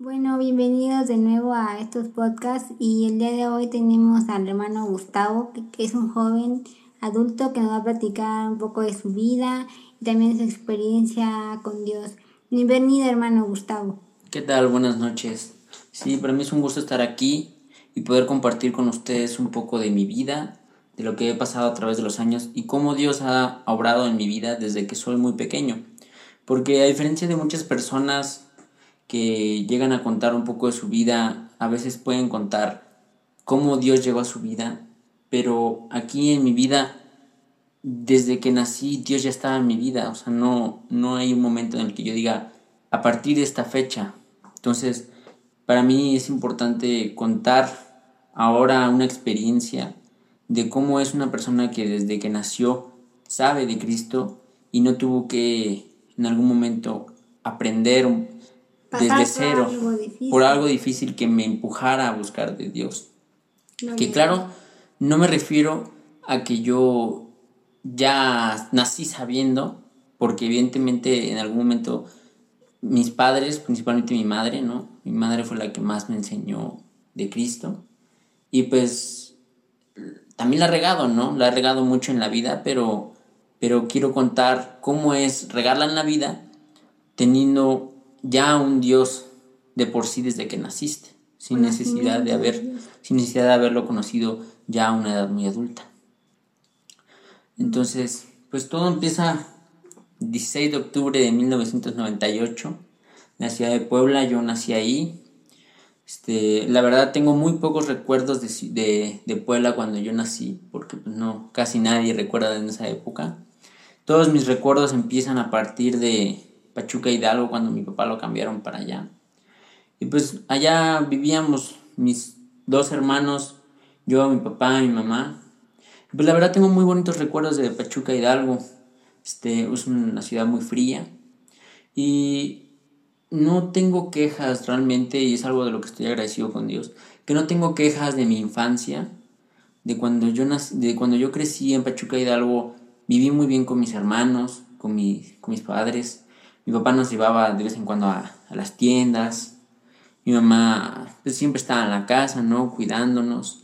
Bueno, bienvenidos de nuevo a estos podcasts y el día de hoy tenemos al hermano Gustavo, que es un joven adulto que nos va a platicar un poco de su vida y también su experiencia con Dios. Bienvenido hermano Gustavo. ¿Qué tal? Buenas noches. Sí, para mí es un gusto estar aquí y poder compartir con ustedes un poco de mi vida, de lo que he pasado a través de los años y cómo Dios ha obrado en mi vida desde que soy muy pequeño. Porque a diferencia de muchas personas que llegan a contar un poco de su vida, a veces pueden contar cómo Dios llegó a su vida, pero aquí en mi vida, desde que nací, Dios ya estaba en mi vida, o sea, no, no hay un momento en el que yo diga, a partir de esta fecha. Entonces, para mí es importante contar ahora una experiencia de cómo es una persona que desde que nació sabe de Cristo y no tuvo que en algún momento aprender desde cero por algo, difícil que me empujara a buscar de Dios. que claro, no me refiero a que yo ya nací sabiendo, porque evidentemente en algún momento mis padres, principalmente mi madre, ¿no? Mi madre fue la que más me enseñó de Cristo. Y pues también la he regado, ¿no? La he regado mucho en la vida, pero, pero quiero contar cómo es regarla en la vida teniendo ya un Dios de por sí desde que naciste, sin necesidad de haber, sin necesidad de haberlo conocido ya a una edad muy adulta. Entonces, pues todo empieza 16 de octubre de 1998, en la ciudad de Puebla, yo nací ahí. Este, la verdad tengo muy pocos recuerdos de, de, Puebla cuando yo nací, porque pues, no, casi nadie recuerda en esa época. Todos mis recuerdos empiezan a partir de, Pachuca Hidalgo cuando mi papá lo cambiaron para allá. Y pues allá vivíamos mis dos hermanos, yo, mi papá, mi mamá. Pues la verdad tengo muy bonitos recuerdos de Pachuca Hidalgo. Este, es una ciudad muy fría. Y no tengo quejas realmente, y es algo de lo que estoy agradecido con Dios, que no tengo quejas de mi infancia, de cuando yo, nací, de cuando yo crecí en Pachuca Hidalgo, viví muy bien con mis hermanos, con, con mis padres. Mi papá nos llevaba de vez en cuando a, las tiendas. Mi mamá pues, siempre estaba en la casa, ¿no? Cuidándonos.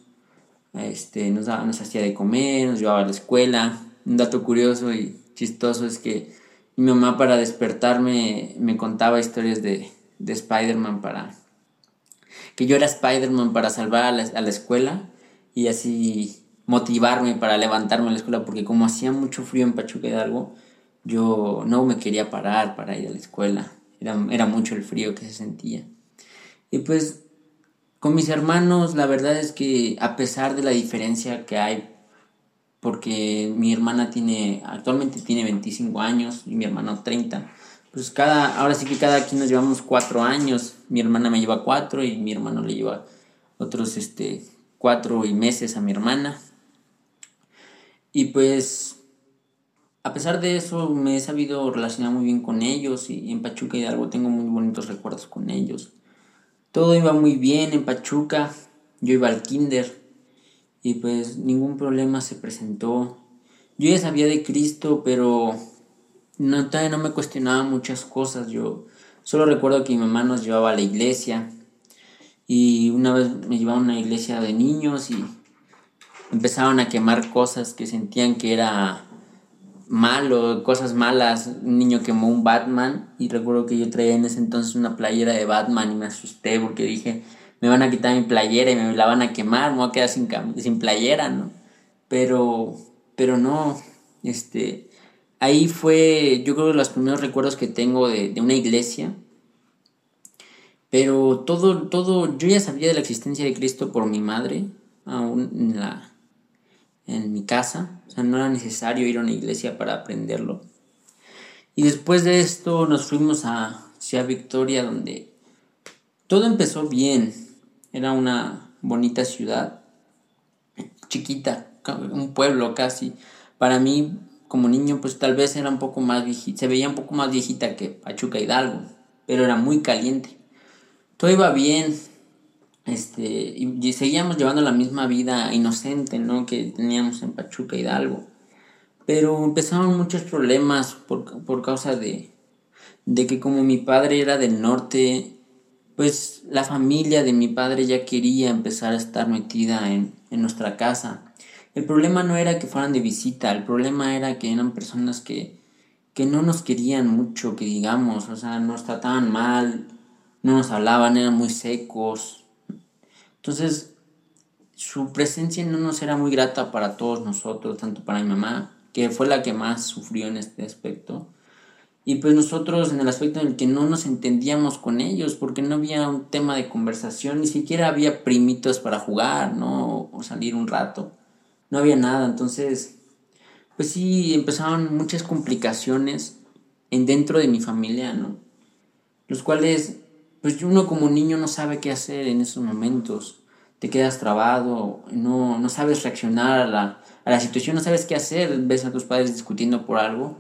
Este, nos, daba, nos hacía de comer, nos llevaba a la escuela. Un dato curioso y chistoso es que mi mamá para despertarme me contaba historias de, de Spider-Man para... Que yo era Spider-Man para salvar a la, a la escuela y así motivarme para levantarme a la escuela porque como hacía mucho frío en Pachuca Hidalgo, yo no me quería parar para ir a la escuela. Era, mucho el frío que se sentía. Y pues con mis hermanos, la verdad es que a pesar de la diferencia que hay, porque mi hermana tiene, actualmente tiene 25 años y mi hermano 30, pues cada, ahora sí que cada quien nos llevamos cuatro años. Mi hermana me lleva cuatro y mi hermano le lleva otros este, cuatro y meses a mi hermana. Y pues a pesar de eso, me he sabido relacionar muy bien con ellos y en Pachuca Hidalgo tengo muy bonitos recuerdos con ellos. Todo iba muy bien en Pachuca, yo iba al kinder y pues ningún problema se presentó. Yo ya sabía de Cristo, pero no, todavía no me cuestionaba muchas cosas. Yo solo recuerdo que mi mamá nos llevaba a la iglesia y una vez me llevaban a una iglesia de niños y empezaban a quemar cosas que sentían que era malo, cosas malas. Un niño quemó un Batman y recuerdo que yo traía en ese entonces una playera de Batman y me asusté porque dije, me van a quitar mi playera y me la van a quemar, me voy a quedar sin, sin playera, ¿no? Pero, pero no, este, ahí fue, yo creo, los primeros recuerdos que tengo de, una iglesia. Pero todo, todo, yo ya sabía de la existencia de Cristo por mi madre, aún en la, en mi casa, o sea, no era necesario ir a una iglesia para aprenderlo. Y después de esto nos fuimos a Ciudad Victoria, donde todo empezó bien. Era una bonita ciudad, chiquita, un pueblo casi. Para mí, como niño, pues tal vez era un poco más viejita, se veía un poco más viejita que Pachuca Hidalgo, pero era muy caliente. Todo iba bien, este, y, seguíamos llevando la misma vida inocente, ¿no? Que teníamos en Pachuca Hidalgo. Pero empezaron muchos problemas por, por causa de, de que como mi padre era del norte, pues la familia de mi padre ya quería empezar a estar metida en, en nuestra casa. El problema no era que fueran de visita, el problema era que eran personas que, que no nos querían mucho, que digamos, o sea, nos trataban mal, no nos hablaban, eran muy secos. Entonces, su presencia no nos era muy grata para todos nosotros, tanto para mi mamá, que fue la que más sufrió en este aspecto, y pues nosotros en el aspecto en el que no nos entendíamos con ellos, porque no había un tema de conversación, ni siquiera había primitos para jugar, ¿no? O salir un rato. No había nada, entonces, pues sí, empezaron muchas complicaciones en dentro de mi familia, ¿no? Los cuales, pues uno como niño no sabe qué hacer en esos momentos. Te quedas trabado, no, no sabes reaccionar a la, a la situación, no sabes qué hacer, ves a tus padres discutiendo por algo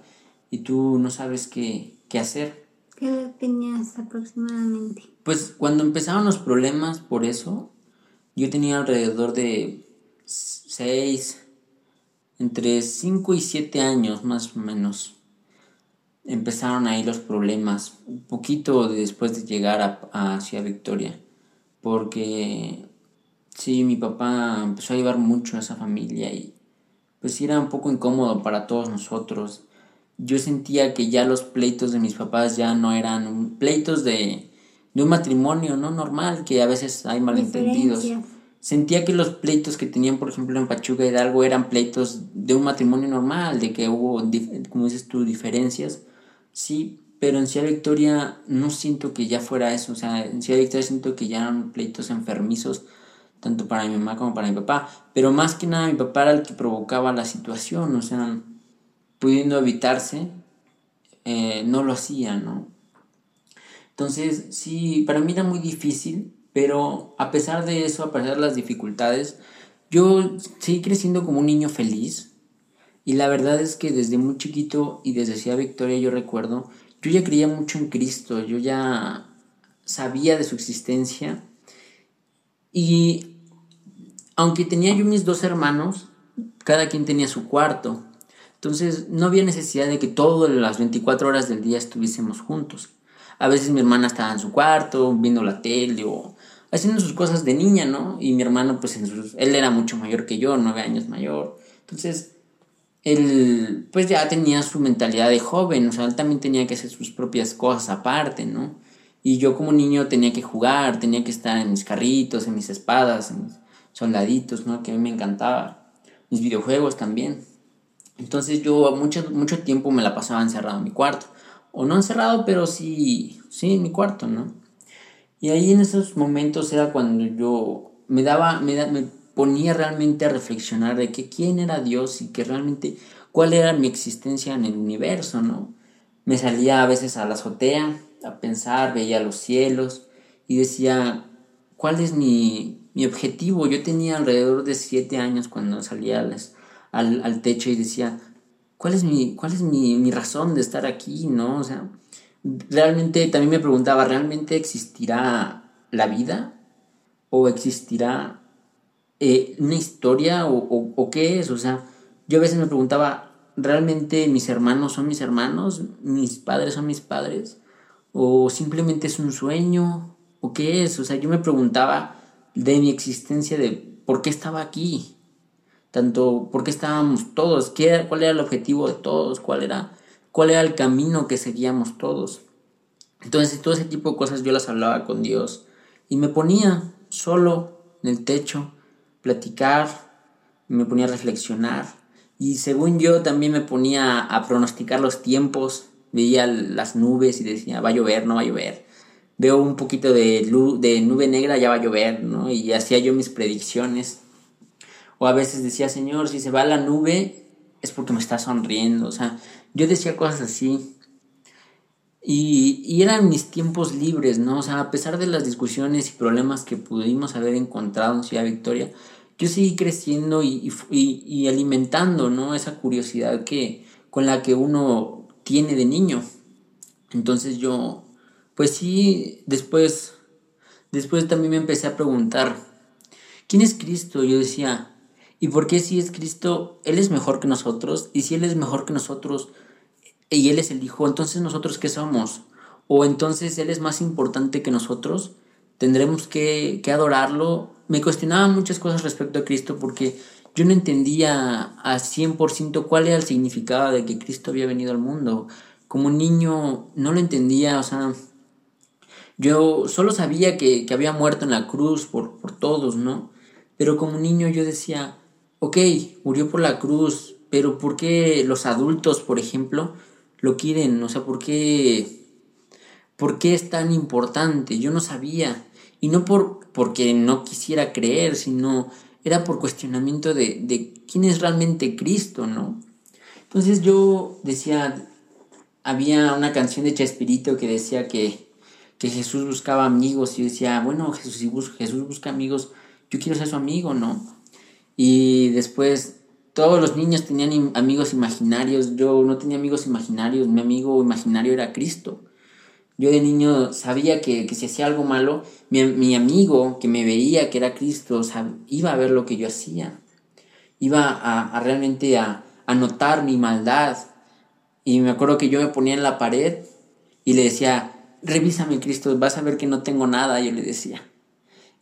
y tú no sabes qué, qué hacer. ¿Qué edad tenías aproximadamente? Pues cuando empezaron los problemas por eso, yo tenía alrededor de 6, entre 5 y 7 años más o menos. Empezaron ahí los problemas, un poquito después de llegar a, a Ciudad Victoria, porque sí, mi papá empezó a llevar mucho a esa familia y pues era un poco incómodo para todos nosotros yo sentía que ya los pleitos de mis papás ya no eran pleitos de, de un matrimonio, ¿no? Normal, que a veces hay malentendidos. Sentía que los pleitos que tenían, por ejemplo, en Pachuca Hidalgo eran pleitos de un matrimonio normal, de que hubo, como dices tú, diferencias. Sí, pero en Ciudad Victoria no siento que ya fuera eso. O sea, en Ciudad Victoria siento que ya eran pleitos enfermizos, tanto para mi mamá como para mi papá. Pero más que nada mi papá era el que provocaba la situación, o sea pudiendo evitarse, eh, no lo hacía, ¿no? Entonces, sí, para mí era muy difícil, pero a pesar de eso, a pesar de las dificultades, yo seguí creciendo como un niño feliz. Y la verdad es que desde muy chiquito y desde Ciudad Victoria yo recuerdo, yo ya creía mucho en Cristo, yo ya sabía de su existencia. Y aunque tenía yo mis dos hermanos, cada quien tenía su cuarto. Entonces no había necesidad de que todas las 24 horas del día estuviésemos juntos. A veces mi hermana estaba en su cuarto viendo la tele o haciendo sus cosas de niña, ¿no? Y mi hermano, pues en sus, él era mucho mayor que yo, nueve años mayor. Entonces, él pues ya tenía su mentalidad de joven, o sea, él también tenía que hacer sus propias cosas aparte, ¿no? Y yo como niño tenía que jugar, tenía que estar en mis carritos, en mis espadas, en mis soldaditos, ¿no? Que a mí me encantaba. Mis videojuegos también. Entonces yo mucho, mucho tiempo me la pasaba encerrado en mi cuarto. O no encerrado, pero sí, sí en mi cuarto, ¿no? Y ahí en esos momentos era cuando yo me daba, me, ponía realmente a reflexionar de que quién era Dios y que realmente cuál era mi existencia en el universo, ¿no? Me salía a veces a la azotea a pensar, veía los cielos y decía, ¿cuál es mi, mi objetivo? Yo tenía alrededor de siete años cuando salía al, al techo y decía, ¿cuál es, mi, cuál es mi, mi, razón de estar aquí? ¿No? O sea, realmente también me preguntaba, ¿realmente existirá la vida? ¿O existirá eh, una historia? ¿O, o, qué es? O sea, yo a veces me preguntaba, ¿realmente mis hermanos son mis hermanos? ¿Mis padres son mis padres? ¿O simplemente es un sueño? ¿O qué es? O sea, yo me preguntaba de mi existencia, de por qué estaba aquí, tanto por qué estábamos todos, ¿Qué, cuál era el objetivo de todos, cuál era, cuál era el camino que seguíamos todos. Entonces todo ese tipo de cosas yo las hablaba con Dios y me ponía solo en el techo, platicar, me ponía a reflexionar y según yo también me ponía a pronosticar los tiempos, veía las nubes y decía, va a llover, no va a llover. Veo un poquito de, de nube negra, ya va a llover, ¿no? Y hacía yo mis predicciones o a veces decía, Señor, si se va la nube es porque me está sonriendo. O sea, yo decía cosas así. Y, y, eran mis tiempos libres, ¿no? O sea, a pesar de las discusiones y problemas que pudimos haber encontrado en Ciudad Victoria, yo seguí creciendo y, y, y, alimentando, ¿no? Esa curiosidad que, con la que uno tiene de niño. Entonces yo, pues sí, después, después también me empecé a preguntar, ¿quién es Cristo? Yo decía, ¿Y por qué si es Cristo, Él es mejor que nosotros? Y si Él es mejor que nosotros y Él es el Hijo, entonces nosotros qué somos? ¿O entonces Él es más importante que nosotros? tendremos que, que adorarlo. Me cuestionaba muchas cosas respecto a Cristo porque yo no entendía a 100% cuál era el significado de que Cristo había venido al mundo. Como niño no lo entendía, o sea, yo solo sabía que, que había muerto en la cruz por, por todos, ¿no? Pero como niño yo decía, ok, murió por la cruz, pero ¿por qué los adultos, por ejemplo, lo quieren? O sea, ¿por qué, por qué es tan importante? Yo no sabía. Y no por, porque no quisiera creer, sino era por cuestionamiento de, quién es realmente Cristo, ¿no? Entonces yo decía, había una canción de Chespirito que decía que, que Jesús buscaba amigos y yo decía, bueno, Jesús, Jesús busca amigos, yo quiero ser su amigo, ¿no? Y después todos los niños tenían amigos imaginarios, yo no tenía amigos imaginarios, mi amigo imaginario era Cristo. Yo de niño sabía que, que si hacía algo malo, mi, mi, amigo que me veía que era Cristo, iba a ver lo que yo hacía. Iba a, a realmente a, a, notar mi maldad. Y me acuerdo que yo me ponía en la pared y le decía, revísame Cristo, vas a ver que no tengo nada, yo le decía.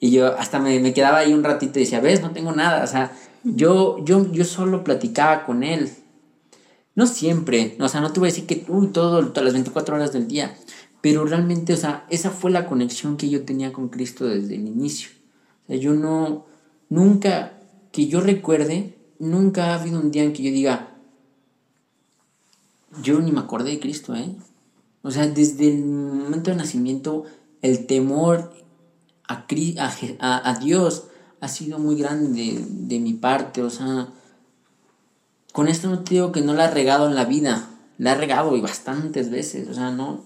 Y yo hasta me, me quedaba ahí un ratito y decía, ves, no tengo nada. O sea, yo, yo, yo solo platicaba con él. No siempre, o sea, no te voy decir que, uy, todo, todas las 24 horas del día pero realmente, o sea, esa fue la conexión que yo tenía con Cristo desde el inicio. O sea, yo no, nunca, que yo recuerde, nunca ha habido un día en que yo diga, yo ni me acordé de Cristo, ¿eh? O sea, desde el momento de nacimiento, el temor a, a, a Dios ha sido muy grande de, de, mi parte. O sea, con esto no te digo que no la he regado en la vida, la he regado y bastantes veces. O sea, no,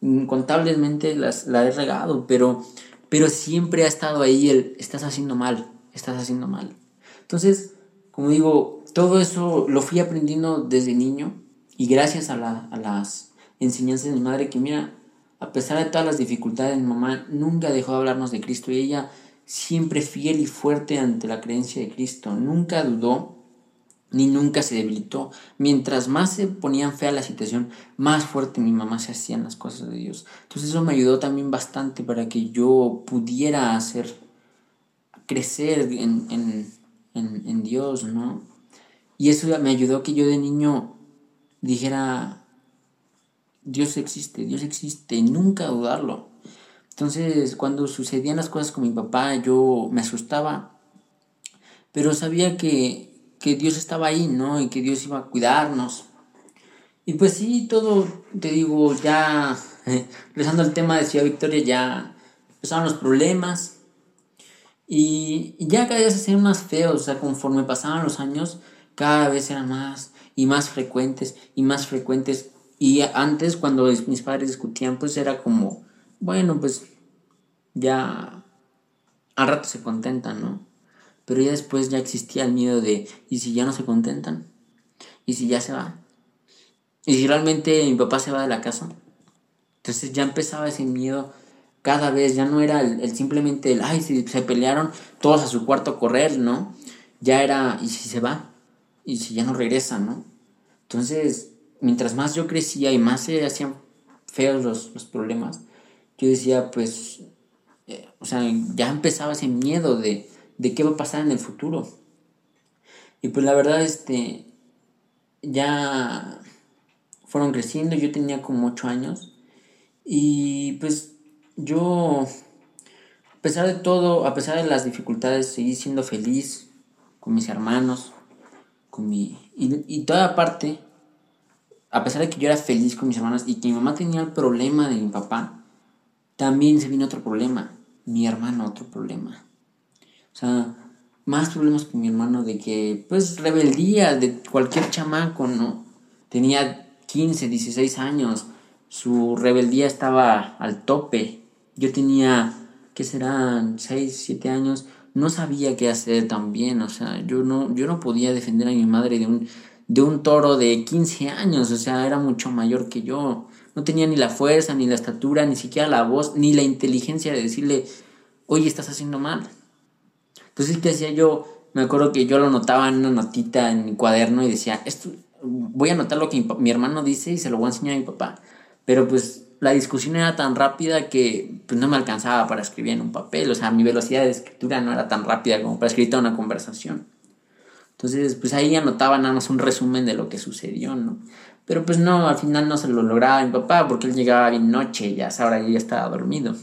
incontablemente las, la he regado, pero, pero siempre ha estado ahí el, estás haciendo mal, estás haciendo mal. Entonces, como digo, todo eso lo fui aprendiendo desde niño y gracias a, la, a las enseñanzas de mi madre que mira, a pesar de todas las dificultades, mi mamá nunca dejó de hablarnos de Cristo y ella siempre fiel y fuerte ante la creencia de Cristo, nunca dudó ni nunca se debilitó. Mientras más se ponían fea la situación, más fuerte mi mamá se hacían las cosas de Dios. Entonces eso me ayudó también bastante para que yo pudiera hacer, crecer en, en, en, Dios, ¿no? Y eso me ayudó que yo de niño dijera, Dios existe, Dios existe, y nunca dudarlo. Entonces, cuando sucedían las cosas con mi papá, yo me asustaba, pero sabía que que Dios estaba ahí, ¿no? Y que Dios iba a cuidarnos. Y pues sí, todo, te digo, ya, regresando al tema de Ciudad Victoria, ya empezaron los problemas. Y, ya cada vez se hacían más feos, o sea, conforme pasaban los años, cada vez eran más y más frecuentes y más frecuentes. Y antes, cuando mis padres discutían, pues era como, bueno, pues ya al rato se contentan, ¿no? Pero ya después ya existía el miedo de, ¿y si ya no se contentan? ¿Y si ya se va? ¿Y si realmente mi papá se va de la casa? Entonces ya empezaba ese miedo cada vez, ya no era el, simplemente el, ay, si se pelearon todos a su cuarto a correr, ¿no? Ya era, ¿y si se va? ¿Y si ya no regresa, no? Entonces, mientras más yo crecía y más se hacían feos los, los problemas, yo decía, pues, eh, o sea, ya empezaba ese miedo de, de qué va a pasar en el futuro. Y pues la verdad, este, ya fueron creciendo, yo tenía como 8 años y pues yo, a pesar de todo, a pesar de las dificultades, seguí siendo feliz con mis hermanos, con mi... Y, y toda parte, a pesar de que yo era feliz con mis hermanos y que mi mamá tenía el problema de mi papá, también se vino otro problema, mi hermano otro problema. O sea, más problemas con mi hermano de que, pues, rebeldía de cualquier chamaco, ¿no? Tenía 15, 16 años, su rebeldía estaba al tope. Yo tenía, ¿qué serán? 6, 7 años, no sabía qué hacer también, o sea, yo no, yo no podía defender a mi madre de un, de un toro de 15 años, o sea, era mucho mayor que yo. No tenía ni la fuerza, ni la estatura, ni siquiera la voz, ni la inteligencia de decirle, oye, estás haciendo mal. Entonces, ¿qué hacía yo? Me acuerdo que yo lo notaba en una notita en mi cuaderno y decía, esto, voy a anotar lo que mi, hermano dice y se lo voy a enseñar a mi papá. Pero pues la discusión era tan rápida que pues, no me alcanzaba para escribir en un papel. O sea, mi velocidad de escritura no era tan rápida como para escribir toda una conversación. Entonces, pues ahí anotaba nada más un resumen de lo que sucedió, ¿no? Pero pues no, al final no se lo lograba mi papá porque él llegaba bien noche, ya ahora ya estaba dormido.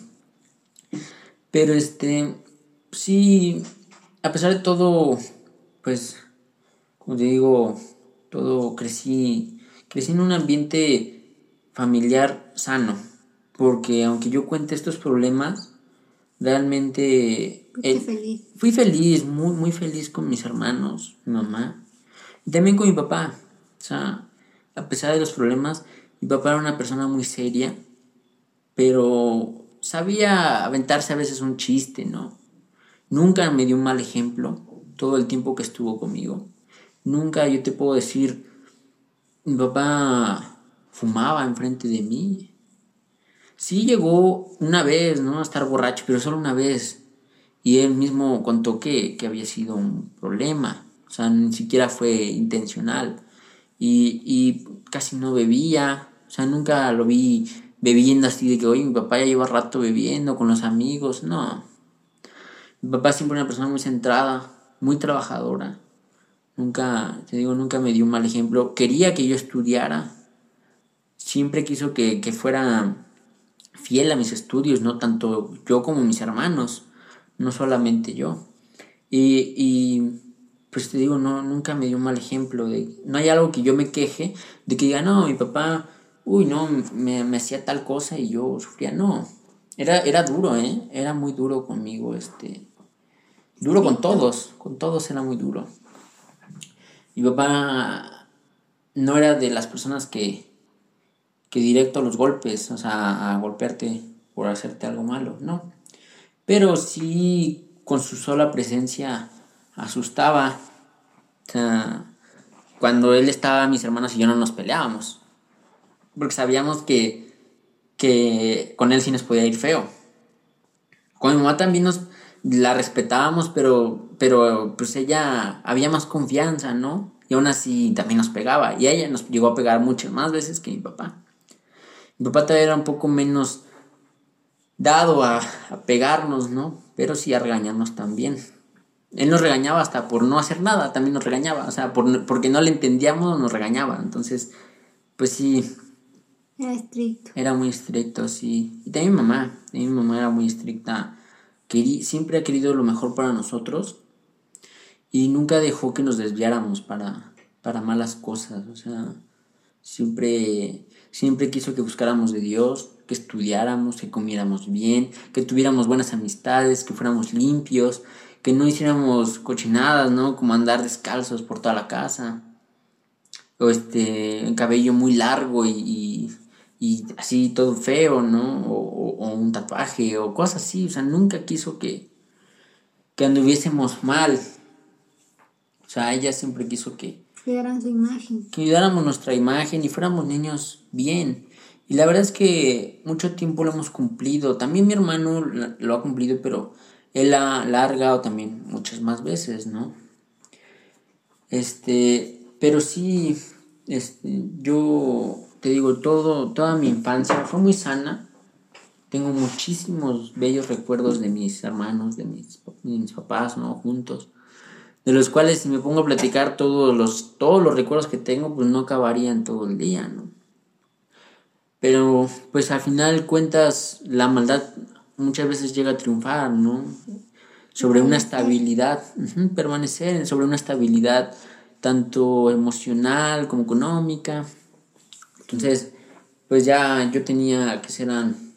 Pero este, sí, a pesar de todo, pues, como te digo, todo crecí, crecí en un ambiente familiar sano. Porque aunque yo cuente estos problemas, realmente... feliz. Fui feliz, muy, muy feliz con mis hermanos, mi mamá. Y también con mi papá. O sea, a pesar de los problemas, mi papá era una persona muy seria, pero sabía aventarse a veces un chiste, ¿no? Nunca me dio un mal ejemplo todo el tiempo que estuvo conmigo. Nunca yo te puedo decir, mi papá fumaba enfrente de mí. Sí llegó una vez, ¿no? A estar borracho, pero solo una vez. Y él mismo contó que, que había sido un problema. O sea, ni siquiera fue intencional y, casi no bebía, o sea, nunca lo vi bebiendo así de que, oye, mi papá ya lleva rato bebiendo con los amigos, no. Mi papá siempre una persona muy centrada, muy trabajadora. Nunca, te digo, nunca me dio un mal ejemplo. Quería que yo estudiara. Siempre quiso que, que fuera fiel a mis estudios, no tanto yo como mis hermanos, no solamente yo. Y, y pues te digo, no, nunca me dio un mal ejemplo. No hay algo que yo me queje de que diga, no, mi papá, uy, no, me, me hacía tal cosa y yo sufría. No, era, era duro, ¿eh? Era muy duro conmigo, este. Duro con todos, con todos era muy duro. Mi papá no era de las personas que, que directo los golpes, o sea, a golpearte por hacerte algo malo, no. Pero sí, con su sola presencia asustaba. O sea, cuando él estaba, mis hermanos y yo no nos peleábamos. Porque sabíamos que, que con él sí nos podía ir feo. Con mi mamá también nos la respetábamos, pero, pero pues ella había más confianza, ¿no? Y aún así también nos pegaba. Y ella nos llegó a pegar muchas más veces que mi papá. Mi papá todavía era un poco menos dado a, a pegarnos, ¿no? Pero sí a regañarnos también. Él nos regañaba hasta por no hacer nada, también nos regañaba, o sea, por, porque no le entendíamos, nos regañaba. Entonces, pues sí. Era estricto. Era muy estricto, sí. Y también mi mamá, también mi mamá era muy estricta. Siempre ha querido lo mejor para nosotros y nunca dejó que nos desviáramos para, para malas cosas, o sea, siempre, siempre quiso que buscáramos de Dios, que estudiáramos, que comiéramos bien, que tuviéramos buenas amistades, que fuéramos limpios, que no hiciéramos cochinadas, ¿no? Como andar descalzos por toda la casa. O este, el cabello muy largo y, así todo feo, ¿no? O, o, un tatuaje o cosas así. O sea, nunca quiso que, que anduviésemos mal. O sea, ella siempre quiso que... Cuidaran su imagen. Que cuidáramos nuestra imagen y fuéramos niños bien. Y la verdad es que mucho tiempo lo hemos cumplido. También mi hermano lo ha cumplido, pero él ha largado también muchas más veces, ¿no? Este, pero sí, este, yo te digo, todo, toda mi infancia fue muy sana. Tengo muchísimos bellos recuerdos de mis hermanos, de mis, mis papás, ¿no? Juntos. De los cuales si me pongo a platicar todos los, todos los recuerdos que tengo, pues no acabarían todo el día, ¿no? Pero pues al final cuentas, la maldad muchas veces llega a triunfar, ¿no? Sobre una estabilidad, permanecer sobre una estabilidad tanto emocional como económica. Entonces, pues ya yo tenía que serán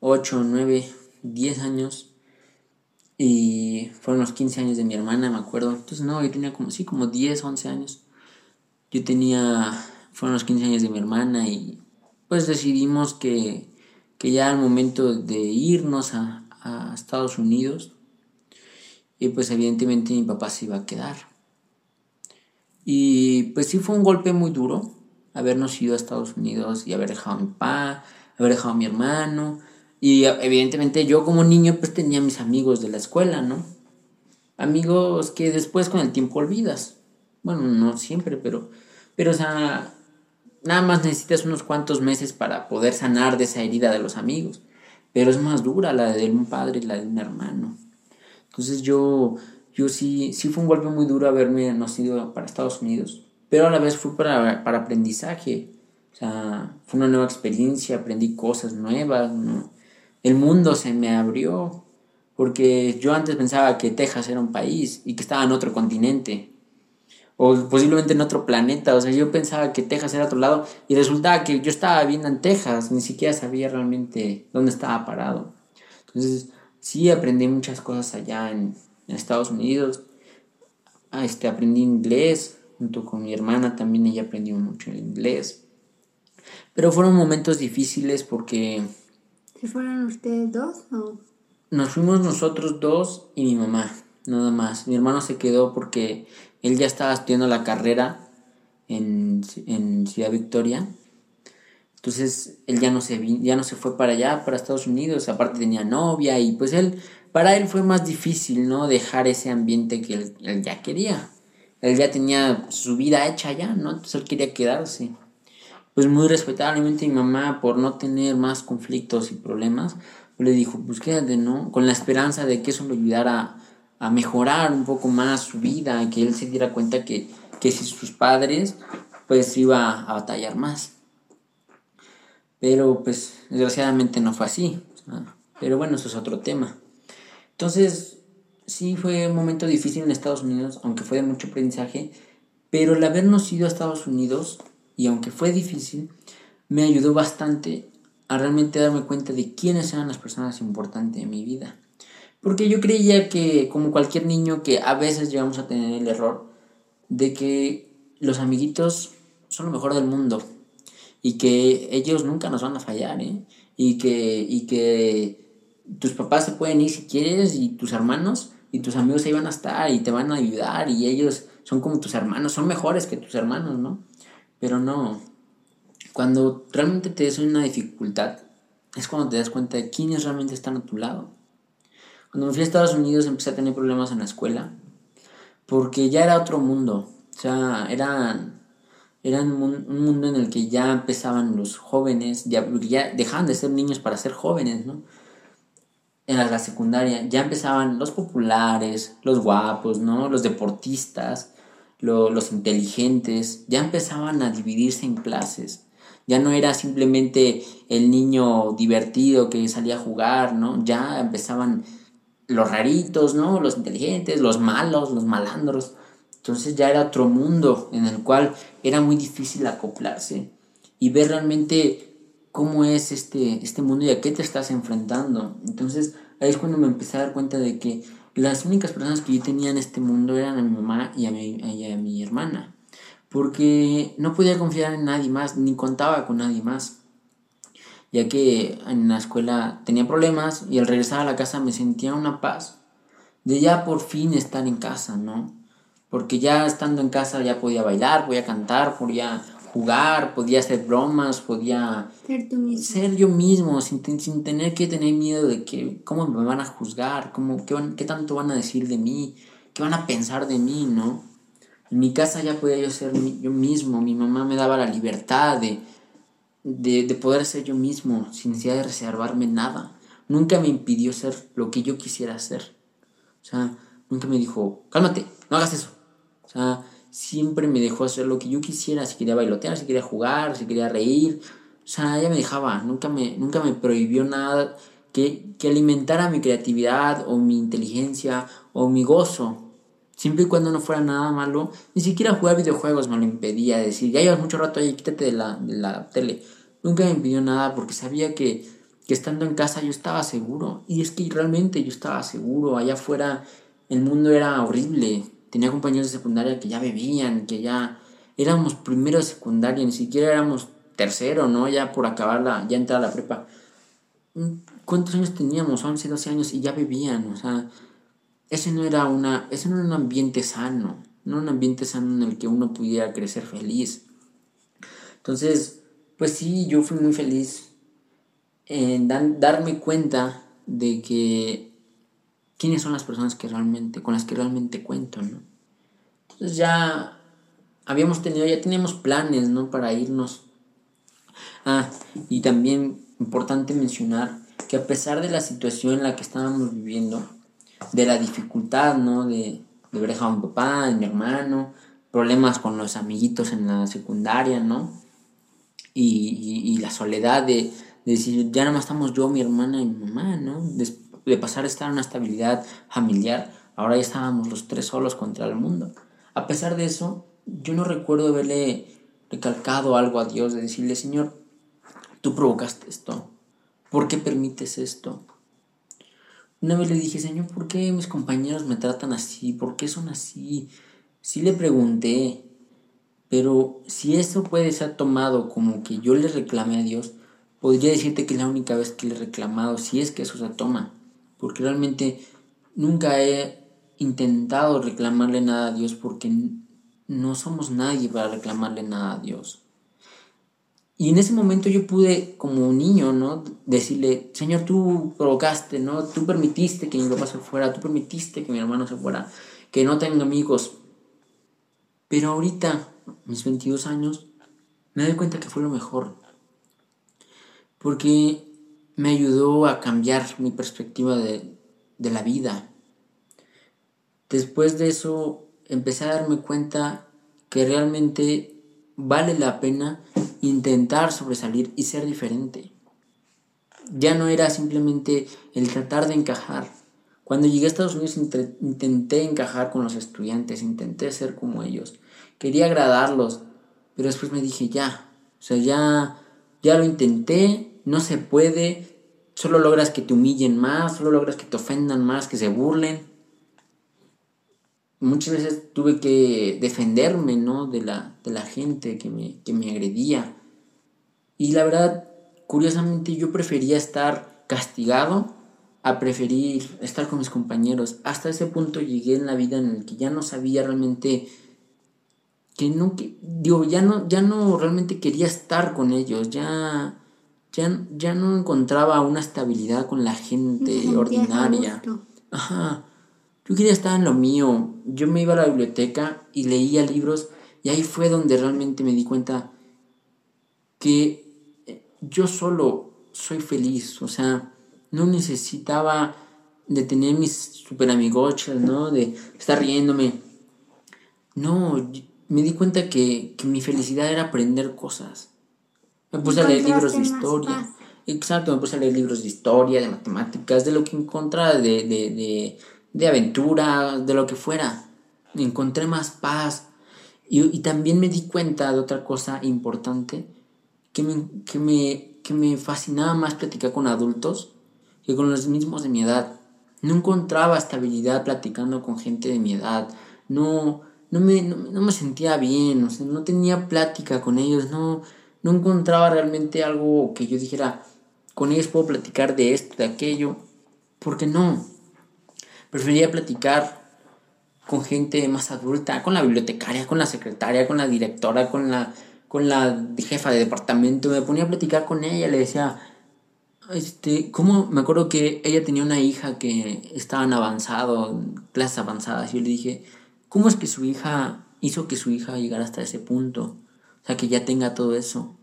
8, 9, 10 años y fueron los 15 años de mi hermana, me acuerdo. Entonces, no, yo tenía como, sí, como 10, 11 años. Yo tenía, fueron los 15 años de mi hermana y pues decidimos que que ya al momento de irnos a, Estados Unidos, y pues evidentemente mi papá se iba a quedar. Y pues sí fue un golpe muy duro habernos ido a Estados Unidos y haber dejado a mi papá, haber dejado a mi hermano. Y evidentemente yo como niño pues tenía mis amigos de la escuela, ¿no? Amigos que después con el tiempo olvidas. Bueno, no siempre, pero, pero o sea, nada más necesitas unos cuantos meses para poder sanar de esa herida de los amigos. Pero es más dura la de un padre y la de un hermano. Entonces yo, yo sí, sí fue un golpe muy duro haberme nacido para Estados Unidos. Pero a la vez fue para, para aprendizaje. O sea, fue una nueva experiencia, aprendí cosas nuevas, El mundo se me abrió. Porque yo antes pensaba que Texas era un país y que estaba en otro continente o posiblemente en otro planeta. O sea, yo pensaba que Texas era otro lado y resultaba que yo estaba viviendo en Texas, ni siquiera sabía realmente dónde estaba parado. Entonces, sí aprendí muchas cosas allá en, Estados Unidos. Ah, este, aprendí inglés junto con mi hermana, también ella aprendió mucho el inglés. Pero fueron momentos difíciles porque... ¿Se fueron ustedes dos o...? Nos fuimos nosotros dos y mi mamá, nada más. Mi hermano se quedó porque él ya estaba estudiando la carrera en, Ciudad Victoria. Entonces él ya no, se, ya no se fue para allá, para Estados Unidos, aparte tenía novia y pues él, para él fue más difícil, ¿no? Dejar ese ambiente que él, ya quería. Él ya tenía su vida hecha allá, ¿no? Entonces él quería quedarse. Pues muy respetablemente mi mamá, por no tener más conflictos y problemas, le dijo, pues quédate, ¿no? Con la esperanza de que eso lo ayudara a mejorar un poco más su vida, que él se diera cuenta que, que si sus padres, pues iba a batallar más. Pero pues desgraciadamente no fue así. Pero bueno, eso es otro tema. Entonces, sí fue un momento difícil en Estados Unidos, aunque fue de mucho aprendizaje, pero el habernos ido a Estados Unidos, y aunque fue difícil, me ayudó bastante a realmente darme cuenta de quiénes eran las personas importantes en mi vida. Porque yo creía que, como cualquier niño, que a veces llegamos a tener el error de que los amiguitos son lo mejor del mundo y que ellos nunca nos van a fallar, ¿eh? Y que, y que tus papás se pueden ir si quieres y tus hermanos y tus amigos ahí van a estar y te van a ayudar y ellos son como tus hermanos, son mejores que tus hermanos, ¿no? Pero no, cuando realmente te des una dificultad, es cuando te das cuenta de quiénes realmente están a tu lado. Cuando me fui a Estados Unidos empecé a tener problemas en la escuela, porque ya era otro mundo, o sea, era, era un, mundo en el que ya empezaban los jóvenes, ya, ya dejaban de ser niños para ser jóvenes, ¿no? En la, secundaria ya empezaban los populares, los guapos, ¿no? Los deportistas, los inteligentes, ya empezaban a dividirse en clases. Ya no era simplemente el niño divertido que salía a jugar, ¿no? Ya empezaban los raritos, ¿no? Los inteligentes, los malos, los malandros. Entonces ya era otro mundo en el cual era muy difícil acoplarse y ver realmente cómo es este, este mundo y a qué te estás enfrentando. Entonces ahí es cuando me empecé a dar cuenta de que las únicas personas que yo tenía en este mundo eran a mi mamá y a mi, y a mi hermana. Porque no podía confiar en nadie más, ni contaba con nadie más ya que en la escuela tenía problemas y al regresar a la casa me sentía una paz de ya por fin estar en casa, ¿no? Porque ya estando en casa ya podía bailar, podía cantar, podía jugar, podía hacer bromas, podía ser, yo mismo sin, sin, tener que tener miedo de que cómo me van a juzgar, cómo, qué, qué tanto van a decir de mí, qué van a pensar de mí, ¿no? En mi casa ya podía yo ser yo mismo, mi mamá me daba la libertad de, de, de poder ser yo mismo, sin necesidad de reservarme nada. Nunca me impidió ser lo que yo quisiera ser. O sea, nunca me dijo, cálmate, no hagas eso. O sea, siempre me dejó hacer lo que yo quisiera, si quería bailotear, si quería jugar, si quería reír. O sea, ella me dejaba, nunca me, nunca me prohibió nada que, que alimentara mi creatividad o mi inteligencia o mi gozo. Siempre y cuando no fuera nada malo, ni siquiera jugar videojuegos me lo impedía. Decir, ya llevas mucho rato ahí, quítate de la, de la tele. Nunca me impidió nada porque sabía que, que estando en casa yo estaba seguro. Y es que realmente yo estaba seguro. Allá afuera el mundo era horrible. Tenía compañeros de secundaria que ya bebían, que ya éramos primero de secundaria, ni siquiera éramos tercero, ¿no? Ya por acabar ya entrar a la prepa. ¿Cuántos años teníamos? 11, 12 años y ya bebían, o sea, ese no era una, ese no era un ambiente sano, no un ambiente sano en el que uno pudiera crecer feliz. Entonces, pues sí, yo fui muy feliz en darme cuenta de que quiénes son las personas que realmente, con las que realmente cuento, ¿no? Entonces ya habíamos tenido, ya teníamos planes, ¿no? Para irnos Ah, y también importante mencionar que a pesar de la situación en la que estábamos viviendo, de la dificultad, ¿no? De, de dejado a mi papá, a mi hermano, problemas con los amiguitos en la secundaria, ¿no? Y, y, la soledad de, de, decir, ya nada más estamos yo, mi hermana y mi mamá, ¿no? De, de pasar a estar en una estabilidad familiar, ahora ya estábamos los tres solos contra el mundo. A pesar de eso, yo no recuerdo haberle recalcado algo a Dios, de decirle, Señor, tú provocaste esto, ¿por qué permites esto? Una vez le dije, Señor, ¿por qué mis compañeros me tratan así? ¿Por qué son así? Sí le pregunté, pero si eso puede ser tomado como que yo le reclamé a Dios, podría decirte que es la única vez que le he reclamado, si es que eso se toma, porque realmente nunca he intentado reclamarle nada a Dios porque no somos nadie para reclamarle nada a Dios. Y en ese momento yo pude, como un niño, ¿no? Decirle, Señor, tú provocaste, ¿no? Tú permitiste que mi papá se fuera, tú permitiste que mi hermano se fuera, que no tenga amigos. Pero ahorita, mis 22 años, me doy cuenta que fue lo mejor. Porque me ayudó a cambiar mi perspectiva de, de la vida. Después de eso, empecé a darme cuenta que realmente vale la pena intentar sobresalir y ser diferente. Ya no era simplemente el tratar de encajar. Cuando llegué a Estados Unidos intenté encajar con los estudiantes, intenté ser como ellos. Quería agradarlos, pero después me dije, ya, o sea, ya, ya lo intenté, no se puede, solo logras que te humillen más, solo logras que te ofendan más, que se burlen muchas veces tuve que defenderme, ¿no? De la, de la gente que me, que me agredía. Y la verdad, curiosamente, yo prefería estar castigado a preferir estar con mis compañeros. Hasta ese punto llegué en la vida en el que ya no sabía realmente que no que, digo, ya no ya no realmente quería estar con ellos, ya ya, ya no encontraba una estabilidad con la gente ordinaria. Ajá. Yo quería estar en lo mío. Yo me iba a la biblioteca y leía libros y ahí fue donde realmente me di cuenta que eh, yo solo soy feliz. O sea, no necesitaba de tener mis super amigochas, ¿no? De estar riéndome. No, me di cuenta que, mi felicidad era aprender cosas. Me puse a leer libros de historia. Exacto, me puse a leer libros de historia, de matemáticas, de lo que encontraba de, de de aventura, de lo que fuera. Encontré más paz. Y, también me di cuenta de otra cosa importante, que me, que, me, que me fascinaba más platicar con adultos que con los mismos de mi edad. No encontraba estabilidad platicando con gente de mi edad. No, no, me, no, me sentía bien, o sea, no tenía plática con ellos, no, no encontraba realmente algo que yo dijera, con ellos puedo platicar de esto, de aquello, porque no, Prefería platicar con gente más adulta, con la bibliotecaria, con la secretaria, con la directora, con la, con la jefa de departamento. Me ponía a platicar con ella, le decía, este, ¿cómo? Me acuerdo que ella tenía una hija que estaba en avanzado, clases avanzadas, y yo le dije, ¿cómo es que su hija hizo que su hija llegara hasta ese punto? O sea, que ya tenga todo eso.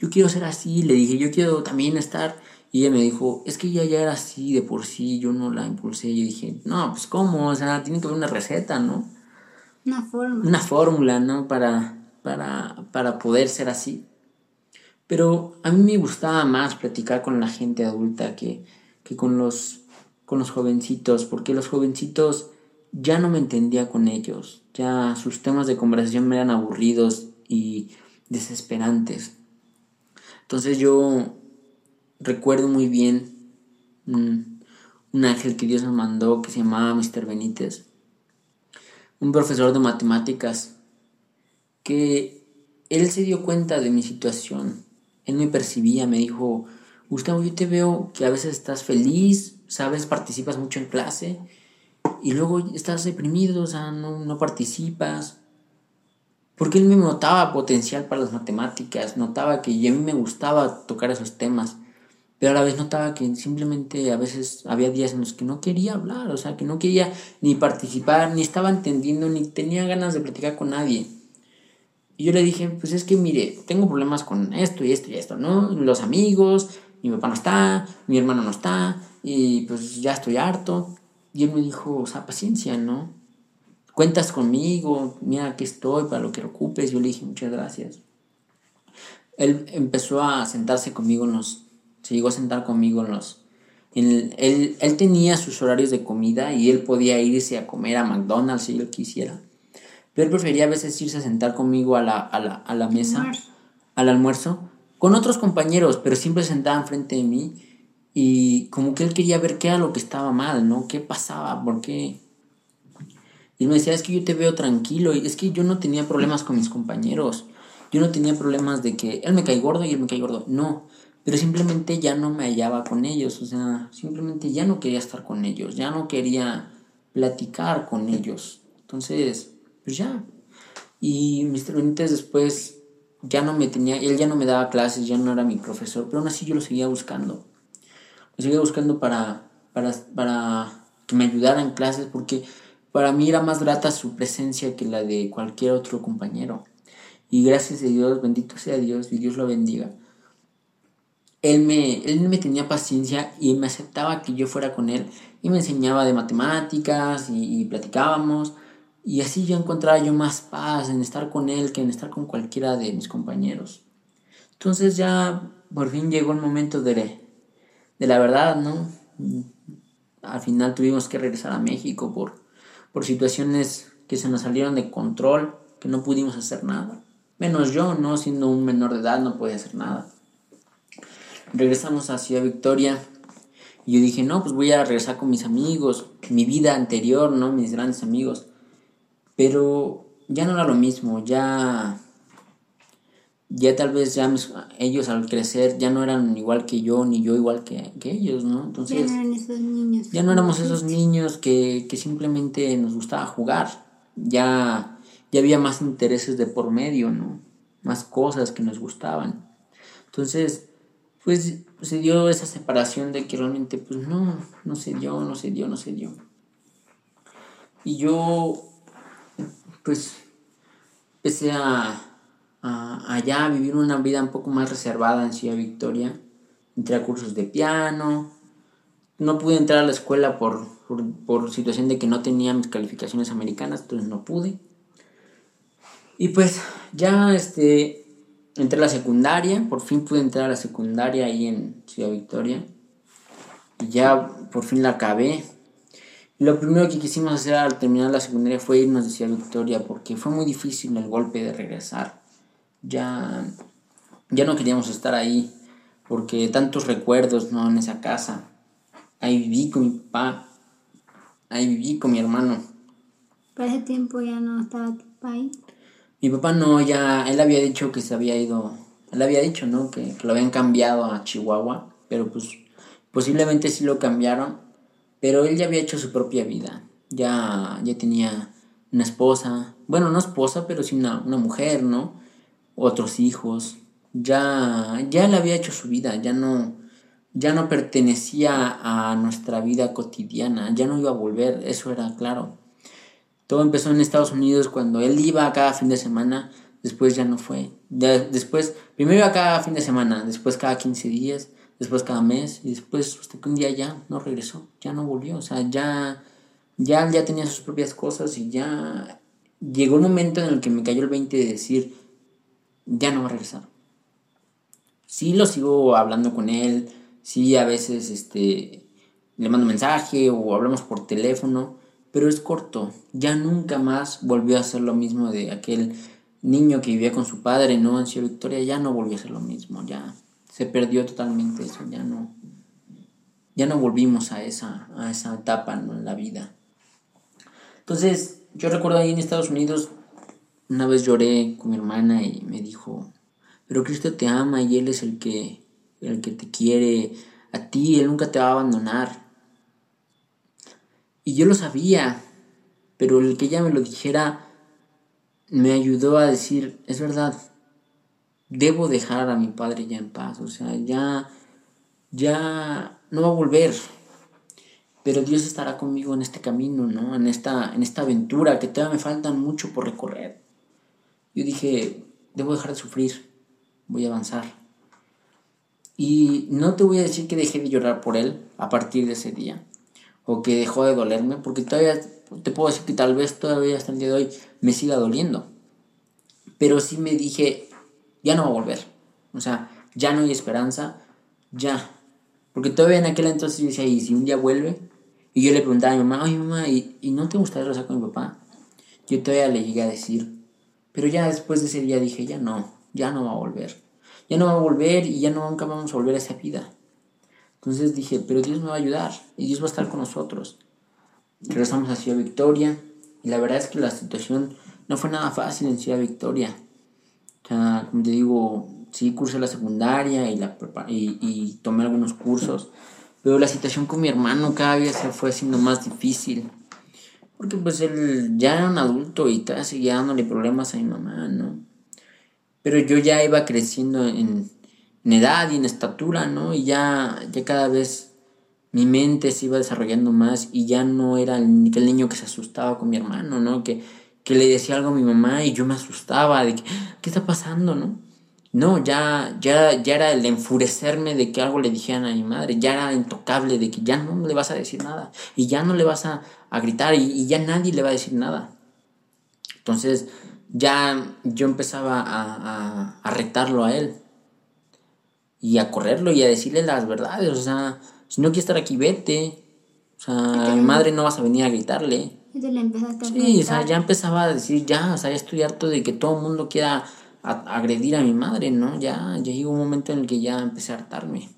Yo quiero ser así, le dije, yo quiero también estar y ella me dijo, es que ella ya era así de por sí, yo no la impulsé. Y yo dije, no, pues cómo, o sea, tiene que haber una receta, ¿no? Una fórmula. Una fórmula, ¿no? Para, para, para poder ser así. Pero a mí me gustaba más platicar con la gente adulta que, que con, los, con los jovencitos, porque los jovencitos ya no me entendía con ellos, ya sus temas de conversación me eran aburridos y desesperantes. Entonces yo recuerdo muy bien un, ángel que Dios me mandó que se llamaba Mr. Benítez, un profesor de matemáticas, que él se dio cuenta de mi situación, él me percibía, me dijo, Gustavo, yo te veo que a veces estás feliz, sabes, participas mucho en clase, y luego estás deprimido, o sea, no, no participas. Porque él me notaba potencial para las matemáticas, notaba que a mí me gustaba tocar esos temas pero a la vez notaba que simplemente a veces había días en los que no quería hablar, o sea, que no quería ni participar, ni estaba entendiendo, ni tenía ganas de platicar con nadie. Y yo le dije, pues es que mire, tengo problemas con esto y esto y esto, ¿no? Los amigos, mi papá no está, mi hermano no está, y pues ya estoy harto. Y él me dijo, o sea, paciencia, ¿no? Cuentas conmigo, mira, aquí estoy para lo que ocupes. Yo le dije, muchas gracias. Él empezó a sentarse conmigo en los, se llegó a sentar conmigo en los, él, él, tenía sus horarios de comida y él podía irse a comer a McDonald's si él quisiera. Pero él prefería a veces irse a sentar conmigo a la, a la, a la mesa, al almuerzo, con otros compañeros, pero siempre sentaba enfrente de mí y como que él quería ver qué era lo que estaba mal, ¿no? ¿Qué pasaba? ¿Por qué? Y me decía, es que yo te veo tranquilo, y es que yo no tenía problemas con mis compañeros, yo no tenía problemas de que él me cae gordo y él me cae gordo, no, pero simplemente ya no me hallaba con ellos, o sea, simplemente ya no quería estar con ellos, ya no quería platicar con ellos. Entonces, pues ya. Y Mr. Benítez después ya no me tenía, él ya no me daba clases, ya no era mi profesor, pero aún así yo lo seguía buscando. Lo seguía buscando para, para, para que me ayudara en clases porque para mí era más grata su presencia que la de cualquier otro compañero. Y gracias a Dios, bendito sea Dios y Dios lo bendiga él me, él me tenía paciencia y me aceptaba que yo fuera con él y me enseñaba de matemáticas y, platicábamos y así yo encontraba yo más paz en estar con él que en estar con cualquiera de mis compañeros. Entonces ya por fin llegó el momento de, de la verdad, ¿no? Al final tuvimos que regresar a México por, por situaciones que se nos salieron de control, que no pudimos hacer nada. Menos yo, ¿no? Siendo un menor de edad no podía hacer nada regresamos a Ciudad Victoria. Y yo dije, no, pues voy a regresar con mis amigos, mi vida anterior, ¿no? Mis grandes amigos. Pero ya no era lo mismo, ya... Ya tal vez ya ellos al crecer ya no eran igual que yo, ni yo igual que, ellos, ¿no? Entonces... Ya no eran esos niños. Ya no éramos esos niños que, que simplemente nos gustaba jugar. Ya, ya había más intereses de por medio, ¿no? Más cosas que nos gustaban. Entonces, pues se dio esa separación de que realmente pues no, no se dio, no se dio, no se dio. Y yo pues empecé a, allá vivir una vida un poco más reservada en Ciudad Victoria. Entré a cursos de piano. No pude entrar a la escuela por, por, situación de que no tenía mis calificaciones americanas, entonces no pude. Y pues ya este entré a la secundaria, por fin pude entrar a la secundaria ahí en Ciudad Victoria. Y ya por fin la acabé. Lo primero que quisimos hacer al terminar la secundaria fue irnos de Ciudad Victoria porque fue muy difícil el golpe de regresar. Ya, ya no queríamos estar ahí porque tantos recuerdos ¿no? en esa casa. Ahí viví con mi papá, ahí viví con mi hermano. ¿Para ese tiempo ya no estaba tu ahí? Mi papá no, ya, él había dicho que se había ido, él había dicho, ¿no? Que, lo habían cambiado a Chihuahua, pero pues posiblemente sí lo cambiaron, pero él ya había hecho su propia vida, ya, ya tenía una esposa, bueno, no esposa, pero sí una, una mujer, ¿no? Otros hijos, ya, ya él había hecho su vida, ya no, ya no pertenecía a nuestra vida cotidiana, ya no iba a volver, eso era claro. Todo empezó en Estados Unidos cuando él iba cada fin de semana, después ya no fue. después, primero iba cada fin de semana, después cada 15 días, después cada mes, y después hasta que un día ya no regresó, ya no volvió, o sea, ya, ya, ya tenía sus propias cosas y ya llegó un momento en el que me cayó el 20 de decir, ya no va a regresar. Sí lo sigo hablando con él, sí a veces este, le mando mensaje o hablamos por teléfono, pero es corto. Ya nunca más volvió a ser lo mismo de aquel niño que vivía con su padre, ¿no? En Ciudad Victoria, ya no volvió a ser lo mismo, ya se perdió totalmente eso, ya no, ya no volvimos a esa, a esa etapa en la vida. Entonces, yo recuerdo ahí en Estados Unidos, una vez lloré con mi hermana y me dijo, pero Cristo te ama y Él es el que, el que te quiere a ti, Él nunca te va a abandonar. Y yo lo sabía, pero el que ella me lo dijera me ayudó a decir, es verdad, debo dejar a mi padre ya en paz, o sea, ya, ya no va a volver, pero Dios estará conmigo en este camino, ¿no? En esta, en esta aventura que todavía me faltan mucho por recorrer. Yo dije, debo dejar de sufrir, voy a avanzar. Y no te voy a decir que dejé de llorar por él a partir de ese día, o que dejó de dolerme, porque todavía te puedo decir que tal vez todavía hasta el día de hoy me siga doliendo. Pero sí me dije, ya no va a volver. O sea, ya no hay esperanza, ya. Porque todavía en aquel entonces yo decía, ¿y si un día vuelve? Y yo le preguntaba a mi mamá, ay mamá, ¿y, ¿y no te gustaría regresar con mi papá? Yo todavía le llegué a decir, pero ya después de ese día dije, ya no, ya no va a volver. Ya no va a volver y ya nunca vamos a volver a esa vida. Entonces dije, pero Dios me va a ayudar y Dios va a estar con nosotros. Regresamos a Ciudad Victoria y la verdad es que la situación no fue nada fácil en Ciudad Victoria. O sea, como te digo, sí cursé la secundaria y, la, y, y tomé algunos cursos, pero la situación con mi hermano cada día se fue haciendo más difícil. Porque pues él ya era un adulto y estaba seguía dándole problemas a mi mamá, ¿no? Pero yo ya iba creciendo en, edad y en estatura, ¿no? Y ya, ya cada vez mi mente se iba desarrollando más y ya no era el, el niño que se asustaba con mi hermano, ¿no? Que, que le decía algo a mi mamá y yo me asustaba de que, ¿qué está pasando, no? No, ya, ya, ya era el enfurecerme de que algo le dijeran a mi madre, ya era intocable de que ya no le vas a decir nada y ya no le vas a, a gritar y, y, ya nadie le va a decir nada. Entonces ya yo empezaba a, a, a retarlo a él y a correrlo y a decirle las verdades, o sea, si no quieres estar aquí, vete. O sea, a mi madre no vas a venir a gritarle. Y te le empezaste a Sí, o sea, ya empezaba a decir, ya, o sea, ya estoy harto de que todo el mundo quiera agredir a mi madre, ¿no? Ya, ya llegó un momento en el que ya empecé a hartarme.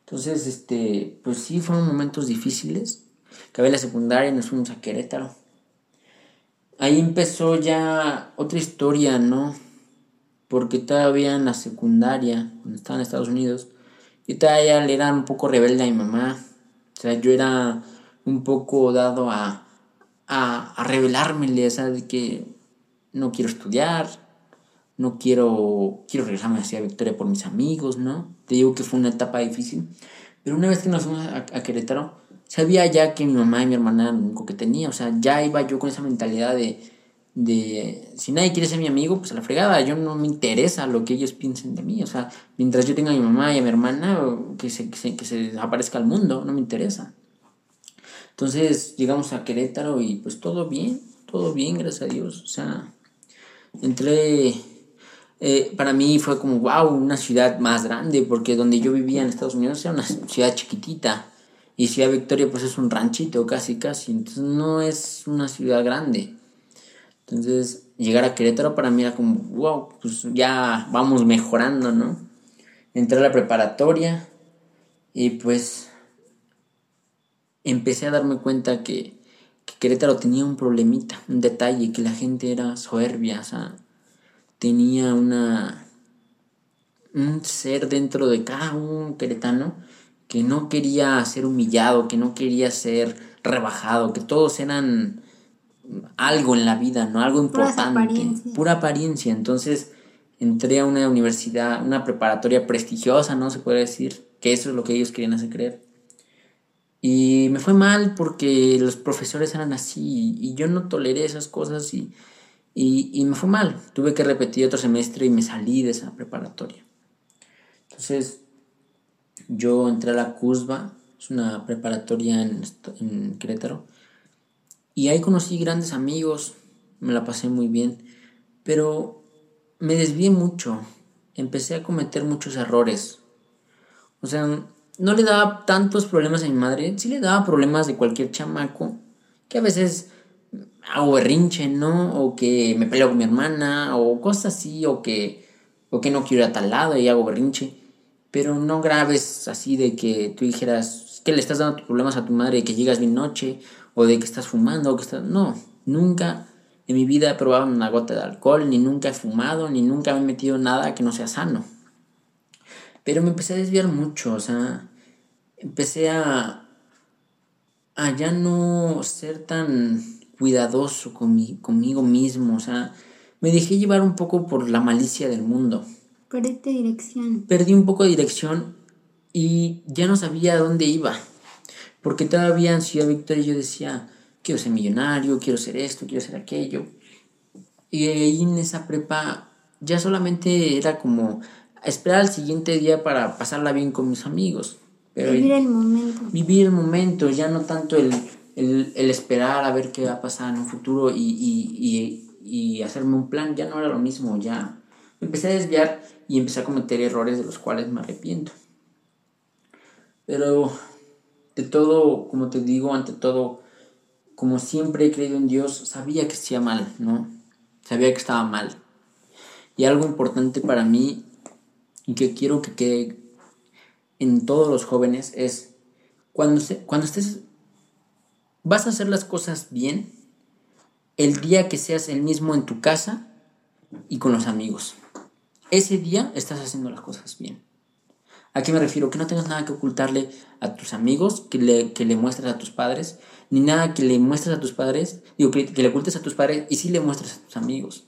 Entonces, este, pues sí, fueron momentos difíciles. Acabé la secundaria y nos fuimos a Querétaro. Ahí empezó ya otra historia, ¿no? Porque todavía en la secundaria, cuando estaba en Estados Unidos, yo todavía le era un poco rebelde a mi mamá. O sea, yo era un poco dado a, a, a revelármele, o sea, de que no quiero estudiar, no quiero, quiero regresarme hacia Victoria por mis amigos, ¿no? Te digo que fue una etapa difícil, pero una vez que nos fuimos a, a Querétaro, sabía ya que mi mamá y mi hermana eran lo único que tenía, o sea, ya iba yo con esa mentalidad de, de, si nadie quiere ser mi amigo, pues a la fregada, yo no me interesa lo que ellos piensen de mí, o sea, mientras yo tenga a mi mamá y a mi hermana, que se, que se, que se aparezca al mundo, no me interesa. Entonces llegamos a Querétaro y pues todo bien, todo bien, gracias a Dios, o sea, entré eh, para mí fue como, wow, una ciudad más grande, porque donde yo vivía en Estados Unidos era una ciudad chiquitita. Y Ciudad Victoria pues es un ranchito casi, casi. Entonces no es una ciudad grande. Entonces llegar a Querétaro para mí era como, wow, pues ya vamos mejorando, ¿no? Entré a la preparatoria y pues empecé a darme cuenta que, que Querétaro tenía un problemita, un detalle, que la gente era soberbia, o sea, tenía una un ser dentro de cada un queretano que no quería ser humillado, que no quería ser rebajado, que todos eran algo en la vida, ¿no? Algo importante, apariencia. pura apariencia. Entonces entré a una universidad, una preparatoria prestigiosa, ¿no? Se puede decir, que eso es lo que ellos querían hacer creer. Y me fue mal porque los profesores eran así y yo no toleré esas cosas y y, y, me fue mal. Tuve que repetir otro semestre y me salí de esa preparatoria. Entonces, yo entré a la CUSBA, es una preparatoria en, en Querétaro, y ahí conocí grandes amigos, me la pasé muy bien, pero me desvié mucho, empecé a cometer muchos errores. O sea, no le daba tantos problemas a mi madre, sí le daba problemas de cualquier chamaco, que a veces hago berrinche, ¿no? O que me peleo con mi hermana, o cosas así, o que, o que no quiero ir a tal lado y hago berrinche. Pero no graves así de que tú dijeras que le estás dando problemas a tu madre de que llegas bien noche, o de que estás fumando, o que estás... No, nunca en mi vida he probado una gota de alcohol, ni nunca he fumado, ni nunca me he metido nada que no sea sano. Pero me empecé a desviar mucho, o sea, empecé a, a ya no ser tan cuidadoso con mi, conmigo mismo, o sea, me dejé llevar un poco por la malicia del mundo. Perdiste dirección. Perdí un poco de dirección y ya no sabía a dónde iba. Porque todavía en Ciudad Victoria yo decía, quiero ser millonario, quiero ser esto, quiero ser aquello. Y ahí en esa prepa ya solamente era como esperar al siguiente día para pasarla bien con mis amigos. vivir el momento. Vivir el momento, ya no tanto el, esperar a ver qué va a pasar en un futuro y, y hacerme un plan, ya no era lo mismo, ya empecé a desviar y empecé a cometer errores de los cuales me arrepiento. Pero de todo, como te digo, ante todo, como siempre he creído en Dios, sabía que hacía mal, ¿no? Sabía que estaba mal. Y algo importante para mí y que quiero que quede en todos los jóvenes es cuando, se, cuando estés, vas a hacer las cosas bien el día que seas el mismo en tu casa y con los amigos. Ese día estás haciendo las cosas bien. ¿A qué me refiero? Que no tengas nada que ocultarle a tus amigos, que le, que le muestres a tus padres, ni nada que le muestres a tus padres, digo, que, le ocultes a tus padres y sí le muestres a tus amigos.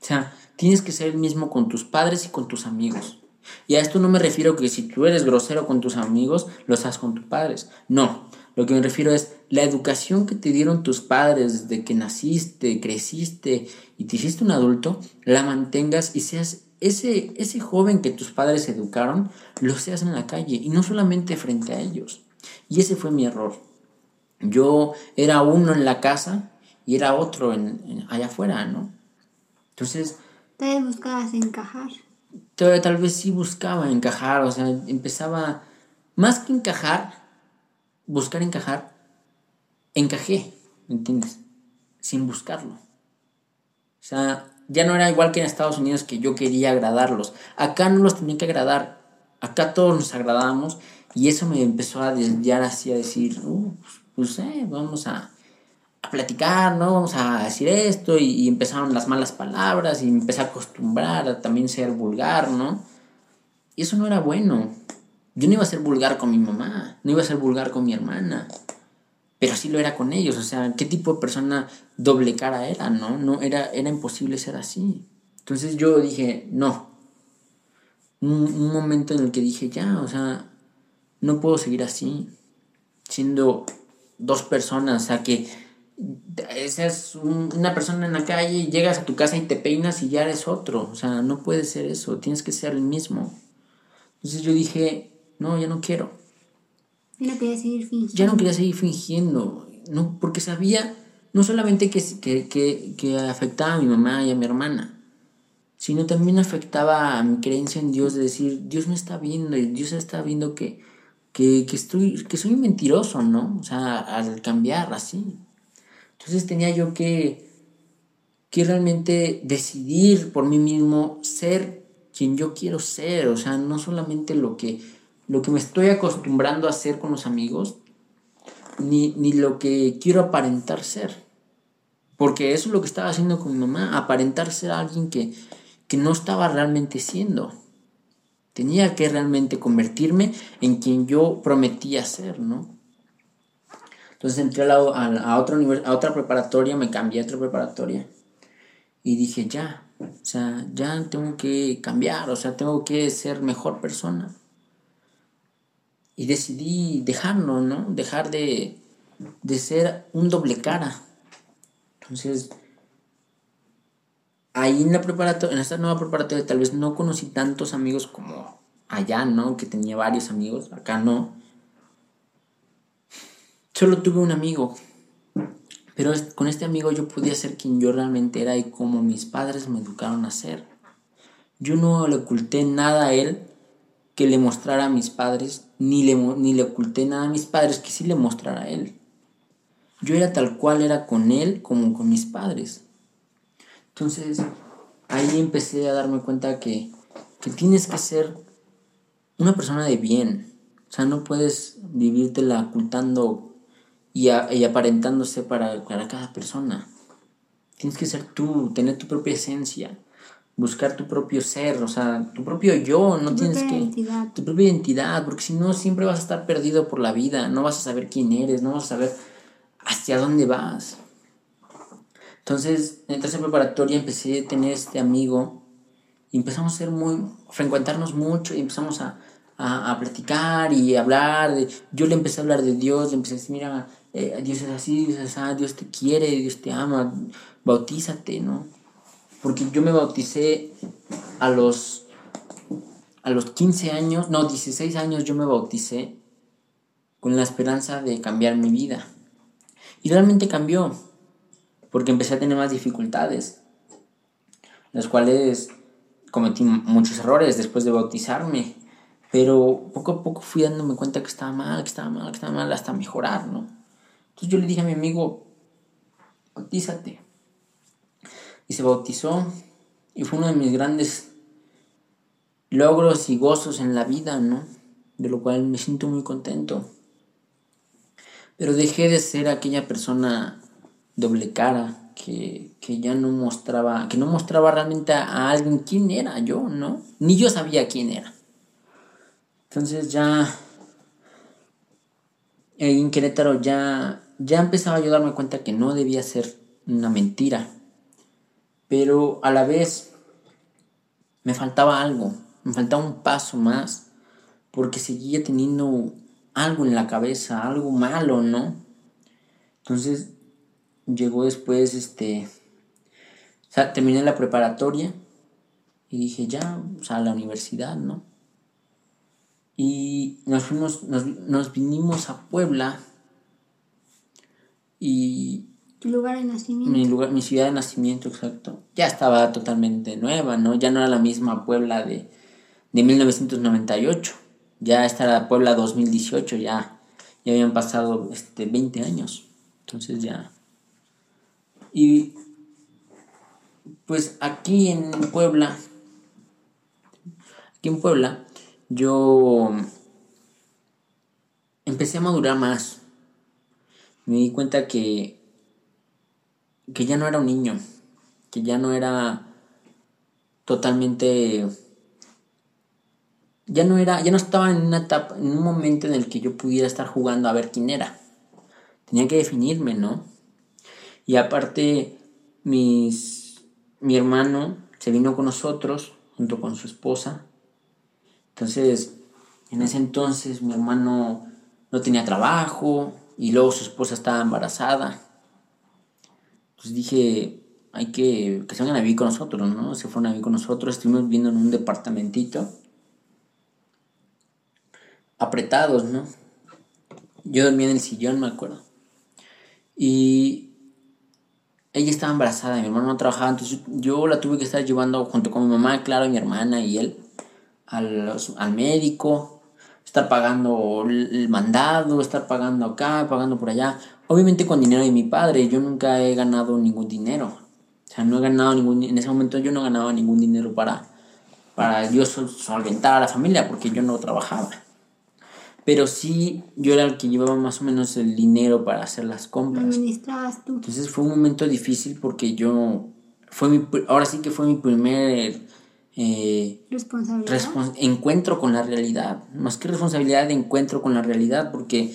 O sea, tienes que ser el mismo con tus padres y con tus amigos. Y a esto no me refiero que si tú eres grosero con tus amigos, lo hagas con tus padres. No, lo que me refiero es la educación que te dieron tus padres desde que naciste, creciste y te hiciste un adulto, la mantengas y seas ese, ese joven que tus padres educaron, lo seas en la calle y no solamente frente a ellos. Y ese fue mi error. Yo era uno en la casa y era otro en, allá afuera, ¿no? Entonces... Tal vez buscabas encajar. Tal, tal vez sí buscaba encajar, o sea, empezaba, más que encajar, buscar encajar, encajé, ¿me entiendes? Sin buscarlo. O sea, ya no era igual que en Estados Unidos que yo quería agradarlos. Acá no los tenía que agradar. Acá todos nos agradamos y eso me empezó a desviar así a decir, uh, pues, eh, vamos a, a, platicar, ¿no? Vamos a decir esto y, y, empezaron las malas palabras y empecé a acostumbrar a también ser vulgar, ¿no? Y eso no era bueno. Yo no iba a ser vulgar con mi mamá, no iba a ser vulgar con mi hermana pero sí lo era con ellos, o sea, qué tipo de persona doble cara era, ¿no? No era, era imposible ser así. Entonces yo dije, no. Un, momento en el que dije, ya, o sea, no puedo seguir así, siendo dos personas, o sea, que seas una persona en la calle y llegas a tu casa y te peinas y ya eres otro, o sea, no puede ser eso, tienes que ser el mismo. Entonces yo dije, no, ya no quiero. Ya no quería seguir fingiendo. Ya no quería seguir fingiendo, no, porque sabía no solamente que, que, que, afectaba a mi mamá y a mi hermana, sino también afectaba a mi creencia en Dios de decir, Dios me está viendo y Dios está viendo que, que, estoy, que soy mentiroso, ¿no? O sea, al cambiar así. Entonces tenía yo que, que realmente decidir por mí mismo ser quien yo quiero ser, o sea, no solamente lo que lo que me estoy acostumbrando a hacer con los amigos, ni, lo que quiero aparentar ser. Porque eso es lo que estaba haciendo con mi mamá, aparentar ser alguien que, no estaba realmente siendo. Tenía que realmente convertirme en quien yo prometía ser, ¿no? Entonces entré a, a, otro a otra preparatoria, me cambié a otra preparatoria y dije, ya, o sea, ya tengo que cambiar, o sea, tengo que ser mejor persona y decidí dejarlo, ¿no? Dejar de, ser un doble cara. Entonces, ahí en la preparatoria, en esta nueva preparatoria, tal vez no conocí tantos amigos como allá, ¿no? Que tenía varios amigos, acá no. Solo tuve un amigo, pero con este amigo yo podía ser quien yo realmente era y como mis padres me educaron a ser. Yo no le oculté nada a él que le mostrara a mis padres, ni le, ni le oculté nada a mis padres que sí le mostrara a él. Yo era tal cual era con él como con mis padres. Entonces, ahí empecé a darme cuenta que, que tienes que ser una persona de bien. O sea, no puedes vivírtela ocultando y, y aparentándose para, para cada persona. Tienes que ser tú, tener tu propia esencia buscar tu propio ser, o sea, tu propio yo, no tienes que... Identidad. Tu propia identidad, porque si no siempre vas a estar perdido por la vida, no vas a saber quién eres, no vas a saber hacia dónde vas. Entonces, en tercera preparatoria empecé a tener este amigo y empezamos a ser muy, a frecuentarnos mucho y empezamos a, a, platicar y hablar. De, yo le empecé a hablar de Dios, le empecé a decir, mira, eh, Dios es así, Dios es así, Dios te quiere, Dios te ama, bautízate, ¿no? Porque yo me bauticé a los, a los 15 años, no, 16 años yo me bauticé con la esperanza de cambiar mi vida. Y realmente cambió, porque empecé a tener más dificultades, las cuales cometí muchos errores después de bautizarme, pero poco a poco fui dándome cuenta que estaba mal, que estaba mal, que estaba mal, hasta mejorar, ¿no? Entonces yo le dije a mi amigo, bautízate. Y se bautizó y fue uno de mis grandes logros y gozos en la vida, ¿no? De lo cual me siento muy contento. Pero dejé de ser aquella persona doble cara que, ya no mostraba, que no mostraba realmente a, alguien quién era yo, ¿no? Ni yo sabía quién era. Entonces ya en Querétaro ya, ya empezaba yo a darme cuenta que no debía ser una mentira. Pero a la vez me faltaba algo, me faltaba un paso más, porque seguía teniendo algo en la cabeza, algo malo, ¿no? Entonces llegó después, este, o sea, terminé la preparatoria y dije, ya, o sea, a la universidad, ¿no? Y nos fuimos, nos, nos vinimos a Puebla y... ¿Tu lugar de nacimiento? Mi, lugar, mi ciudad de nacimiento, exacto. Ya estaba totalmente nueva, ¿no? Ya no era la misma Puebla de, de 1998 ya esta era Puebla 2018, ya, ya habían pasado este, 20 años. Entonces ya. Y pues aquí en Puebla, aquí en Puebla, yo empecé a madurar más. Me di cuenta que, que ya no era un niño, que ya no era totalmente ya no era, ya no estaba en una etapa, en un momento en el que yo pudiera estar jugando a ver quién era. Tenía que definirme, ¿no? Y aparte, mis, mi hermano se vino con nosotros, junto con su esposa. Entonces, en ese entonces mi hermano no tenía trabajo y luego su esposa estaba embarazada. Entonces dije, hay que que se vengan a vivir con nosotros, ¿no? Se fueron a vivir con nosotros, estuvimos viviendo en un departamentito apretados, ¿no? Yo dormía en el sillón, me acuerdo. Y ella estaba embarazada, mi hermano no trabajaba, entonces yo la tuve que estar llevando junto con mi mamá, claro, mi hermana y él al, al médico, estar pagando el mandado, estar pagando acá, pagando por allá. Obviamente con dinero de mi padre, yo nunca he ganado ningún dinero. O sea, no he ganado ningún, en ese momento yo no ganaba ningún dinero para, para yo solventar a la familia porque yo no trabajaba pero sí yo era el que llevaba más o menos el dinero para hacer las compras. Administrabas tú. Entonces fue un momento difícil porque yo, fue mi, ahora sí que fue mi primer eh, responsabilidad. encuentro con la realidad, más que responsabilidad de encuentro con la realidad, porque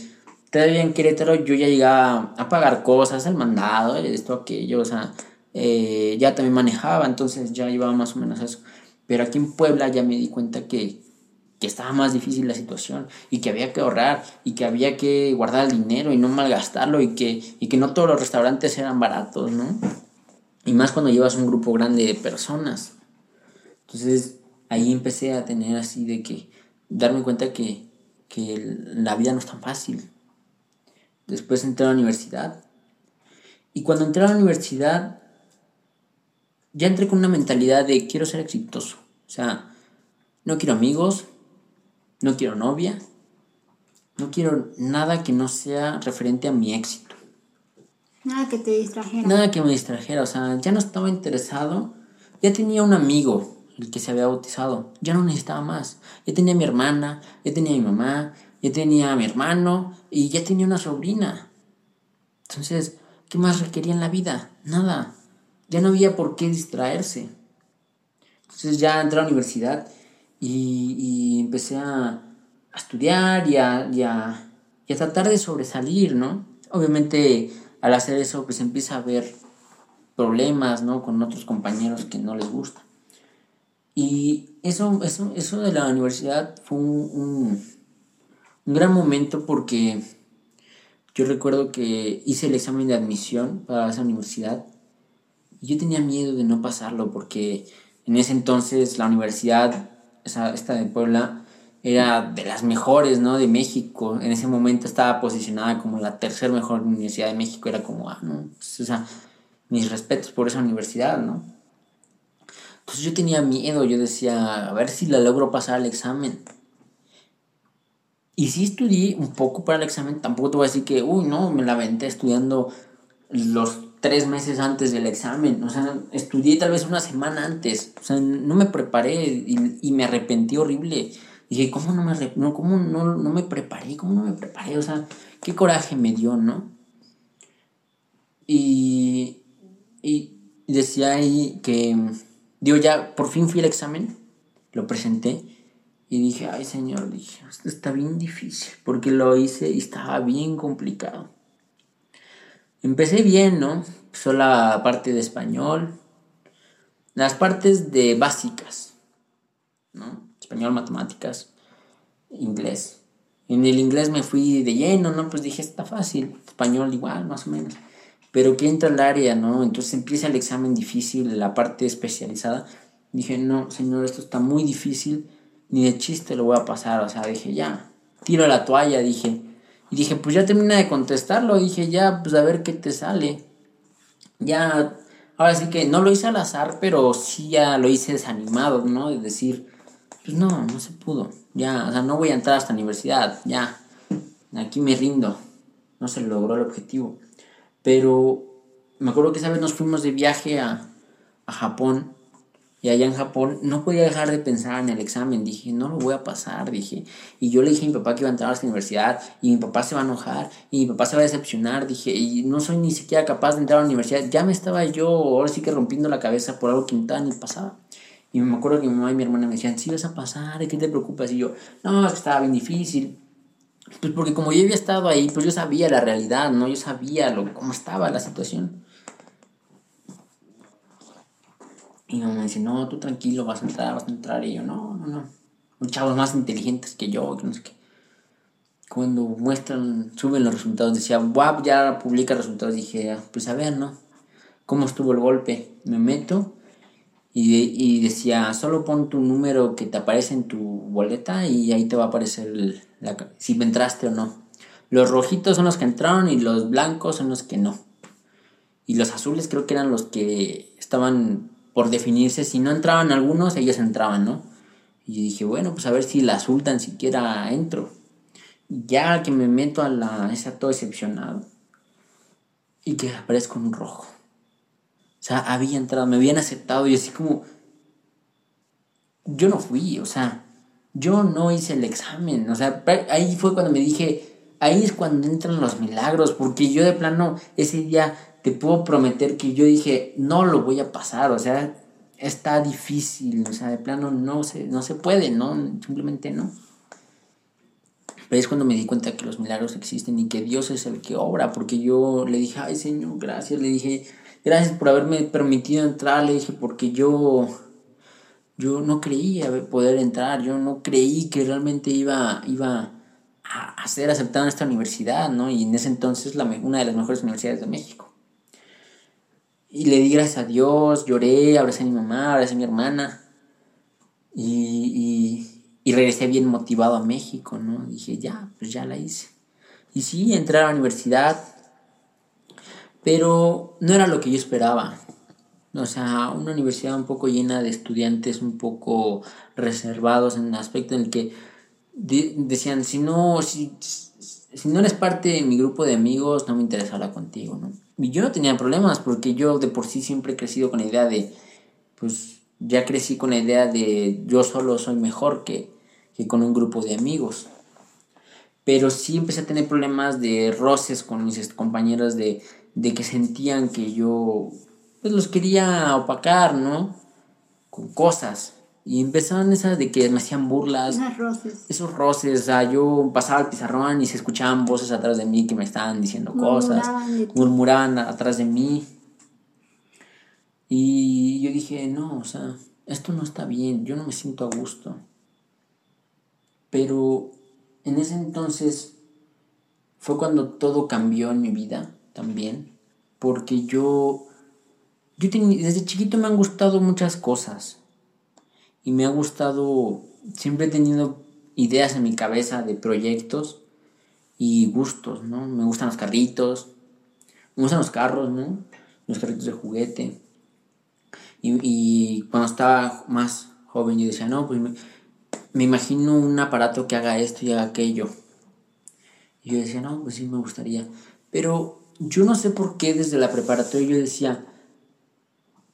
todavía en Querétaro yo ya llegaba a pagar cosas, el mandado, esto, aquello, o sea, eh, ya también manejaba, entonces ya llevaba más o menos eso. Pero aquí en Puebla ya me di cuenta que que estaba más difícil la situación y que había que ahorrar y que había que guardar el dinero y no malgastarlo y que, y que no todos los restaurantes eran baratos, ¿no? Y más cuando llevas un grupo grande de personas. Entonces ahí empecé a tener así de que darme cuenta que, que la vida no es tan fácil. Después entré a la universidad. Y cuando entré a la universidad, ya entré con una mentalidad de quiero ser exitoso. O sea, no quiero amigos, no quiero novia, no quiero nada que no sea referente a mi éxito. Nada que te distrajera. Nada que me distrajera, o sea, ya no estaba interesado, ya tenía un amigo, el que se había bautizado, ya no necesitaba más. Ya tenía a mi hermana, ya tenía a mi mamá, ya tenía a mi hermano y ya tenía una sobrina. Entonces, ¿qué más requería en la vida? Nada. Ya no había por qué distraerse. Entonces ya entré a la universidad y, empecé a, estudiar y a, y, a, tratar de sobresalir, ¿no? Obviamente al hacer eso pues empieza a haber problemas, ¿no? Con otros compañeros que no les gusta. Y eso, eso, eso de la universidad fue un, gran momento porque yo recuerdo que hice el examen de admisión para esa universidad Y yo tenía miedo de no pasarlo porque en ese entonces la universidad, esa, esta de Puebla, era de las mejores, ¿no? De México. En ese momento estaba posicionada como la tercera mejor universidad de México. Era como, ah, no, pues, o sea, mis respetos por esa universidad, ¿no? Entonces yo tenía miedo, yo decía, a ver si la logro pasar el examen. Y sí estudié un poco para el examen, tampoco te voy a decir que, uy, no, me la aventé estudiando los tres meses antes del examen. O sea, estudié tal vez una semana antes. O sea, no me preparé y, me arrepentí horrible. Dije, ¿cómo no me, no, cómo no, no me preparé? ¿Cómo no me preparé? O sea, qué coraje me dio, ¿no? Y, y decía ahí que, digo, ya por fin fui al examen, lo presenté y dije, ay señor, dije, esto está bien difícil, porque lo hice y estaba bien complicado. Empecé bien, ¿no? Empezó la parte de español, las partes de básicas, ¿no? Español, matemáticas, inglés. En el inglés me fui de lleno, ¿no? Pues dije, está fácil, español igual, más o menos. Pero que entra el área, ¿no? Entonces empieza el examen difícil, la parte especializada. Dije, no, señor, esto está muy difícil, ni de chiste lo voy a pasar. O sea, dije, ya, tiro la toalla, dije. Y dije, pues ya termina de contestarlo. Dije, ya, pues a ver qué te sale. Ya, ahora sí que no lo hice al azar, pero sí ya lo hice desanimado, ¿no? De decir, pues no, no se pudo. Ya, o sea, no voy a entrar hasta la universidad. Ya, aquí me rindo. No se logró el objetivo. Pero me acuerdo que esa vez nos fuimos de viaje a, a Japón y allá en Japón no podía dejar de pensar en el examen. Dije, no lo voy a pasar, dije. Y yo le dije a mi papá que iba a entrar a la universidad y mi papá se va a enojar y mi papá se va a decepcionar. Dije, y no soy ni siquiera capaz de entrar a la universidad. Ya me estaba yo ahora sí que rompiendo la cabeza por algo que no ni pasaba. Y me acuerdo que mi mamá y mi hermana me decían, sí vas a pasar, ¿de qué te preocupas? Y yo, no, es que estaba bien difícil. Pues porque como yo había estado ahí, pues yo sabía la realidad, ¿no? Yo sabía lo, cómo estaba la situación. Y mi mamá dice, no, tú tranquilo, vas a entrar, vas a entrar. Y yo, no, no, no. Son chavos más inteligentes que yo, que no sé qué. Cuando muestran, suben los resultados, decía, WAP ya publica resultados. Dije, pues a ver, ¿no? ¿Cómo estuvo el golpe? Me meto y, y, decía, solo pon tu número que te aparece en tu boleta y ahí te va a aparecer la, si entraste o no. Los rojitos son los que entraron y los blancos son los que no. Y los azules creo que eran los que estaban por definirse. Si no entraban algunos, ellos entraban, ¿no? Y dije, bueno, pues a ver si la azul tan siquiera entro. Ya que me meto a la esa todo decepcionado. Y que aparezco un rojo. O sea, había entrado, me habían aceptado y así como, yo no fui, o sea, yo no hice el examen, o sea, ahí fue cuando me dije, ahí es cuando entran los milagros, porque yo de plano ese día te puedo prometer que yo dije, no lo voy a pasar, o sea, está difícil, o sea, de plano no se, no se puede, ¿no? Simplemente no. Pero es cuando me di cuenta que los milagros existen y que Dios es el que obra, porque yo le dije, ay Señor, gracias, le dije, gracias por haberme permitido entrar, le dije, porque yo, yo no creía poder entrar, yo no creí que realmente iba, iba a, ser aceptado en esta universidad, ¿no? Y en ese entonces la, una de las mejores universidades de México. Y le di gracias a Dios, lloré, abracé a mi mamá, abracé a mi hermana. Y, y, y regresé bien motivado a México, ¿no? Dije, ya, pues ya la hice. Y sí, entré a la universidad, pero no era lo que yo esperaba. O sea, una universidad un poco llena de estudiantes un poco reservados en el aspecto en el que decían, si no, si, si no eres parte de mi grupo de amigos, no me interesa hablar contigo, ¿no? Y yo no tenía problemas porque yo de por sí siempre he crecido con la idea de, pues ya crecí con la idea de yo solo soy mejor que, que con un grupo de amigos. Pero sí empecé a tener problemas de roces con mis compañeros de de que sentían que yo pues los quería opacar, ¿no? Con cosas. Y empezaban esas de que me hacían burlas. Esos roces. Esos roces. O sea, yo pasaba al pizarrón y se escuchaban voces atrás de mí que me estaban diciendo cosas. Murmuraban atrás de mí. Y yo dije, no, o sea, esto no está bien. Yo no me siento a gusto. Pero en ese entonces fue cuando todo cambió en mi vida también, porque yo, yo desde chiquito me han gustado muchas cosas. Y me ha gustado, siempre he tenido ideas en mi cabeza de proyectos y gustos, ¿no? Me gustan los carritos, me gustan los carros, ¿no? Los carritos de juguete. Y, cuando estaba más joven yo decía, no, pues me, me, imagino un aparato que haga esto y haga aquello. Y yo decía, no, pues sí me gustaría. Pero yo no sé por qué desde la preparatoria yo decía,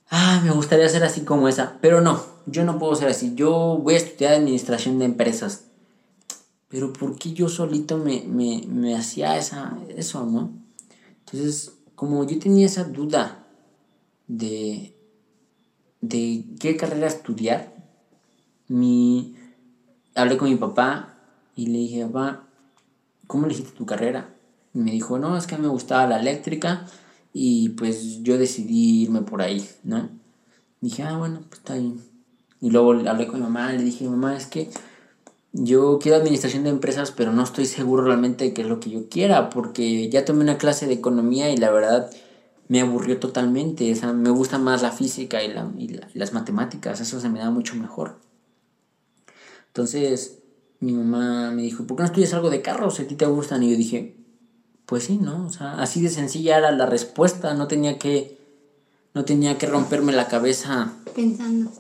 ah, me gustaría ser así como esa. Pero no, yo no puedo ser así. Yo voy a estudiar administración de empresas. Pero ¿por qué yo solito me, me, me hacía esa, eso, no? Entonces, como yo tenía esa duda de, de qué carrera estudiar, mi, hablé con mi papá y le dije, papá, ¿cómo elegiste tu carrera? Y me dijo, no, es que me gustaba la eléctrica y pues yo decidí irme por ahí, ¿no? dije, ah, bueno, pues está bien. Y luego hablé con mi mamá, le dije, mamá, es que yo quiero administración de empresas, pero no estoy seguro realmente de qué es lo que yo quiera, porque ya tomé una clase de economía y la verdad me aburrió totalmente. O sea, me gusta más la física y, la, y las matemáticas, eso se me da mucho mejor. Entonces, mi mamá me dijo, ¿por qué no estudias algo de carros? A ti te gustan. Y yo dije, pues sí, ¿no? O sea, así de sencilla era la respuesta, no tenía que, no tenía que romperme la cabeza. Pensando.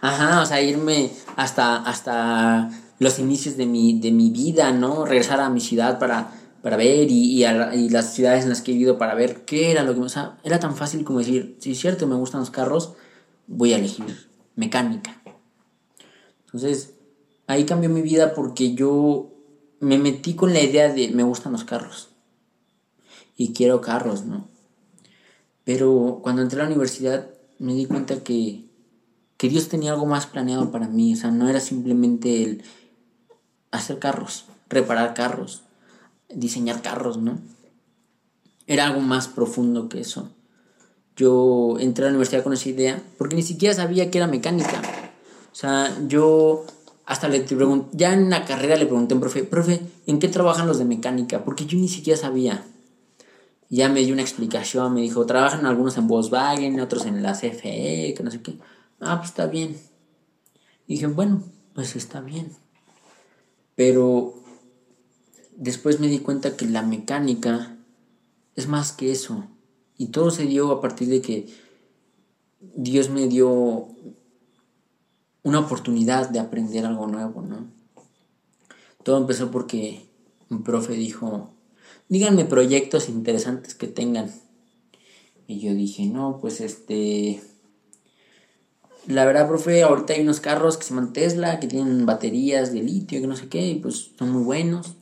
Ajá, o sea, irme hasta, hasta los inicios de mi, de mi vida, ¿no? Regresar a mi ciudad para, para ver y, y, las ciudades en las que he vivido para ver qué era lo que... O sea, era tan fácil como decir, si es cierto, me gustan los carros, voy a elegir mecánica. Entonces, ahí cambió mi vida porque yo me metí con la idea de me gustan los carros. Y quiero carros, ¿no? Pero cuando entré a la universidad me di cuenta que, que Dios tenía algo más planeado para mí. O sea, no era simplemente el hacer carros, reparar carros, diseñar carros, ¿no? Era algo más profundo que eso. Yo entré a la universidad con esa idea porque ni siquiera sabía que era mecánica. O sea, yo hasta le pregunté, ya en la carrera le pregunté a un profe, profe, ¿en qué trabajan los de mecánica? Porque yo ni siquiera sabía. Ya me dio una explicación, me dijo, trabajan algunos en Volkswagen, otros en la CFE, que no sé qué. Ah, pues está bien. Dije, bueno, pues está bien. Pero después me di cuenta que la mecánica es más que eso. Y todo se dio a partir de que Dios me dio una oportunidad de aprender algo nuevo, ¿no? Todo empezó porque un profe dijo, díganme proyectos interesantes que tengan. Y yo dije, no, pues este, la verdad, profe, ahorita hay unos carros que se llaman Tesla, que tienen baterías de litio, que no sé qué, y pues son muy buenos.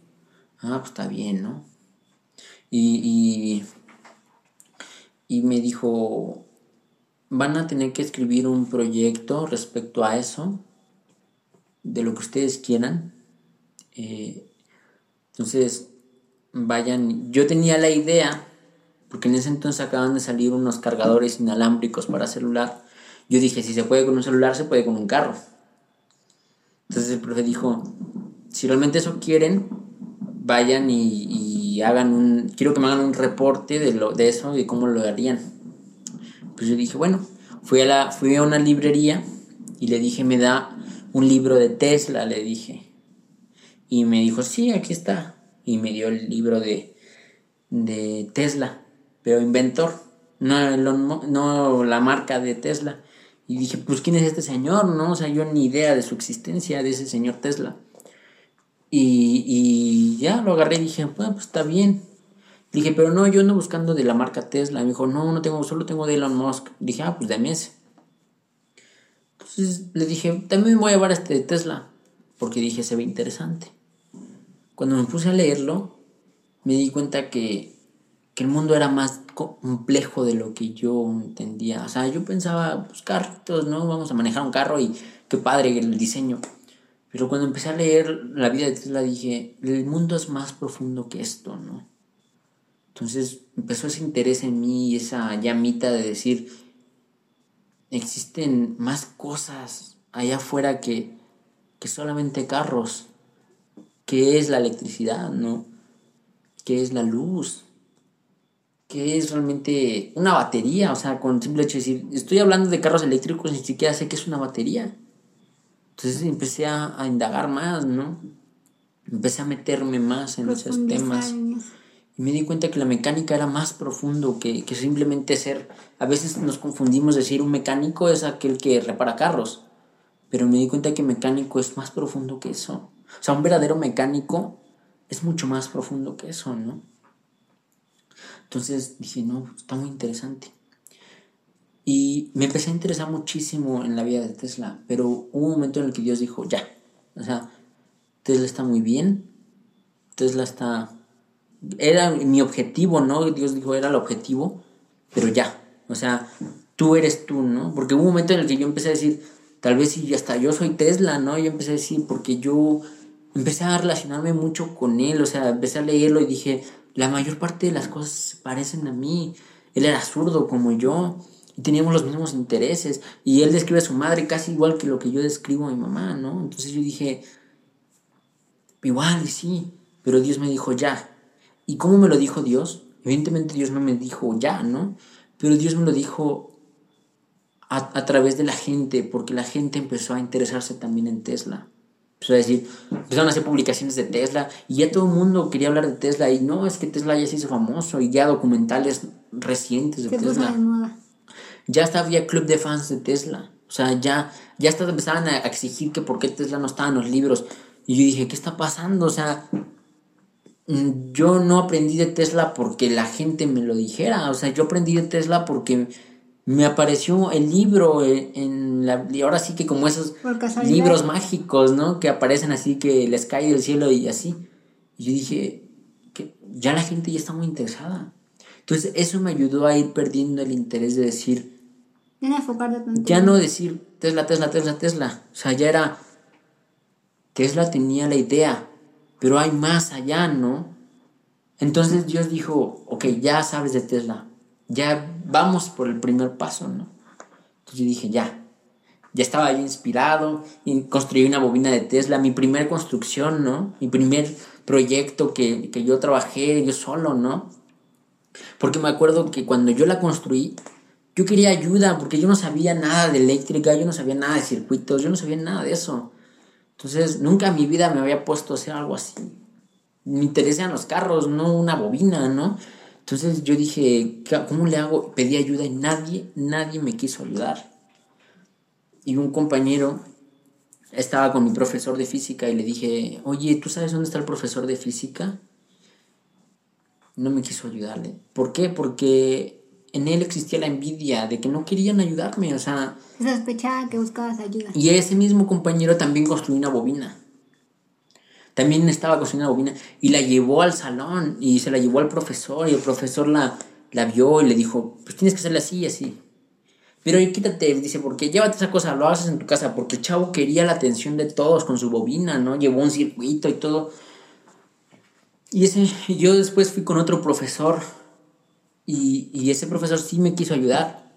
Ah, pues está bien, ¿no? Y, y, me dijo, van a tener que escribir un proyecto respecto a eso, de lo que ustedes quieran. Eh, entonces, vayan, yo tenía la idea, porque en ese entonces acaban de salir unos cargadores inalámbricos para celular yo dije, si se puede con un celular, se puede con un carro. Entonces el profe dijo, si realmente eso quieren, vayan y, hagan un, quiero que me hagan un reporte de, lo, de eso y cómo lo harían. Pues yo dije, bueno, fui a, la, fui a una librería y le dije, me da un libro de Tesla, le dije. Y me dijo, sí, aquí está. Y me dio el libro de, de Tesla, pero inventor, no, no la marca de Tesla. Y dije, pues ¿quién es este señor? No, o sea, yo ni idea de su existencia, de ese señor Tesla. Y, y ya lo agarré y dije, bueno, pues está bien. Dije, pero no, yo ando buscando de la marca Tesla. Me dijo, no, no tengo, solo tengo de Elon Musk. Dije, ah, pues dame ese. Entonces le dije, también voy a llevar este de Tesla. Porque dije, se ve interesante. Cuando me puse a leerlo, me di cuenta que que el mundo era más complejo de lo que yo entendía. O sea, yo pensaba, pues carritos, ¿no? Vamos a manejar un carro y qué padre el diseño. Pero cuando empecé a leer la vida de Tesla dije, el mundo es más profundo que esto, ¿no? Entonces empezó ese interés en mí esa llamita de decir, existen más cosas allá afuera que, que solamente carros. ¿Qué es la electricidad, no? ¿Qué es la luz? Qué es realmente una batería. O sea, con simple hecho de decir, estoy hablando de carros eléctricos, ni siquiera sé qué es una batería. Entonces empecé a, a indagar más, ¿no? Empecé a meterme más en esos temas. Y me di cuenta que la mecánica era más profundo que, que simplemente ser... A veces nos confundimos decir un mecánico es aquel que repara carros. Pero me di cuenta que mecánico es más profundo que eso. O sea, un verdadero mecánico es mucho más profundo que eso, ¿no? Entonces dije, no, está muy interesante. Y me empecé a interesar muchísimo en la vida de Tesla, pero hubo un momento en el que Dios dijo, ya, o sea, Tesla está muy bien, Tesla está... Era mi objetivo, ¿no? Dios dijo, era el objetivo, pero ya, o sea, tú eres tú, ¿no? Porque hubo un momento en el que yo empecé a decir, tal vez si hasta yo soy Tesla, ¿no? Yo empecé a decir, porque yo empecé a relacionarme mucho con él, o sea, empecé a leerlo y dije, la mayor parte de las cosas se parecen a mí, él era zurdo como yo, y teníamos los mismos intereses, y él describe a su madre casi igual que lo que yo describo a mi mamá, ¿no? Entonces yo dije, igual, sí, pero Dios me dijo ya. ¿Y cómo me lo dijo Dios? Evidentemente Dios no me dijo ya, ¿no? Pero Dios me lo dijo a, a través de la gente, porque la gente empezó a interesarse también en Tesla. Empezó a decir, empezaron a hacer publicaciones de Tesla y ya todo el mundo quería hablar de Tesla y no, es que Tesla ya se hizo famoso y ya documentales recientes de Tesla. Ya hasta había club de fans de Tesla. O sea, ya, ya hasta empezaban a exigir que por qué Tesla no estaba en los libros. Y yo dije, ¿qué está pasando? O sea, mm, yo no aprendí de Tesla porque la gente me lo dijera. O sea, yo aprendí de Tesla porque me apareció el libro en la... Y ahora sí que como esos libros mágicos, ¿no? Que aparecen así, que les cae del cielo y así. Y yo dije, que ya la gente ya está muy interesada. Entonces eso me ayudó a ir perdiendo el interés de decir... Ya no decir Tesla, Tesla, Tesla, Tesla. O sea, ya era... Tesla tenía la idea, pero hay más allá, ¿no? Entonces Dios dijo, ok, ya sabes de Tesla, ya vamos por el primer paso, ¿no? Entonces yo dije, ya, ya estaba yo inspirado, y construí una bobina de Tesla, mi primer construcción, ¿no? Mi primer proyecto que, que yo trabajé yo solo, ¿no? Porque me acuerdo que cuando yo la construí, yo quería ayuda porque yo no sabía nada de eléctrica, yo no sabía nada de circuitos, yo no sabía nada de eso. Entonces, nunca en mi vida me había puesto a hacer algo así. Me interesan los carros, no una bobina, ¿no? Entonces yo dije, ¿cómo le hago? Pedí ayuda y nadie, nadie me quiso ayudar. Y un compañero estaba con mi profesor de física y le dije, oye, ¿tú sabes dónde está el profesor de física? No me quiso ayudarle. ¿Por qué? Porque en él existía la envidia de que no querían ayudarme, o sea... Sospechaba que buscabas ayuda. Y ese mismo compañero también construyó una bobina también estaba cocinando bobina y la llevó al salón y se la llevó al profesor y el profesor la, la vio y le dijo, pues tienes que hacerla así y así. Pero quítate, dice, porque llévate esa cosa, lo haces en tu casa, porque el chavo quería la atención de todos con su bobina, ¿no? Llevó un circuito y todo. Y ese, yo después fui con otro profesor y, y ese profesor sí me quiso ayudar.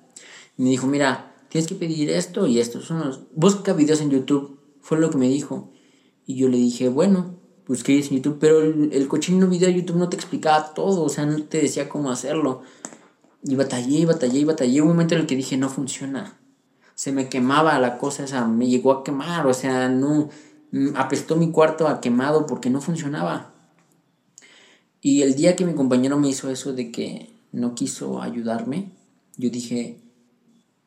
Y me dijo, mira, tienes que pedir esto y esto. Son los... Busca videos en YouTube, fue lo que me dijo. Y yo le dije, bueno, pues que en YouTube, pero el, el cochino video de YouTube no te explicaba todo, o sea, no te decía cómo hacerlo. Y batallé, batallé, batallé. Un momento en el que dije, no funciona. Se me quemaba la cosa esa, me llegó a quemar, o sea, no, mm, apestó mi cuarto a quemado porque no funcionaba. Y el día que mi compañero me hizo eso de que no quiso ayudarme, yo dije,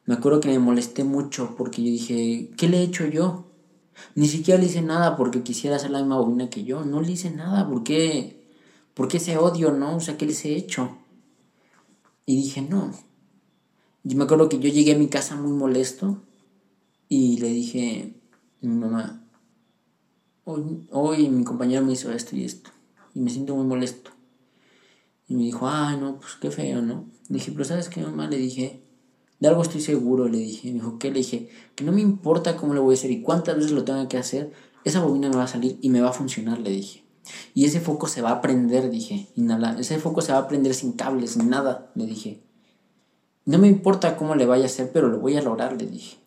me acuerdo que me molesté mucho porque yo dije, ¿qué le he hecho yo? Ni siquiera le hice nada porque quisiera hacer la misma bobina que yo. No le hice nada. ¿Por qué? ¿Por qué ese odio, no? O sea, ¿qué les he hecho? Y dije, no. Yo me acuerdo que yo llegué a mi casa muy molesto y le dije a mi mamá, hoy, hoy mi compañero me hizo esto y esto. Y me siento muy molesto. Y me dijo, ay, no, pues qué feo, ¿no? dije, pero ¿sabes qué, mamá? Le dije, de algo estoy seguro, le dije. Me dijo, ¿qué? Le dije, que no me importa cómo le voy a hacer y cuántas veces lo tenga que hacer, esa bobina me va a salir y me va a funcionar, le dije. Y ese foco se va a prender, dije. Ese foco se va a prender sin cables, sin nada, le dije. No me importa cómo le vaya a hacer, pero lo voy a lograr, le dije.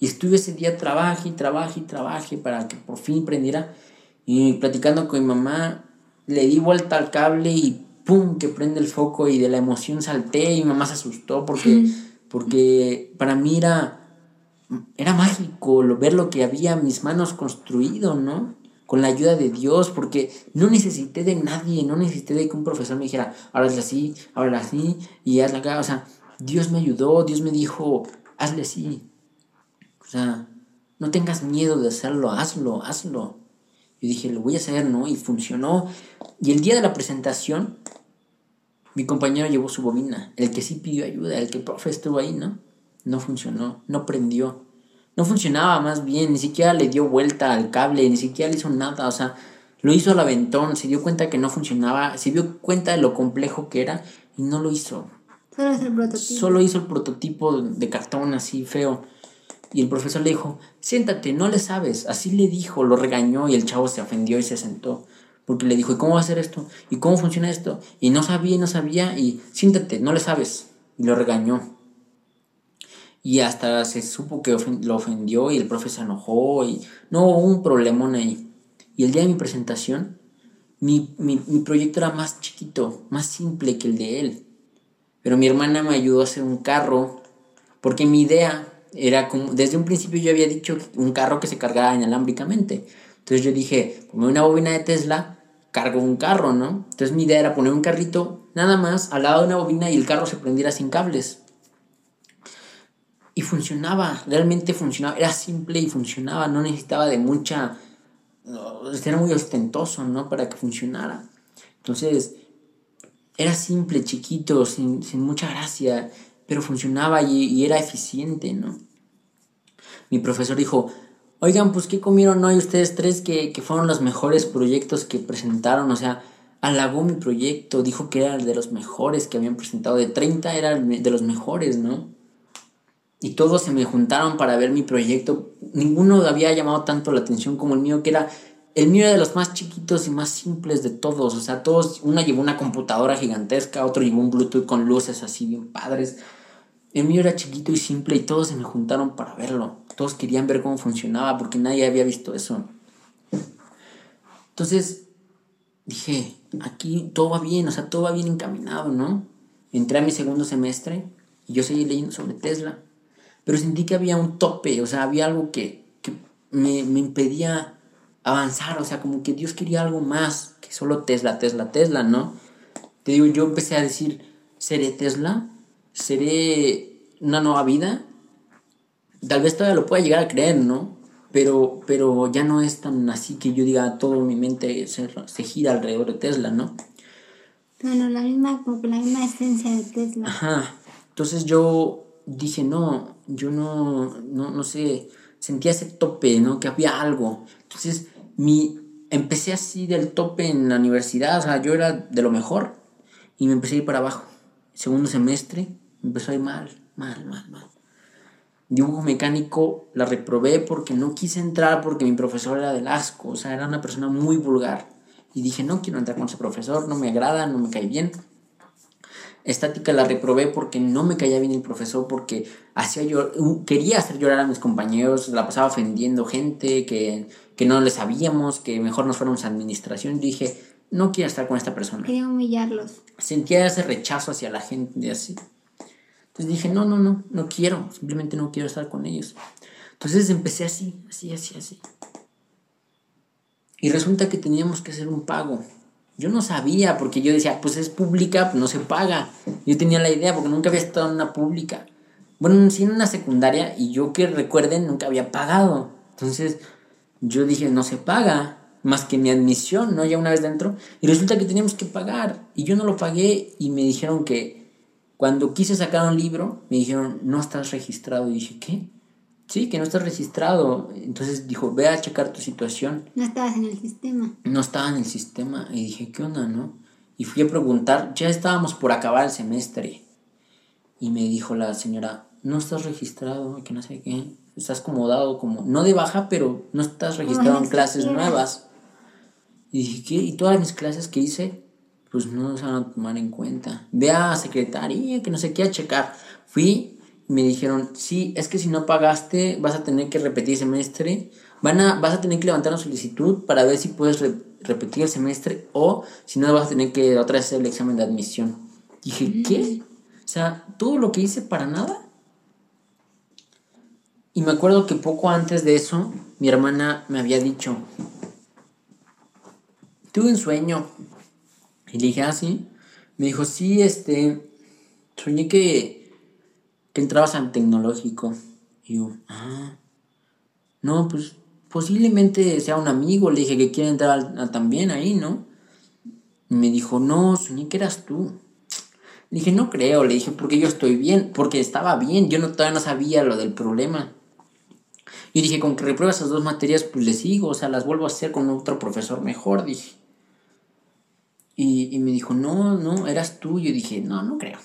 Y estuve ese día, trabaje y trabaje y trabaje para que por fin prendiera. Y platicando con mi mamá, le di vuelta al cable y ¡pum! que prende el foco y de la emoción salté y mi mamá se asustó porque, porque para mí era, era mágico ver lo que había mis manos construido, ¿no? Con la ayuda de Dios, porque no necesité de nadie, no necesité de que un profesor me dijera, ahora hazle así, ahora así, y hazle acá, o sea, Dios me ayudó, Dios me dijo, hazle así. O sea, no tengas miedo de hacerlo, hazlo, hazlo. Yo dije, lo voy a hacer, ¿no? Y funcionó. Y el día de la presentación, mi compañero llevó su bobina. El que sí pidió ayuda, el que profe estuvo ahí, ¿no? No funcionó, no prendió. No funcionaba más bien, ni siquiera le dio vuelta al cable, ni siquiera le hizo nada. O sea, lo hizo al aventón, se dio cuenta que no funcionaba, se dio cuenta de lo complejo que era y no lo hizo. Solo hizo el prototipo. Solo hizo el prototipo de cartón así feo. Y el profesor le dijo, siéntate, no le sabes. Así le dijo, lo regañó y el chavo se ofendió y se sentó. Porque le dijo, ¿y cómo va a hacer esto? ¿Y cómo funciona esto? Y no sabía no sabía y siéntate, no le sabes. Y lo regañó. Y hasta se supo que lo ofendió y el profe se enojó y no hubo un problemón ahí. Y el día de mi presentación, mi, mi, mi proyecto era más chiquito, más simple que el de él. Pero mi hermana me ayudó a hacer un carro porque mi idea era como, desde un principio yo había dicho un carro que se cargara inalámbricamente. Entonces yo dije, ponme una bobina de Tesla, cargo un carro, ¿no? Entonces mi idea era poner un carrito nada más al lado de una bobina y el carro se prendiera sin cables. Y funcionaba, realmente funcionaba, era simple y funcionaba, no necesitaba de mucha, era muy ostentoso, ¿no? Para que funcionara. Entonces, era simple, chiquito, sin, sin mucha gracia pero funcionaba y, era eficiente, ¿no? Mi profesor dijo, oigan, pues ¿qué comieron hoy ustedes tres que, fueron los mejores proyectos que presentaron? O sea, halagó mi proyecto, dijo que era de los mejores que habían presentado, de 30 era de los mejores, ¿no? Y todos se me juntaron para ver mi proyecto. Ninguno había llamado tanto la atención como el mío, que era el mío era de los más chiquitos y más simples de todos. O sea, todos, una llevó una computadora gigantesca, otro llevó un Bluetooth con luces así bien padres. Mío era chiquito y simple y todos se me juntaron para verlo. Todos querían ver cómo funcionaba porque nadie había visto eso. Entonces dije, aquí todo va bien, o sea, todo va bien encaminado, ¿no? Entré a mi segundo semestre y yo seguí leyendo sobre Tesla. Pero sentí que había un tope, o sea, había algo que, me, me impedía avanzar, o sea, como que Dios quería algo más que solo Tesla, Tesla, Tesla, ¿no? Te digo, yo empecé a decir, ¿seré Tesla? Seré una nueva vida. Tal vez todavía lo pueda llegar a creer, ¿no? Pero, pero ya no es tan así que yo diga todo mi mente se, se gira alrededor de Tesla, ¿no? Bueno, la misma, como que la misma esencia de Tesla. Ajá. Entonces yo dije, no, yo no, no, no sé, sentía ese tope, ¿no? Que había algo. Entonces, mi, empecé así del tope en la universidad, o sea, yo era de lo mejor y me empecé a ir para abajo. Segundo semestre, empezó a ir mal, mal, mal, mal. Dibujo mecánico la reprobé porque no quise entrar porque mi profesor era del asco, o sea, era una persona muy vulgar. Y dije, no quiero entrar con ese profesor, no me agrada, no me cae bien. Estática la reprobé porque no me caía bien el profesor, porque hacía yo, quería hacer llorar a mis compañeros, la pasaba ofendiendo gente que, que no le sabíamos, que mejor nos fuéramos a administración. Y dije, no quiero estar con esta persona. Quería humillarlos. Sentía ese rechazo hacia la gente así. Entonces dije, no, no, no, no quiero, simplemente no quiero estar con ellos. Entonces empecé así, así, así, así. Y resulta que teníamos que hacer un pago. Yo no sabía, porque yo decía, pues es pública, pues no se paga. Yo tenía la idea, porque nunca había estado en una pública. Bueno, sí en una secundaria, y yo que recuerden, nunca había pagado. Entonces yo dije, no se paga, más que mi admisión, ¿no? Ya una vez dentro. Y resulta que teníamos que pagar. Y yo no lo pagué, y me dijeron que cuando quise sacar un libro, me dijeron, no estás registrado. Y dije, ¿qué? Sí, que no estás registrado. Entonces dijo, ve a checar tu situación. No estabas en el sistema. No estaba en el sistema. Y dije, ¿qué onda, no? Y fui a preguntar, ya estábamos por acabar el semestre. Y me dijo la señora, no estás registrado, que no sé qué. Estás como dado, como, no de baja, pero no estás registrado en clases nuevas. Y dije, ¿qué? ¿Y todas mis clases que hice? pues no se van a tomar en cuenta. Ve a secretaría, que no sé qué, a checar. Fui y me dijeron, sí, es que si no pagaste vas a tener que repetir semestre. Van a, vas a tener que levantar una solicitud para ver si puedes repetir el semestre o si no vas a tener que otra vez hacer el examen de admisión. Dije, ¿qué? O sea, todo lo que hice para nada. Y me acuerdo que poco antes de eso, mi hermana me había dicho, tuve un sueño. Y le dije, ah, sí. Me dijo, sí, este, soñé que, que entrabas al tecnológico. Y yo, ah, no, pues posiblemente sea un amigo. Le dije que quiere entrar también ahí, ¿no? Y me dijo, no, soñé que eras tú. Le dije, no creo, le dije, porque yo estoy bien, porque estaba bien, yo no, todavía no sabía lo del problema. Y dije, con que reprueba esas dos materias, pues le sigo, o sea, las vuelvo a hacer con otro profesor mejor, dije. Y, me dijo, no, no, eras tú. Yo dije, no, no creo.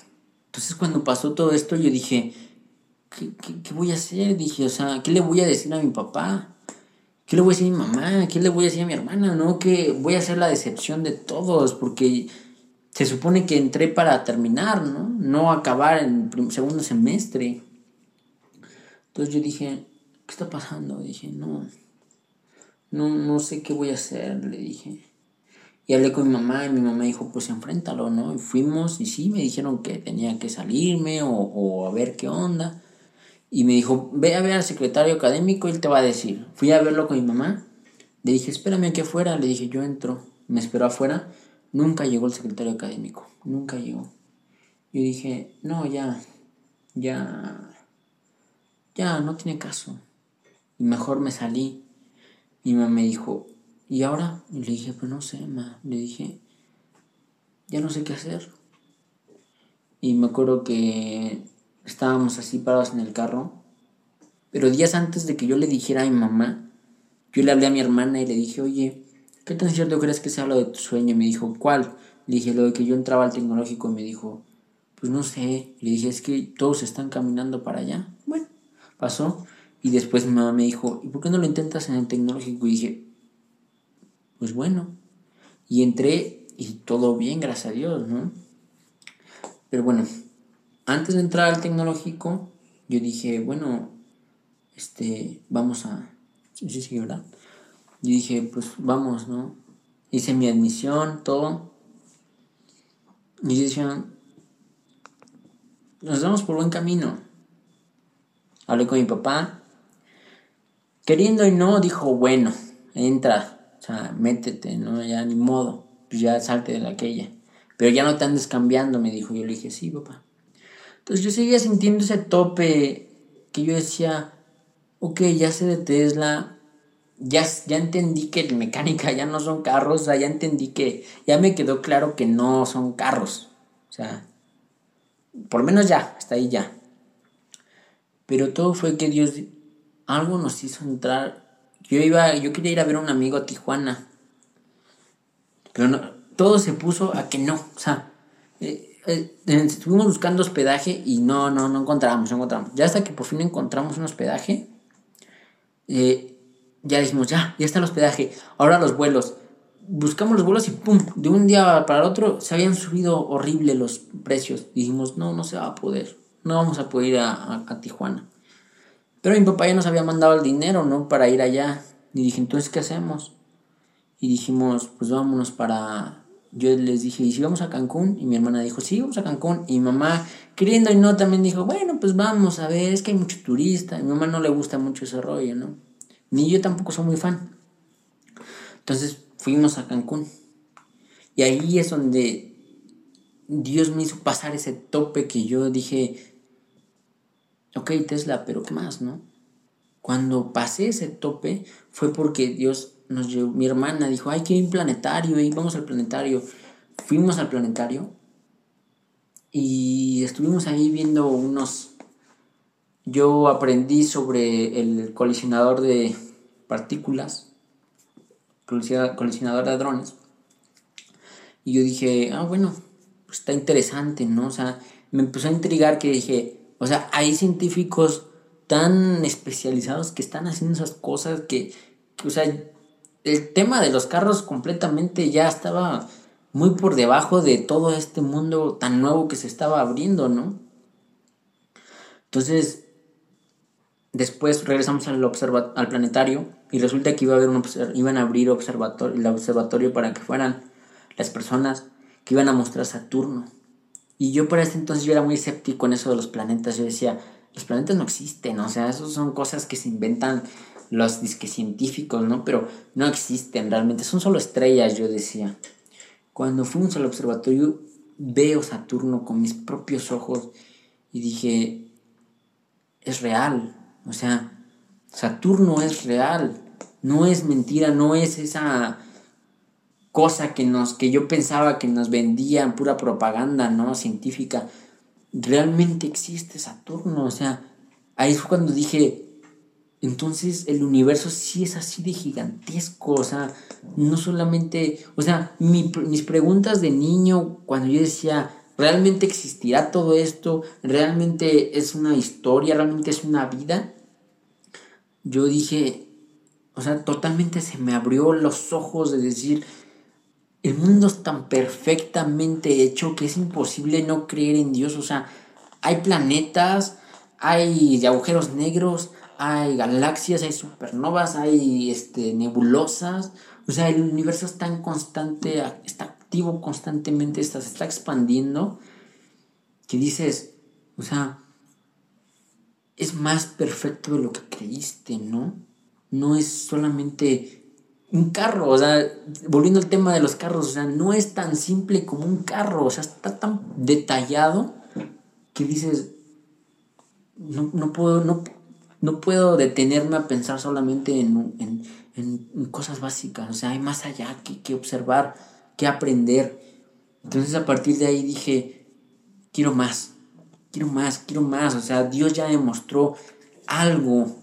Entonces cuando pasó todo esto, yo dije, ¿qué, qué, voy a hacer? Dije, o sea, ¿qué le voy a decir a mi papá? ¿Qué le voy a decir a mi mamá? ¿Qué le voy a decir a mi hermana? No, que voy a hacer la decepción de todos, porque se supone que entré para terminar, ¿no? No acabar en segundo semestre. Entonces yo dije, ¿qué está pasando? Dije, no, no, no sé qué voy a hacer, le dije. Y hablé con mi mamá y mi mamá dijo, pues enfréntalo, ¿no? Y fuimos y sí, me dijeron que tenía que salirme o, o, a ver qué onda. Y me dijo, ve a ver al secretario académico él te va a decir. Fui a verlo con mi mamá. Le dije, espérame aquí afuera. Le dije, yo entro. Me esperó afuera. Nunca llegó el secretario académico. Nunca llegó. Yo dije, no, ya, ya, ya, no tiene caso. Y mejor me salí. Mi mamá me dijo, ¿y ahora? Le dije, pues no sé, ma. Le dije, ya no sé qué hacer. Y me acuerdo que estábamos así parados en el carro. Pero días antes de que yo le dijera a mi mamá, yo le hablé a mi hermana y le dije, oye, ¿qué tan cierto crees que sea lo de tu sueño? Me dijo, ¿cuál? Le dije, lo de que yo entraba al tecnológico y me dijo, pues no sé. Le dije, es que todos están caminando para allá. Bueno, pasó. Y después mi mamá me dijo, ¿y por qué no lo intentas en el tecnológico? Y dije, pues bueno. Y entré y todo bien, gracias a Dios, ¿no? Pero bueno, antes de entrar al tecnológico, yo dije, bueno, este, vamos a... Sí, sí, ¿verdad? Yo dije, pues vamos, ¿no? Hice mi admisión, todo. Y decían, nos vamos por buen camino. Hablé con mi papá. Queriendo y no, dijo, bueno, entra, o sea, métete, ¿no? Ya ni modo, pues ya salte de aquella. Pero ya no te andes cambiando, me dijo. Yo le dije, sí, papá. Entonces yo seguía sintiendo ese tope que yo decía, ok, ya sé de Tesla, ya, ya entendí que mecánica ya no son carros, ya entendí que, ya me quedó claro que no son carros. O sea, por menos ya, hasta ahí ya. Pero todo fue que Dios algo nos hizo entrar yo iba, yo quería ir a ver a un amigo a Tijuana. Pero no, todo se puso a que no. O sea, eh, eh, estuvimos buscando hospedaje y no, no, no encontramos, no encontramos. Ya hasta que por fin encontramos un hospedaje, eh, ya dijimos, ya, ya está el hospedaje. Ahora los vuelos. Buscamos los vuelos y pum, de un día para el otro se habían subido horrible los precios. dijimos, no, no se va a poder. No vamos a poder ir a Tijuana. Pero mi papá ya nos había mandado el dinero, ¿no? Para ir allá. Y dije, entonces, ¿qué hacemos? Y dijimos, pues vámonos para... Yo les dije, ¿y si vamos a Cancún? Y mi hermana dijo, sí, vamos a Cancún. Y mi mamá, queriendo y no, también dijo, bueno, pues vamos a ver, es que hay mucho turista. A mi mamá no le gusta mucho ese rollo, ¿no? Ni yo tampoco soy muy fan. Entonces fuimos a Cancún. Y ahí es donde Dios me hizo pasar ese tope que yo dije, ok, Tesla, pero ¿qué más, no? Cuando pasé ese tope fue porque Dios nos llevó, mi hermana dijo, hay que ir planetario y vamos al planetario. Fuimos al planetario y estuvimos ahí viendo unos... Yo aprendí sobre el colisionador de partículas, colisionador de hadrones. Y yo dije, ah, bueno, pues está interesante, ¿no? O sea, me empezó a intrigar que dije, o sea, hay científicos tan especializados que están haciendo esas cosas que, o sea, el tema de los carros completamente ya estaba muy por debajo de todo este mundo tan nuevo que se estaba abriendo, ¿no? Entonces, después regresamos al, al planetario y resulta que iba a haber un iban a abrir el observatorio para que fueran las personas que iban a mostrar Saturno. Y yo para ese entonces yo era muy escéptico en eso de los planetas. Yo decía, los planetas no existen, o sea, eso son cosas que se inventan los disques científicos, ¿no? Pero no existen realmente, son solo estrellas, yo decía. Cuando fuimos al observatorio, veo Saturno con mis propios ojos y dije, es real, o sea, Saturno es real, no es mentira, no es esa cosa que nos que yo pensaba que nos vendían pura propaganda, ¿no? científica. Realmente existe Saturno, o sea, ahí fue cuando dije, entonces el universo sí es así de gigantesco, o sea, no solamente, o sea, mis preguntas de niño cuando yo decía, ¿realmente existirá todo esto? ¿Realmente es una historia? ¿Realmente es una vida? yo dije, o sea, totalmente se me abrió los ojos de decir, el mundo es tan perfectamente hecho que es imposible no creer en Dios. O sea, hay planetas, hay agujeros negros, hay galaxias, hay supernovas, hay este, nebulosas. O sea, el universo está en constante, está activo constantemente, está, se está expandiendo. Que dices, o sea, es más perfecto de lo que creíste, ¿no? No es solamente un carro, o sea, volviendo al tema de los carros, o sea, no es tan simple como un carro, o sea, está tan detallado que dices, no, puedo, no, no puedo detenerme a pensar solamente en, en, cosas básicas, o sea, hay más allá que, que observar, que aprender. Entonces a partir de ahí dije, quiero más, quiero más, quiero más. O sea, Dios ya demostró algo.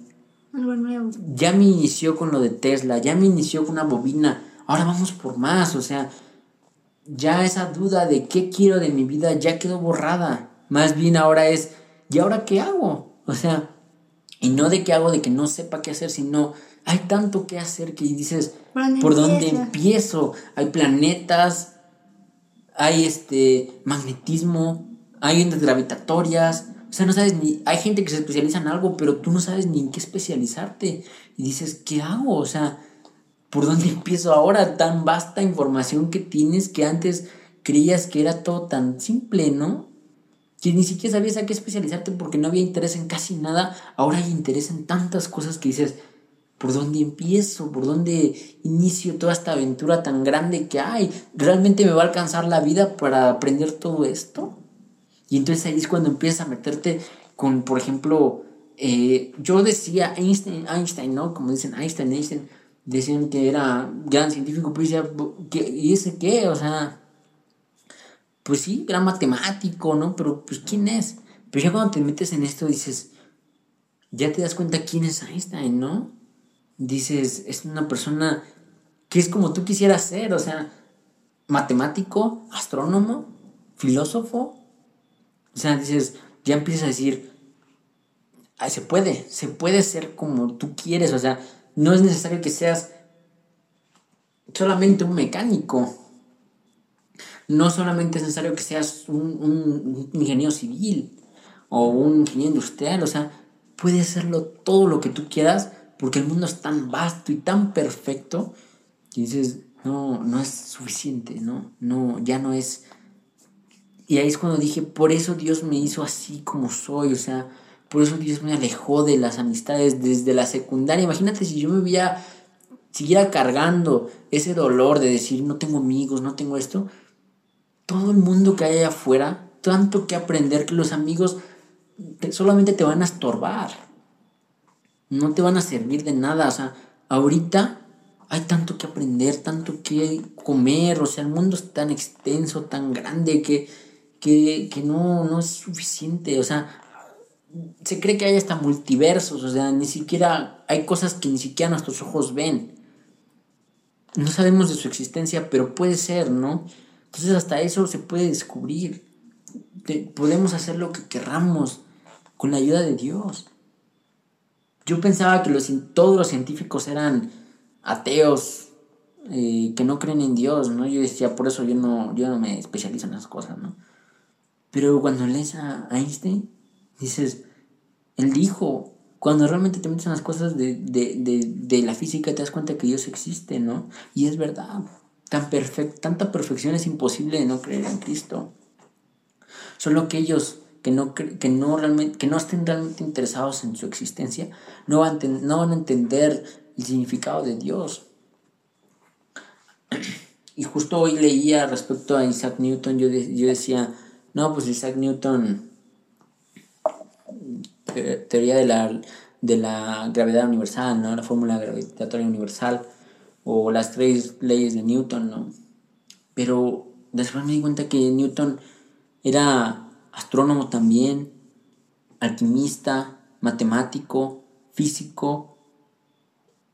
Algo nuevo. Ya me inició con lo de Tesla, ya me inició con una bobina. Ahora vamos por más. O sea, ya esa duda de qué quiero de mi vida ya quedó borrada. Más bien ahora es, ¿y ahora qué hago? O sea, y no de qué hago, de que no sepa qué hacer, sino hay tanto que hacer que dices, ¿por dónde empiezo? Hay planetas, hay este magnetismo, hay ondas gravitatorias, o sea, no sabes ni, hay gente que se especializa en algo, pero tú no sabes ni en qué especializarte. Y dices, ¿qué hago? O sea, ¿por dónde empiezo ahora? Tan vasta información que tienes que antes creías que era todo tan simple, ¿no? Que ni siquiera sabías a qué especializarte porque no había interés en casi nada. Ahora hay interés en tantas cosas que dices, ¿por dónde empiezo? ¿Por dónde inicio toda esta aventura tan grande que hay? ¿Realmente me va a alcanzar la vida para aprender todo esto? Y entonces ahí es cuando empiezas a meterte con, por ejemplo, eh, yo decía Einstein, Einstein, ¿no? Como dicen Einstein, Einstein, decían que era gran científico, pero decía, ¿y ese qué? O sea, pues sí, gran matemático, ¿no? Pero pues ¿quién es? Pero ya cuando te metes en esto dices, ya te das cuenta quién es Einstein, ¿no? Dices, es una persona que es como tú quisieras ser, o sea, matemático, astrónomo, filósofo, o sea, dices, ya empiezas a decir, se puede, se puede ser como tú quieres, o sea, no es necesario que seas solamente un mecánico, no solamente es necesario que seas un, ingeniero civil o un ingeniero industrial, o sea, puedes hacerlo todo lo que tú quieras porque el mundo es tan vasto y tan perfecto que dices, no, no es suficiente, ¿no? No, ya no es y ahí es cuando dije, por eso Dios me hizo así como soy, o sea, por eso Dios me alejó de las amistades desde la secundaria. Imagínate si yo me hubiera, siguiera cargando ese dolor de decir, no tengo amigos, no tengo esto. Todo el mundo que hay afuera, tanto que aprender que los amigos solamente te van a estorbar. No te van a servir de nada. O sea, ahorita hay tanto que aprender, tanto que comer. O sea, el mundo es tan extenso, tan grande que que, no, no es suficiente. O sea, se cree que hay hasta multiversos, o sea, ni siquiera hay cosas que ni siquiera nuestros ojos ven. No sabemos de su existencia, pero puede ser, ¿no? Entonces hasta eso se puede descubrir. podemos hacer lo que querramos con la ayuda de Dios. Yo pensaba que todos los científicos eran ateos, eh, que no creen en Dios, ¿no? Yo decía, por eso yo no, yo no me especializo en esas cosas, ¿no? Pero cuando lees a Einstein, dices, él dijo, Cuando realmente te metes en las cosas de, de, de, de la física te das cuenta que Dios existe, ¿no? Y es verdad. Tan perfect, tanta perfección es imposible de no creer en Cristo. Solo aquellos que no, que no, realmente, que no estén realmente interesados en su existencia no van, no van a entender el significado de Dios. Y justo hoy leía respecto a Isaac Newton, yo, yo decía, no, pues Isaac Newton, teoría de la, de la gravedad universal, ¿no? La fórmula gravitatoria universal, o las tres leyes de Newton, ¿no? Pero después me di cuenta que Newton era astrónomo también, alquimista, matemático, físico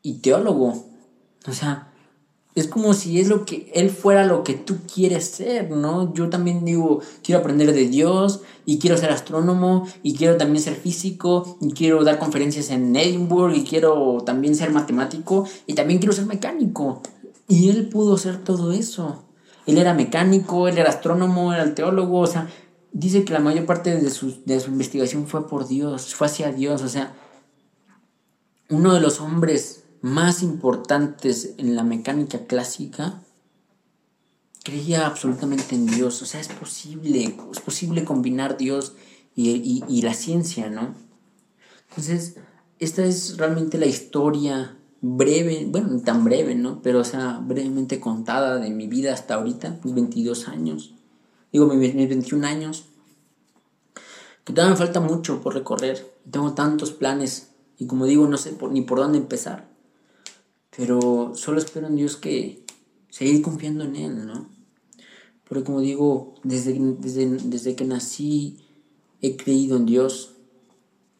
y teólogo. O sea, es como si es lo que él fuera lo que tú quieres ser, ¿no? Yo también digo, quiero aprender de Dios y quiero ser astrónomo y quiero también ser físico y quiero dar conferencias en Edinburgh y quiero también ser matemático y también quiero ser mecánico. Y él pudo ser todo eso. Él era mecánico, él era astrónomo, era teólogo, o sea, dice que la mayor parte de su, de su investigación fue por Dios, fue hacia Dios, o sea, uno de los hombres más importantes en la mecánica clásica, creía absolutamente en Dios. O sea, es posible, es posible combinar Dios y, y, la ciencia, ¿no? Entonces, esta es realmente la historia breve, bueno, tan breve, ¿no? Pero, o sea, brevemente contada de mi vida hasta ahorita, mis 22 años. Digo, mis 21 años. Que todavía me falta mucho por recorrer. Tengo tantos planes y como digo, no sé ni por dónde empezar. Pero solo espero en Dios que seguir confiando en Él, ¿no? Porque como digo, desde, desde, desde que nací he creído en Dios.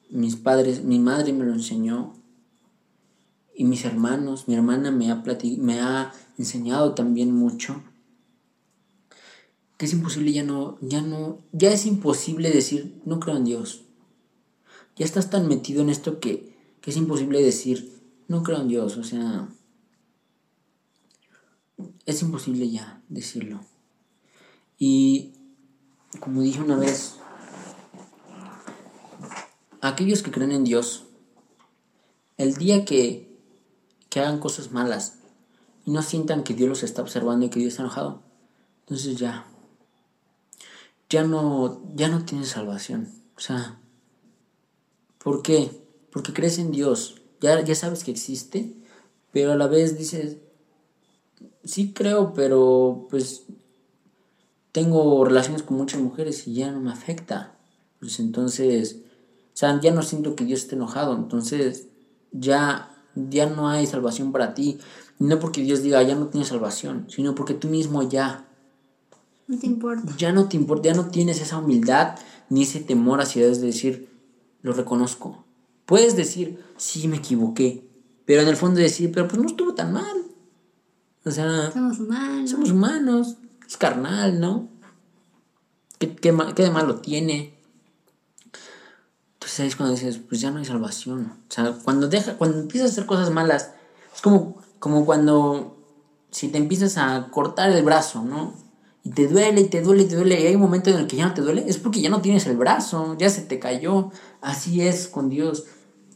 Mis padres, mi madre me lo enseñó. Y mis hermanos, mi hermana me ha, me ha enseñado también mucho. Que es imposible ya no, ya no, ya es imposible decir, no creo en Dios. Ya estás tan metido en esto que, que es imposible decir, no creo en Dios, o sea, es imposible ya decirlo. Y como dije una vez, aquellos que creen en Dios, el día que, que hagan cosas malas y no sientan que Dios los está observando y que Dios está enojado, entonces ya, ya no, ya no tienes salvación. O sea, ¿por qué? Porque crees en Dios, ya, ya sabes que existe, pero a la vez dices, sí creo, pero pues tengo relaciones con muchas mujeres y ya no me afecta. Pues entonces, o sea, ya no siento que Dios esté enojado, entonces ya, ya no hay salvación para ti. No porque Dios diga, ya no tienes salvación, sino porque tú mismo ya. No te importa. Ya no te importa, ya no tienes esa humildad ni ese temor hacia Dios de decir, lo reconozco. Puedes decir, sí, me equivoqué. Pero en el fondo decir, pero pues no estuvo tan mal. O sea, somos humanos. Somos humanos. Es carnal, ¿no? ¿Qué, qué, de malo tiene? Entonces ahí es cuando dices, pues ya no hay salvación. O sea, cuando, deja, cuando empiezas a hacer cosas malas, es como, como cuando si te empiezas a cortar el brazo, ¿no? Y te duele, y te duele, y te duele, y hay un momento en el que ya no te duele, es porque ya no tienes el brazo, ya se te cayó. Así es con Dios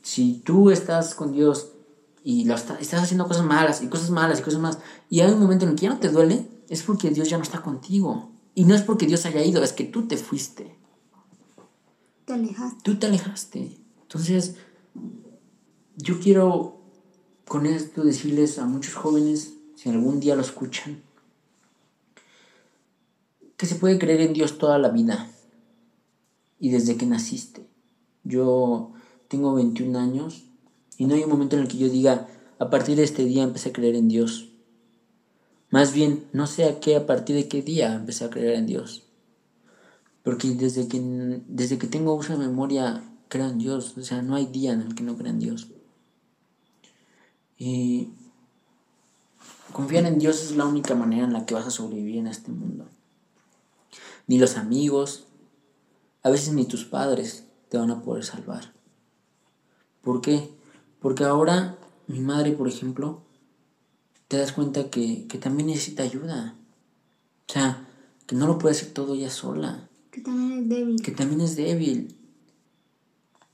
si tú estás con Dios y lo estás haciendo cosas malas y cosas malas y cosas más, y hay un momento en el que ya no te duele, es porque Dios ya no está contigo. Y no es porque Dios haya ido, es que tú te fuiste. Te alejaste. Tú te alejaste. Entonces, yo quiero con esto decirles a muchos jóvenes, si algún día lo escuchan, que se puede creer en Dios toda la vida y desde que naciste. Yo tengo 21 años y no hay un momento en el que yo diga, a partir de este día empecé a creer en Dios. Más bien, no sé a qué, a partir de qué día empecé a creer en Dios. Porque desde que, desde que tengo uso de memoria, creo en Dios. O sea, no hay día en el que no crea en Dios. Y confiar en Dios es la única manera en la que vas a sobrevivir en este mundo. Ni los amigos, a veces ni tus padres te van a poder salvar. ¿Por qué? Porque ahora mi madre, por ejemplo, te das cuenta que, también necesita ayuda. O sea, que no lo puede hacer todo ella sola. Que también es débil. Que también es débil.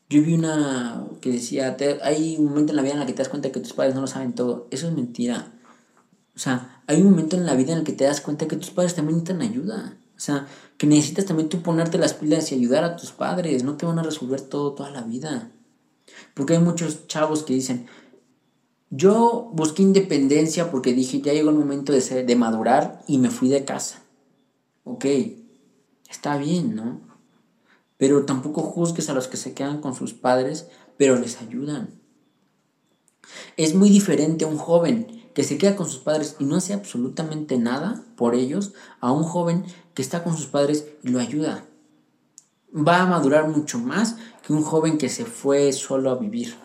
Yo vi una que decía, hay un momento en la vida en el que te das cuenta que tus padres no lo saben todo. Eso es mentira. O sea, hay un momento en la vida en el que te das cuenta que tus padres también necesitan ayuda. O sea, que necesitas también tú ponerte las pilas y ayudar a tus padres. No te van a resolver todo toda la vida. Porque hay muchos chavos que dicen, yo busqué independencia porque dije, ya llegó el momento de, ser, de madurar y me fui de casa. Ok, está bien, ¿no? Pero tampoco juzgues a los que se quedan con sus padres, pero les ayudan. Es muy diferente a un joven que se queda con sus padres y no hace absolutamente nada por ellos, a un joven que está con sus padres y lo ayuda. Va a madurar mucho más que un joven que se fue solo a vivir.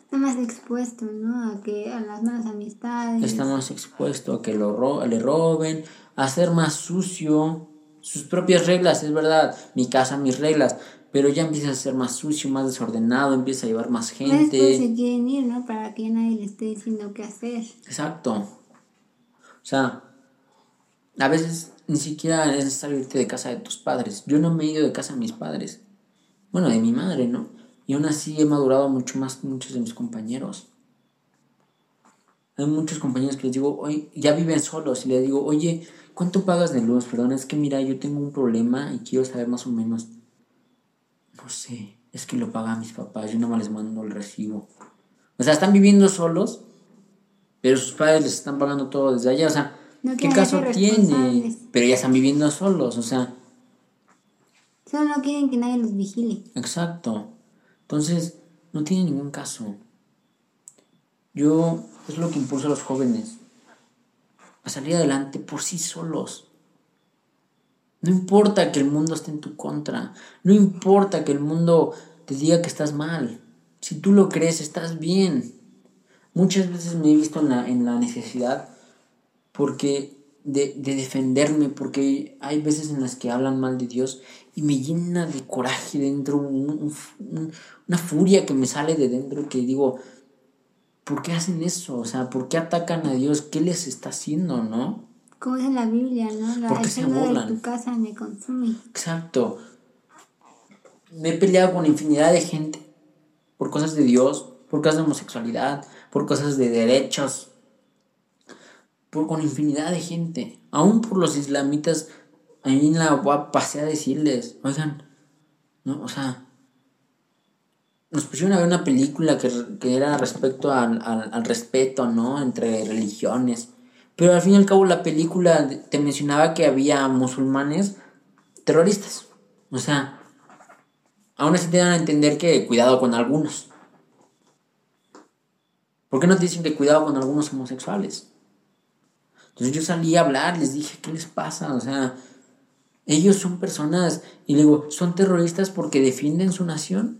Está más expuesto, ¿no? A que a las malas amistades. Está más expuesto a que lo le roben, a ser más sucio, sus propias reglas, es verdad, mi casa, mis reglas, pero ya empieza a ser más sucio, más desordenado, empieza a llevar más gente. Después se quieren ir, ¿no? Para que nadie le esté diciendo qué hacer. Exacto. O sea, a veces ni siquiera es necesario irte de casa de tus padres. Yo no me he ido de casa de mis padres. Bueno, de mi madre, ¿no? Y aún así he madurado mucho más que muchos de mis compañeros. Hay muchos compañeros que les digo, oye, ya viven solos y les digo, oye, ¿cuánto pagas de luz? Perdón, es que mira, yo tengo un problema y quiero saber más o menos no sé, es que lo pagan mis papás, yo no me les mando el recibo. O sea, están viviendo solos, pero sus padres les están pagando todo desde allá. O sea, ¿qué caso tiene? Pero ya están viviendo solos, o sea. Solo no quieren que nadie los vigile. Exacto. Entonces, no tiene ningún caso. Yo, es lo que impulsa a los jóvenes a salir adelante por sí solos. No importa que el mundo esté en tu contra. No importa que el mundo te diga que estás mal. Si tú lo crees, estás bien. Muchas veces me he visto en la, en la necesidad porque de, defenderme, porque hay veces en las que hablan mal de Dios y me llena de coraje dentro, una furia que me sale de dentro que digo, ¿por qué hacen eso? O sea, ¿por qué atacan a Dios? ¿Qué les está haciendo, no? Como es en la Biblia, ¿no? La Porque se burlan. de tu casa me consume. Exacto. Me he peleado con infinidad de gente por cosas de Dios, por cosas de homosexualidad, por cosas de derechos, por con infinidad de gente. Aún por los islamitas, a mí la UAP pasé a decirles, oigan, no, o sea, nos pusieron a ver una película que, era respecto al, al respeto, ¿no? Entre religiones. Pero al fin y al cabo la película te mencionaba que había musulmanes terroristas. O sea, aún así te dan a entender que cuidado con algunos. ¿Por qué no te dicen que cuidado con algunos homosexuales? Entonces yo salí a hablar, les dije, ¿qué les pasa? O sea, ellos son personas, y digo, ¿son terroristas porque defienden su nación?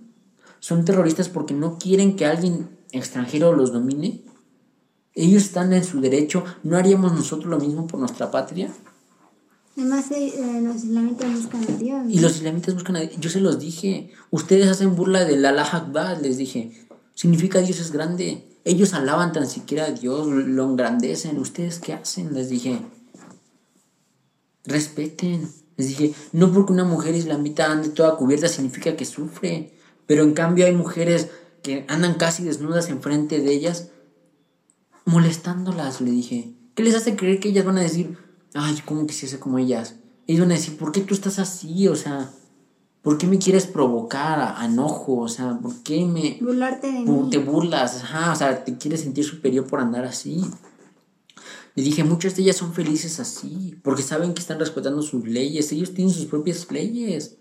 ¿Son terroristas porque no quieren que alguien extranjero los domine? Ellos están en su derecho. ¿No haríamos nosotros lo mismo por nuestra patria? Además, eh, eh, los islamitas buscan a Dios. Y los islamitas buscan a Dios. Yo se los dije. Ustedes hacen burla del Allah Akbar, les dije. Significa Dios es grande. Ellos alaban tan siquiera a Dios, lo engrandecen. ¿Ustedes qué hacen? Les dije. Respeten. Les dije, no porque una mujer islamita ande toda cubierta significa que sufre. Pero en cambio hay mujeres que andan casi desnudas enfrente de ellas molestándolas, le dije. ¿Qué les hace creer que ellas van a decir, ay, ¿cómo quisiese como ellas? Ellos van a decir, ¿por qué tú estás así? O sea, ¿por qué me quieres provocar a, enojo? O sea, ¿por qué me... Burlarte de mí. Te burlas, ajá, o sea, te quieres sentir superior por andar así. Le dije, muchas de ellas son felices así, porque saben que están respetando sus leyes, ellos tienen sus propias leyes.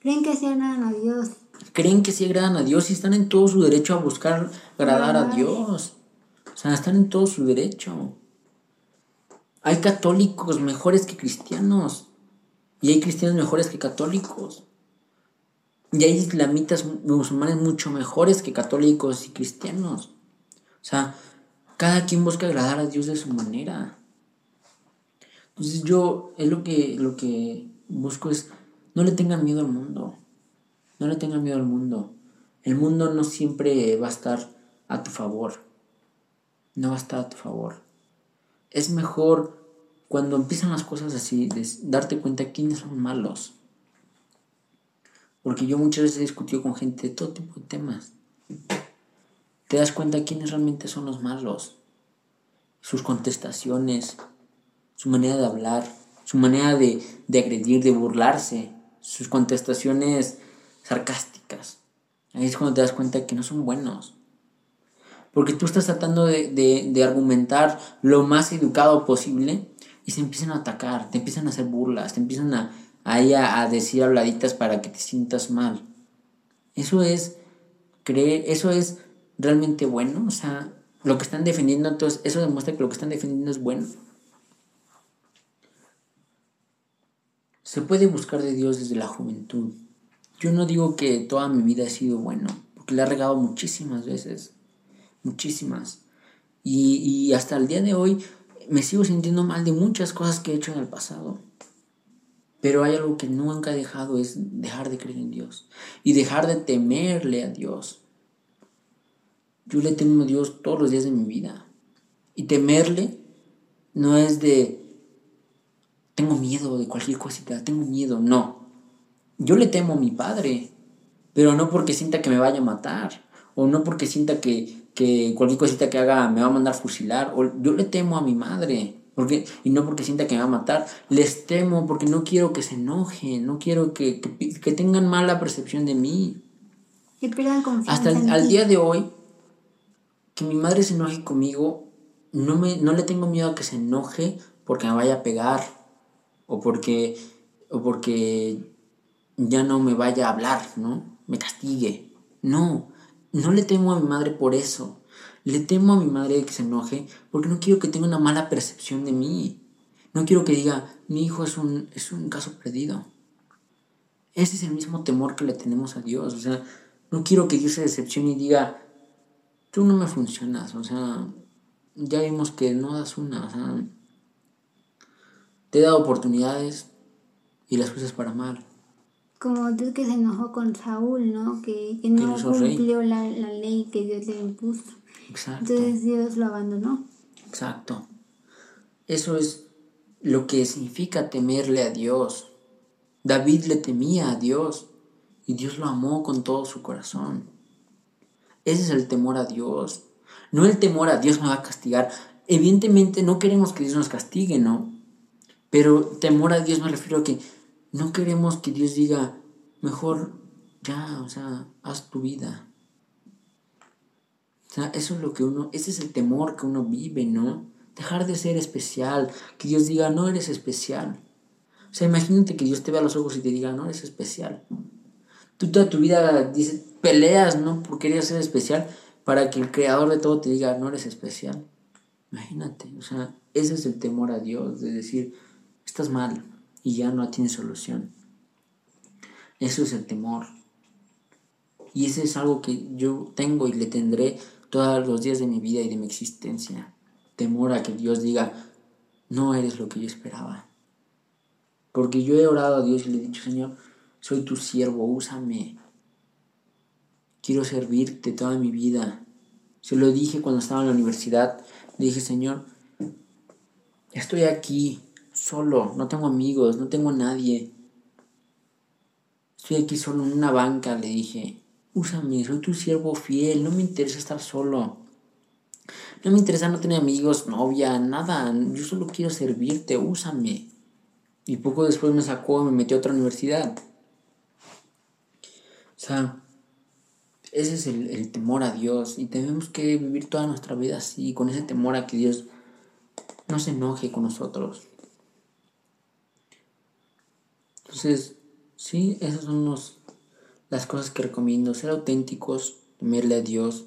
Creen que se agradan a Dios. Creen que se agradan a Dios y están en todo su derecho a buscar agradar a Dios. O sea, están en todo su derecho. Hay católicos mejores que cristianos. Y hay cristianos mejores que católicos. Y hay islamitas musulmanes mucho mejores que católicos y cristianos. O sea, cada quien busca agradar a Dios de su manera. Entonces yo es lo que, lo que busco es, no le tengan miedo al mundo. No le tengan miedo al mundo. El mundo no siempre va a estar a tu favor no va a estar a tu favor. Es mejor cuando empiezan las cosas así, darte cuenta quiénes son malos. Porque yo muchas veces he discutido con gente de todo tipo de temas. Te das cuenta quiénes realmente son los malos. Sus contestaciones, su manera de hablar, su manera de, de agredir, de burlarse, sus contestaciones sarcásticas. Ahí es cuando te das cuenta que no son buenos. Porque tú estás tratando de, de, de argumentar lo más educado posible y se empiezan a atacar, te empiezan a hacer burlas, te empiezan a, a, a decir habladitas para que te sientas mal. Eso es creer, eso es realmente bueno, o sea, lo que están defendiendo, entonces eso demuestra que lo que están defendiendo es bueno. Se puede buscar de Dios desde la juventud. Yo no digo que toda mi vida he sido bueno, porque le he regado muchísimas veces, muchísimas. Y, y hasta el día de hoy me sigo sintiendo mal de muchas cosas que he hecho en el pasado. Pero hay algo que nunca he dejado, es dejar de creer en Dios y dejar de temerle a Dios. Yo le temo a Dios todos los días de mi vida. Y temerle no es de, tengo miedo de cualquier cosita, tengo miedo, no. Yo le temo a mi Padre, pero no porque sienta que me vaya a matar, o no porque sienta que, que cualquier cosita que haga me va a mandar fusilar, o yo le temo a mi madre, porque, y no porque sienta que me va a matar, les temo porque no quiero que se enojen, no quiero que, que, tengan mala percepción de mí. Que pierdan confianza. Hasta el, al día de hoy, que mi madre se enoje conmigo, no, me, no le tengo miedo a que se enoje porque me vaya a pegar o porque, o porque ya no me vaya a hablar, ¿no? Me castigue. No, no le temo a mi madre por eso. Le temo a mi madre que se enoje porque no quiero que tenga una mala percepción de mí. No quiero que diga, mi hijo es un, es un caso perdido. Ese es el mismo temor que le tenemos a Dios. O sea, no quiero que Dios se decepcione y diga, tú no me funcionas. O sea, ya vimos que no das una. O sea, te he dado oportunidades y las cosas para mal. Como Dios que se enojó con Saúl, ¿no? Que, que no cumplió la, la ley que Dios le impuso. Exacto. Entonces Dios lo abandonó. Exacto. Eso es lo que significa temerle a Dios. David le temía a Dios y Dios lo amó con todo su corazón. Ese es el temor a Dios. No el temor a Dios me va a castigar. Evidentemente no queremos que Dios nos castigue, ¿no? Pero temor a Dios me refiero a que no queremos que Dios diga, mejor ya, o sea, haz tu vida. O sea, eso es lo que uno, ese es el temor que uno vive, ¿no? Dejar de ser especial, que Dios diga, no eres especial. O sea, imagínate que Dios te vea a los ojos y te diga, no eres especial. Tú toda tu vida dices, peleas, ¿no? Por querer ser especial, para que el creador de todo te diga, no eres especial. Imagínate, o sea, ese es el temor a Dios, de decir, estás mal y ya no tienes solución. Eso es el temor. Y ese es algo que yo tengo y le tendré todos los días de mi vida y de mi existencia. Temor a que Dios diga, no eres lo que yo esperaba. Porque yo he orado a Dios y le he dicho, Señor, soy tu siervo, úsame. Quiero servirte toda mi vida. Se lo dije cuando estaba en la universidad. Le dije, Señor, estoy aquí solo, no tengo amigos, no tengo nadie. Estoy aquí solo en una banca, le dije úsame, soy tu siervo fiel, no me interesa estar solo. No me interesa no tener amigos, novia, nada. Yo solo quiero servirte, úsame. Y poco después me sacó y me metió a otra universidad. O sea, ese es el, el, temor a Dios. Y tenemos que vivir toda nuestra vida así, con ese temor a que Dios no se enoje con nosotros. Entonces, sí, esos son los las cosas que recomiendo, ser auténticos, temerle a Dios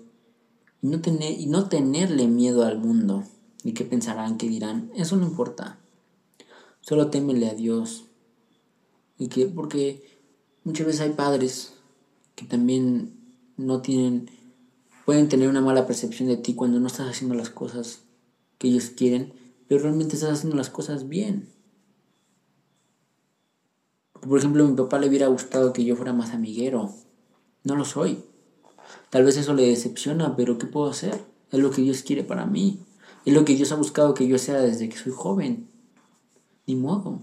y no, tener, y no tenerle miedo al mundo y qué pensarán, qué dirán, eso no importa. Solo témele a Dios. Y que, porque muchas veces hay padres que también no tienen, pueden tener una mala percepción de ti cuando no estás haciendo las cosas que ellos quieren, pero realmente estás haciendo las cosas bien. Por ejemplo, a mi papá le hubiera gustado que yo fuera más amiguero. No lo soy. Tal vez eso le decepciona, pero ¿qué puedo hacer? Es lo que Dios quiere para mí. Es lo que Dios ha buscado que yo sea desde que soy joven. Ni modo.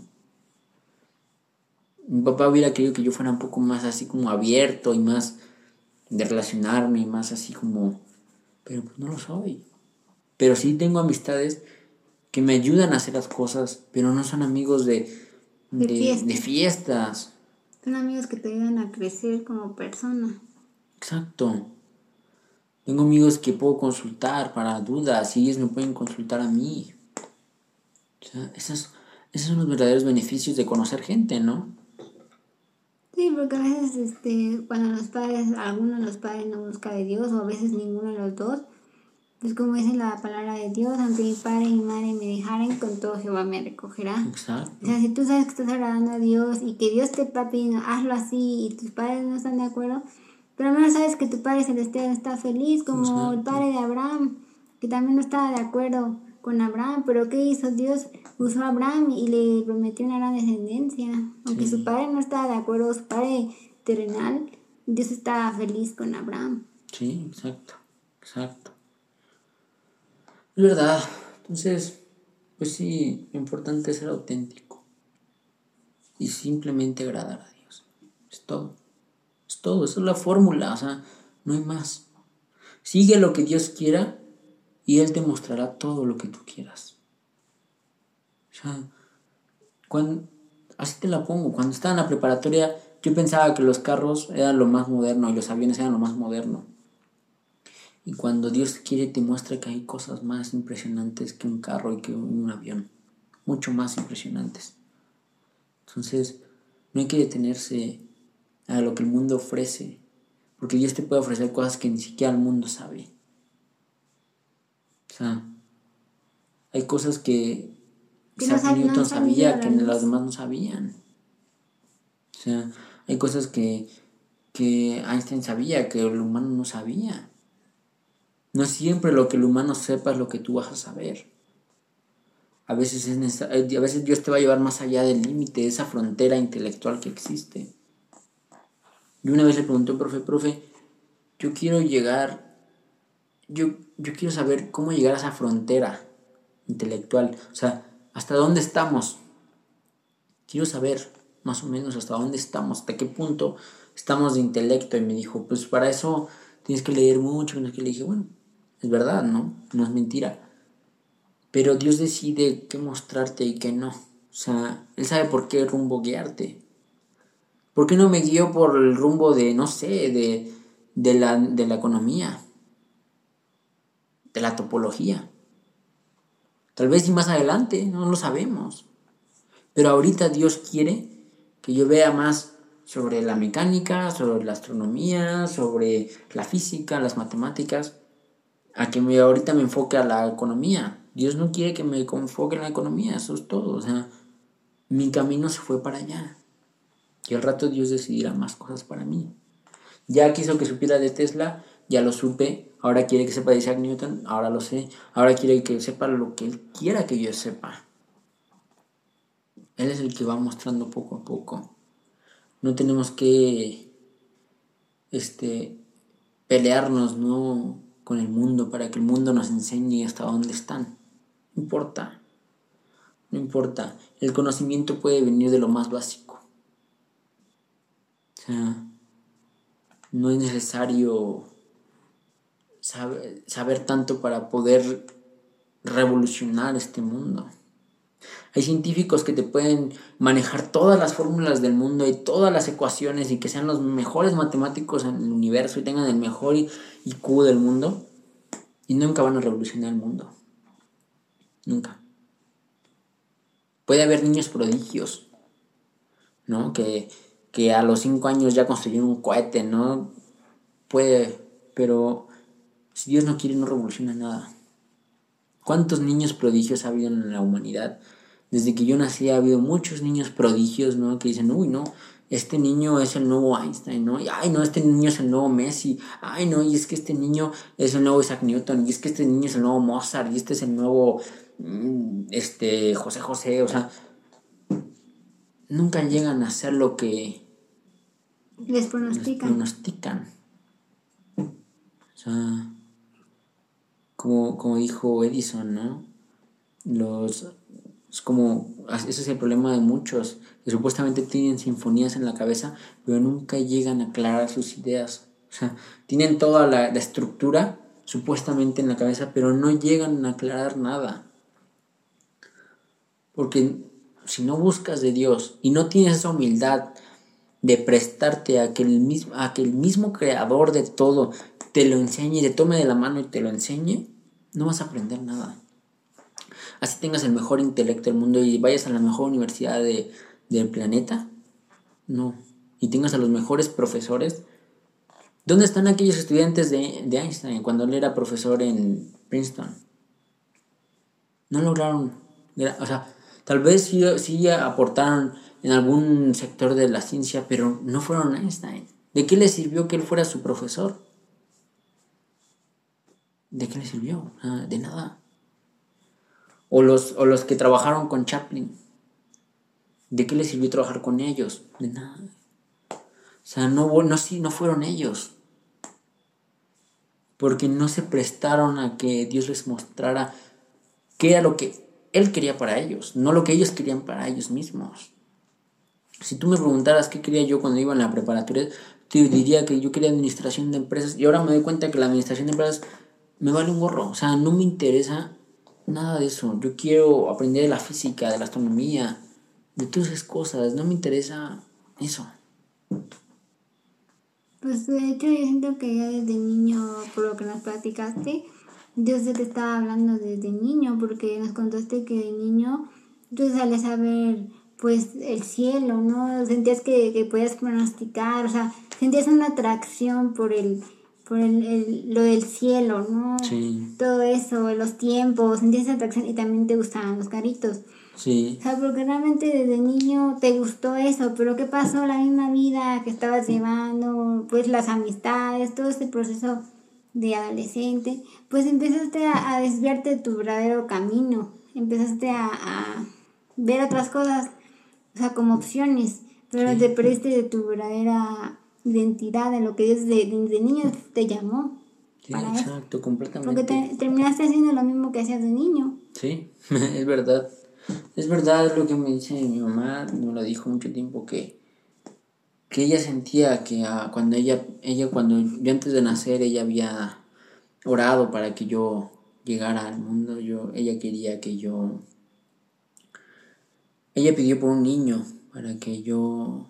Mi papá hubiera querido que yo fuera un poco más así como abierto y más de relacionarme y más así como... Pero pues no lo soy. Pero sí tengo amistades que me ayudan a hacer las cosas, pero no son amigos de, de, fiestas. Son amigos que te ayudan a crecer como persona. Exacto. Tengo amigos que puedo consultar para dudas y ellos me pueden consultar a mí. O sea, esos, esos son los verdaderos beneficios de conocer gente, ¿no? Sí, porque a veces este, cuando los padres, alguno de los padres no busca de Dios, o a veces ninguno de los dos, pues como dice la palabra de Dios, aunque mi padre y mi madre me dejaren, con todo Jehová me recogerá. Exacto. O sea, si tú sabes que estás agradando a Dios y que Dios te está pidiendo, hazlo así y tus padres no están de acuerdo, pero al menos sabes que tu Padre Celestial está feliz, como el Padre de Abraham, que también no estaba de acuerdo con Abraham, pero ¿qué hizo Dios? Usó a Abraham y le prometió una gran descendencia. Aunque su padre no estaba de acuerdo, su padre terrenal, Dios estaba feliz con Abraham. Sí, exacto, exacto. Es verdad. Entonces, pues sí, lo importante es ser auténtico y simplemente agradar a Dios. Es todo. Es todo. Esa es la fórmula. O sea, no hay más. Sigue lo que Dios quiera y Él te mostrará todo lo que tú quieras. O sea, cuando, así te la pongo. Cuando estaba en la preparatoria, yo pensaba que los carros eran lo más moderno y los aviones eran lo más moderno. Y cuando Dios quiere, te muestra que hay cosas más impresionantes que un carro y que un avión. Mucho más impresionantes. Entonces, no hay que detenerse a lo que el mundo ofrece, porque Dios te puede ofrecer cosas que ni siquiera el mundo sabe. O sea, hay cosas que Isaac Newton sabía, que los demás no sabían. O sea, hay cosas que, que Einstein sabía, que el humano no sabía. No siempre lo que el humano sepa es lo que tú vas a saber. A veces, es eh, a veces Dios te va a llevar más allá del límite, de esa frontera intelectual que existe. Y una vez le pregunté profe, profe, yo quiero llegar yo, yo quiero saber cómo llegar a esa frontera intelectual. O sea, ¿hasta dónde estamos? Quiero saber más o menos hasta dónde estamos, hasta qué punto estamos de intelecto. Y me dijo, pues para eso tienes que leer mucho. Y le dije, bueno, es verdad, ¿no? No es mentira. Pero Dios decide qué mostrarte y qué no. O sea, Él sabe por qué rumbo guiarte. ¿Por qué no me guió por el rumbo de, no sé, de, de, la, de la economía? De la topología. Tal vez y más adelante, no lo sabemos. Pero ahorita Dios quiere que yo vea más sobre la mecánica, sobre la astronomía, sobre la física, las matemáticas, a que me, ahorita me enfoque a la economía. Dios no quiere que me enfoque en la economía, eso es todo. O sea, mi camino se fue para allá. Y al rato Dios decidirá más cosas para mí. Ya quiso que supiera de Tesla, ya lo supe, ahora quiere que sepa Isaac Newton, ahora lo sé, ahora quiere que sepa lo que él quiera que yo sepa. Él es el que va mostrando poco a poco. No tenemos que este pelearnos ¿no? con el mundo para que el mundo nos enseñe hasta dónde están. No importa. No importa. El conocimiento puede venir de lo más básico. O sea, no es necesario saber, tanto para poder revolucionar este mundo. Hay científicos que te pueden manejar todas las fórmulas del mundo y todas las ecuaciones y que sean los mejores matemáticos en el universo y tengan el mejor IQ del mundo y nunca van a revolucionar el mundo. Nunca. Puede haber niños prodigios, ¿no? Que, que a los 5 años ya construyeron un cohete, ¿no? Puede, pero si Dios no quiere, no revoluciona nada. ¿Cuántos niños prodigios ha habido en la humanidad? Desde que yo nací ha habido muchos niños prodigios, ¿no? Que dicen, uy, no, este niño es el nuevo Einstein, ¿no? Y, ay, no, este niño es el nuevo Messi. Ay, no, y es que este niño es el nuevo Isaac Newton. Y es que este niño es el nuevo Mozart. Y este es el nuevo, mm, este, José José. O sea, nunca llegan a ser lo que... Les pronostican. Les pronostican. O sea como, dijo Edison, ¿no? Los, Es como, ese es el problema de muchos, que supuestamente tienen sinfonías en la cabeza, pero nunca llegan a aclarar sus ideas. O sea, tienen toda la, la estructura supuestamente en la cabeza, pero no llegan a aclarar nada. Porque si no buscas de Dios y no tienes esa humildad de prestarte a que el a que el mismo creador de todo te lo enseñe, te tome de la mano y te lo enseñe, no vas a aprender nada. Así tengas el mejor intelecto del mundo y vayas a la mejor universidad del planeta, no. Y tengas a los mejores profesores. ¿Dónde están aquellos estudiantes de, de Einstein cuando él era profesor en Princeton? No lograron, o sea, tal vez sí, sí aportaron en algún sector de la ciencia, pero no fueron Einstein. ¿De qué le sirvió que él fuera su profesor? ¿De qué le sirvió? de nada. O los, o los que trabajaron con Chaplin. ¿De qué le sirvió trabajar con ellos? De nada. O sea, no, no, no fueron ellos. Porque no se prestaron a que Dios les mostrara qué era lo que Él quería para ellos, no lo que ellos querían para ellos mismos. Si tú me preguntaras qué quería yo cuando iba en la preparatoria, te diría que yo quería administración de empresas y ahora me doy cuenta que la administración de empresas me vale un gorro. O sea, no me interesa nada de eso. Yo quiero aprender de la física, de la astronomía, de todas esas cosas. No me interesa eso. Pues de hecho yo siento que ya desde niño, por lo que nos platicaste, Dios te estaba hablando desde niño, porque nos contaste que de niño tú sales a ver pues el cielo, ¿no? Sentías que, que podías pronosticar, o sea, sentías una atracción por el, por el, lo del cielo, ¿no? Sí. Todo eso, los tiempos, sentías atracción y también te gustaban los caritos. Sí. O sea, porque realmente desde niño te gustó eso, pero ¿qué pasó? La misma vida que estabas llevando, pues las amistades, todo este proceso de adolescente, pues empezaste a, desviarte de tu verdadero camino, empezaste a, a ver otras cosas o sea, como opciones, pero te preste de tu verdadera identidad, en lo que Dios desde de niño te llamó. Sí, exacto, completamente. Porque terminaste haciendo lo mismo que hacías de niño. Sí, es verdad. Es verdad lo que me dice mi mamá, me lo dijo mucho tiempo que que ella sentía que ah, cuando ella ella cuando yo antes de nacer ella había orado para que yo llegara al mundo, yo ella quería que yo ella pidió por un niño para que yo...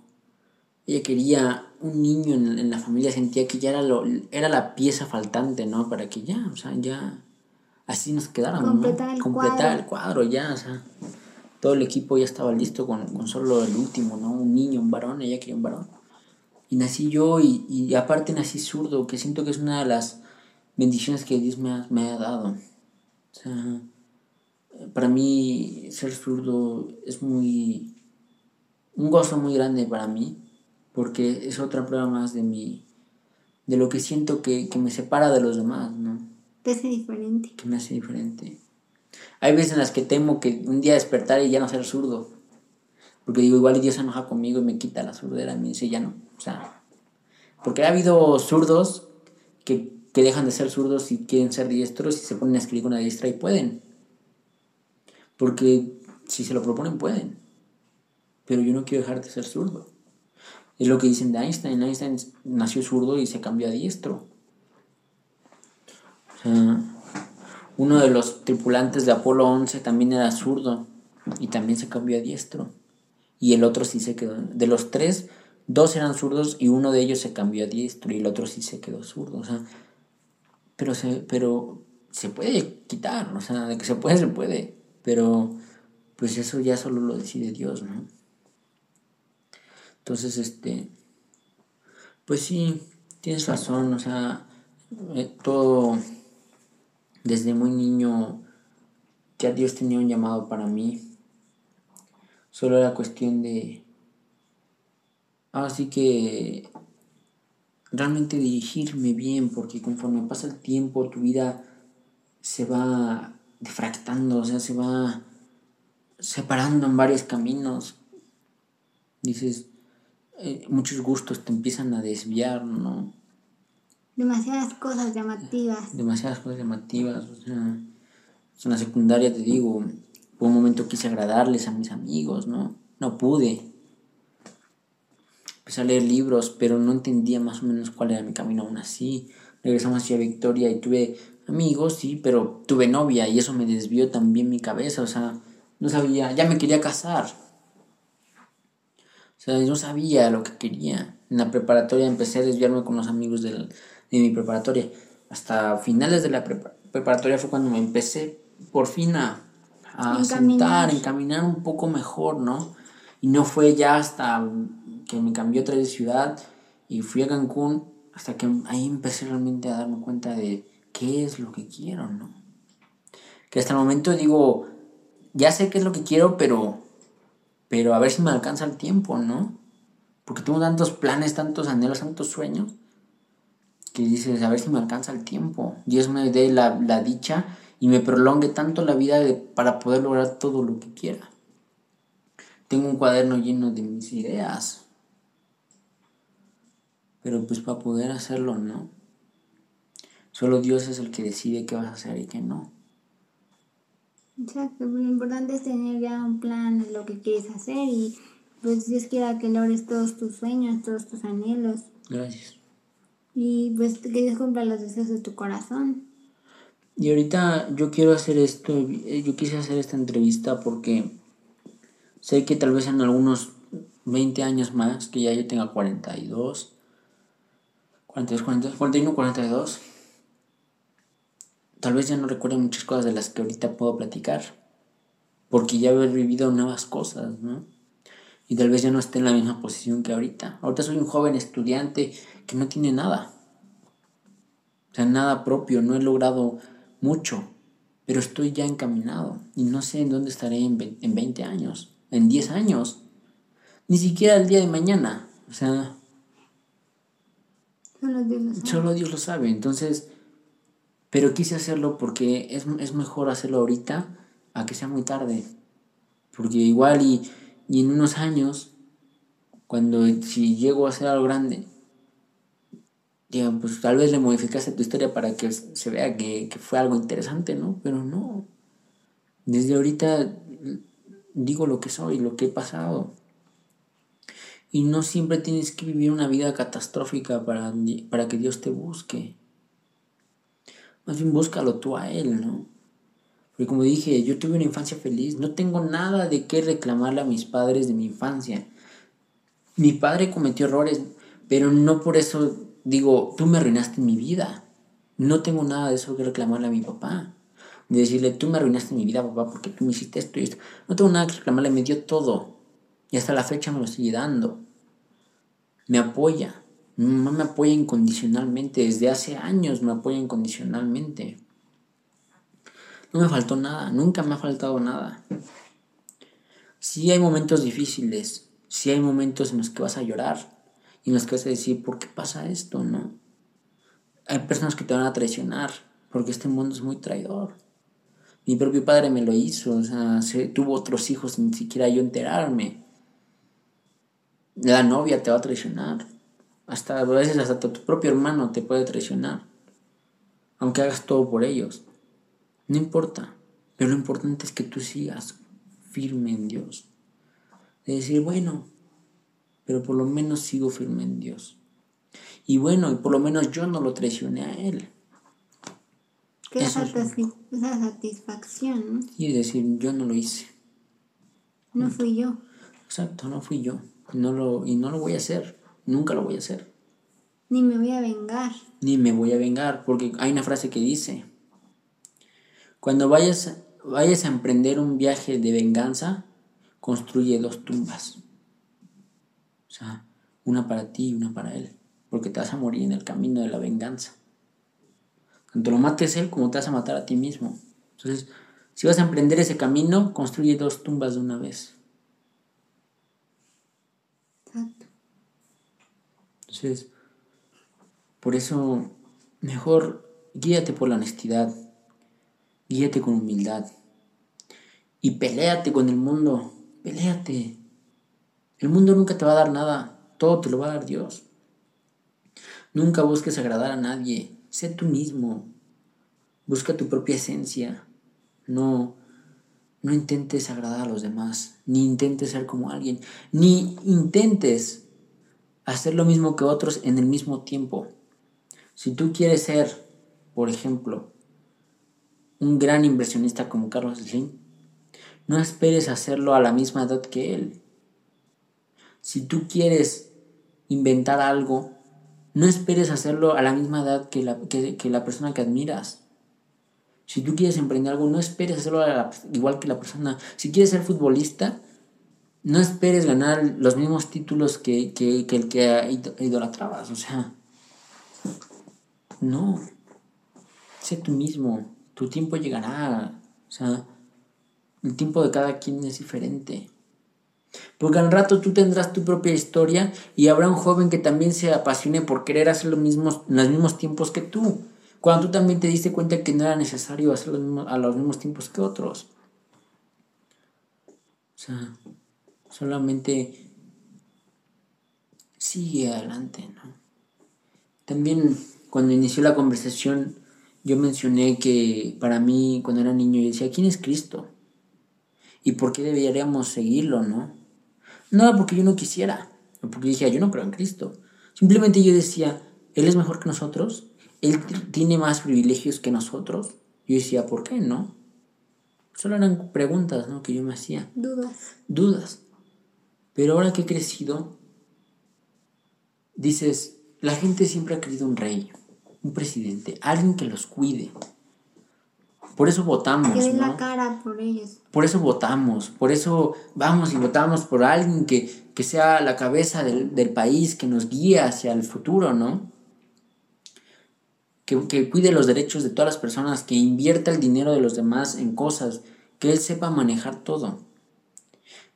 Ella quería un niño en, la familia, sentía que ya era, lo, era la pieza faltante, ¿no? Para que ya, o sea, ya así nos quedáramos, Completar el Completar cuadro. el cuadro, ya, o sea. Todo el equipo ya estaba listo con, con solo el último, ¿no? Un niño, un varón, ella quería un varón. Y nací yo y, y aparte nací zurdo, que siento que es una de las bendiciones que Dios me ha, me ha dado. O sea, para mí ser zurdo es muy un gozo muy grande para mí porque es otra prueba más de mi de lo que siento que, me separa de los demás no te hace diferente que me hace diferente hay veces en las que temo que un día despertar y ya no ser zurdo porque digo igual Dios se enoja conmigo y me quita la surdera y me dice ya no o sea porque ha habido zurdos que, que dejan de ser zurdos y quieren ser diestros y se ponen a escribir con una diestra y pueden porque si se lo proponen, pueden. Pero yo no quiero dejar de ser zurdo. Es lo que dicen de Einstein. Einstein nació zurdo y se cambió a diestro. uno de los tripulantes de Apolo 11 también era zurdo y también se cambió a diestro. Y el otro sí se quedó. De los tres, dos eran zurdos y uno de ellos se cambió a diestro y el otro sí se quedó zurdo. O sea, pero se, pero se puede quitar, o sea, de que se puede, se puede. Pero pues eso ya solo lo decide Dios, ¿no? Entonces, este, pues sí, tienes razón, o sea, eh, todo desde muy niño ya Dios tenía un llamado para mí. Solo era cuestión de, así que realmente dirigirme bien, porque conforme pasa el tiempo, tu vida se va defractando, o sea, se va separando en varios caminos. Dices, eh, muchos gustos te empiezan a desviar, ¿no? Demasiadas cosas llamativas. Demasiadas cosas llamativas, o sea, en la secundaria te digo, Por un momento quise agradarles a mis amigos, ¿no? No pude. Empecé a leer libros, pero no entendía más o menos cuál era mi camino aún así. Regresamos hacia Victoria y tuve amigos, sí, pero tuve novia y eso me desvió también mi cabeza, o sea, no sabía, ya me quería casar. O sea, yo sabía lo que quería. En la preparatoria empecé a desviarme con los amigos de mi preparatoria. Hasta finales de la preparatoria fue cuando me empecé por fin a, a sentar, encaminar un poco mejor, ¿no? Y no fue ya hasta que me cambió otra de ciudad y fui a Cancún hasta que ahí empecé realmente a darme cuenta de qué es lo que quiero, ¿no? Que hasta el momento digo, ya sé qué es lo que quiero, pero, pero a ver si me alcanza el tiempo, ¿no? Porque tengo tantos planes, tantos anhelos, tantos sueños, que dices, a ver si me alcanza el tiempo. Dios me dé la, la dicha y me prolongue tanto la vida para poder lograr todo lo que quiera. Tengo un cuaderno lleno de mis ideas. Pero pues para poder hacerlo, ¿no? Solo Dios es el que decide qué vas a hacer y qué no. Exacto, lo importante es tener ya un plan de lo que quieres hacer y pues Dios quiera que logres todos tus sueños, todos tus anhelos. Gracias. Y pues que Dios cumpla los deseos de tu corazón. Y ahorita yo quiero hacer esto, yo quise hacer esta entrevista porque sé que tal vez en algunos 20 años más, que ya yo tenga 42, 42, 42 41, 42, tal vez ya no recuerde muchas cosas de las que ahorita puedo platicar, porque ya haber vivido nuevas cosas, ¿no? Y tal vez ya no esté en la misma posición que ahorita. Ahorita soy un joven estudiante que no tiene nada. O sea, nada propio, no he logrado mucho, pero estoy ya encaminado y no sé en dónde estaré en, en 20 años, en 10 años, ni siquiera el día de mañana. O sea, solo Dios lo sabe. Solo Dios lo sabe. Entonces, pero quise hacerlo porque es, es mejor hacerlo ahorita a que sea muy tarde. Porque igual y, y en unos años, cuando si llego a hacer algo grande, digan, pues tal vez le modificaste tu historia para que se vea que, que fue algo interesante, ¿no? Pero no. Desde ahorita digo lo que soy, lo que he pasado. Y no siempre tienes que vivir una vida catastrófica para, para que Dios te busque. Más bien búscalo tú a Él, ¿no? Porque como dije, yo tuve una infancia feliz, no tengo nada de qué reclamarle a mis padres de mi infancia. Mi padre cometió errores, pero no por eso digo, tú me arruinaste mi vida. No tengo nada de eso que reclamarle a mi papá. De decirle, tú me arruinaste mi vida, papá, porque tú me hiciste esto y esto. No tengo nada que reclamarle, me dio todo. Y hasta la fecha me lo sigue dando. Me apoya. Mi mamá me apoya incondicionalmente, desde hace años me apoya incondicionalmente. No me faltó nada, nunca me ha faltado nada. Sí hay momentos difíciles, sí hay momentos en los que vas a llorar y en los que vas a decir, ¿por qué pasa esto? ¿No? Hay personas que te van a traicionar, porque este mundo es muy traidor. Mi propio padre me lo hizo, o sea, se, tuvo otros hijos sin siquiera yo enterarme. La novia te va a traicionar. Hasta a veces hasta tu propio hermano te puede traicionar. Aunque hagas todo por ellos. No importa. Pero lo importante es que tú sigas firme en Dios. De decir, bueno, pero por lo menos sigo firme en Dios. Y bueno, y por lo menos yo no lo traicioné a Él. Esa, esa satisfacción, ¿no? Y decir, yo no lo hice. No fui yo. Exacto, no fui yo. No lo, y no lo voy a hacer. Nunca lo voy a hacer. Ni me voy a vengar. Ni me voy a vengar, porque hay una frase que dice, cuando vayas, vayas a emprender un viaje de venganza, construye dos tumbas. O sea, una para ti y una para él, porque te vas a morir en el camino de la venganza. Tanto lo mates él como te vas a matar a ti mismo. Entonces, si vas a emprender ese camino, construye dos tumbas de una vez. Exacto. Entonces, por eso, mejor guíate por la honestidad, guíate con humildad y peléate con el mundo, peléate. El mundo nunca te va a dar nada, todo te lo va a dar Dios. Nunca busques agradar a nadie, sé tú mismo, busca tu propia esencia, no, no intentes agradar a los demás, ni intentes ser como alguien, ni intentes hacer lo mismo que otros en el mismo tiempo. Si tú quieres ser, por ejemplo, un gran inversionista como Carlos Slim, no esperes hacerlo a la misma edad que él. Si tú quieres inventar algo, no esperes hacerlo a la misma edad que la, que la persona que admiras. Si tú quieres emprender algo, no esperes hacerlo igual que la persona. Si quieres ser futbolista, no esperes ganar los mismos títulos que, que, que el que idolatrabas. O sea, no. Sé tú mismo. Tu tiempo llegará. O sea, el tiempo de cada quien es diferente. Porque al rato tú tendrás tu propia historia y habrá un joven que también se apasione por querer hacer lo mismo, en los mismos tiempos que tú. Cuando tú también te diste cuenta que no era necesario hacerlo a los mismos tiempos que otros. O sea, solamente sigue adelante, ¿no? También cuando inició la conversación, yo mencioné que para mí, cuando era niño, yo decía, ¿quién es Cristo? ¿Y por qué deberíamos seguirlo, no? No porque yo no quisiera, porque dije, yo no creo en Cristo. Simplemente yo decía, Él es mejor que nosotros, él tiene más privilegios que nosotros. Yo decía, ¿por qué no? Solo eran preguntas ¿no? que yo me hacía. Dudas. Dudas. Pero ahora que he crecido, dices, la gente siempre ha querido un rey, un presidente, alguien que los cuide. Por eso votamos. Que la cara por ellos. Por eso votamos, por eso vamos y votamos por alguien que, que sea la cabeza del, del país, que nos guíe hacia el futuro, ¿no? que, cuide los derechos de todas las personas, que invierta el dinero de los demás en cosas, que él sepa manejar todo.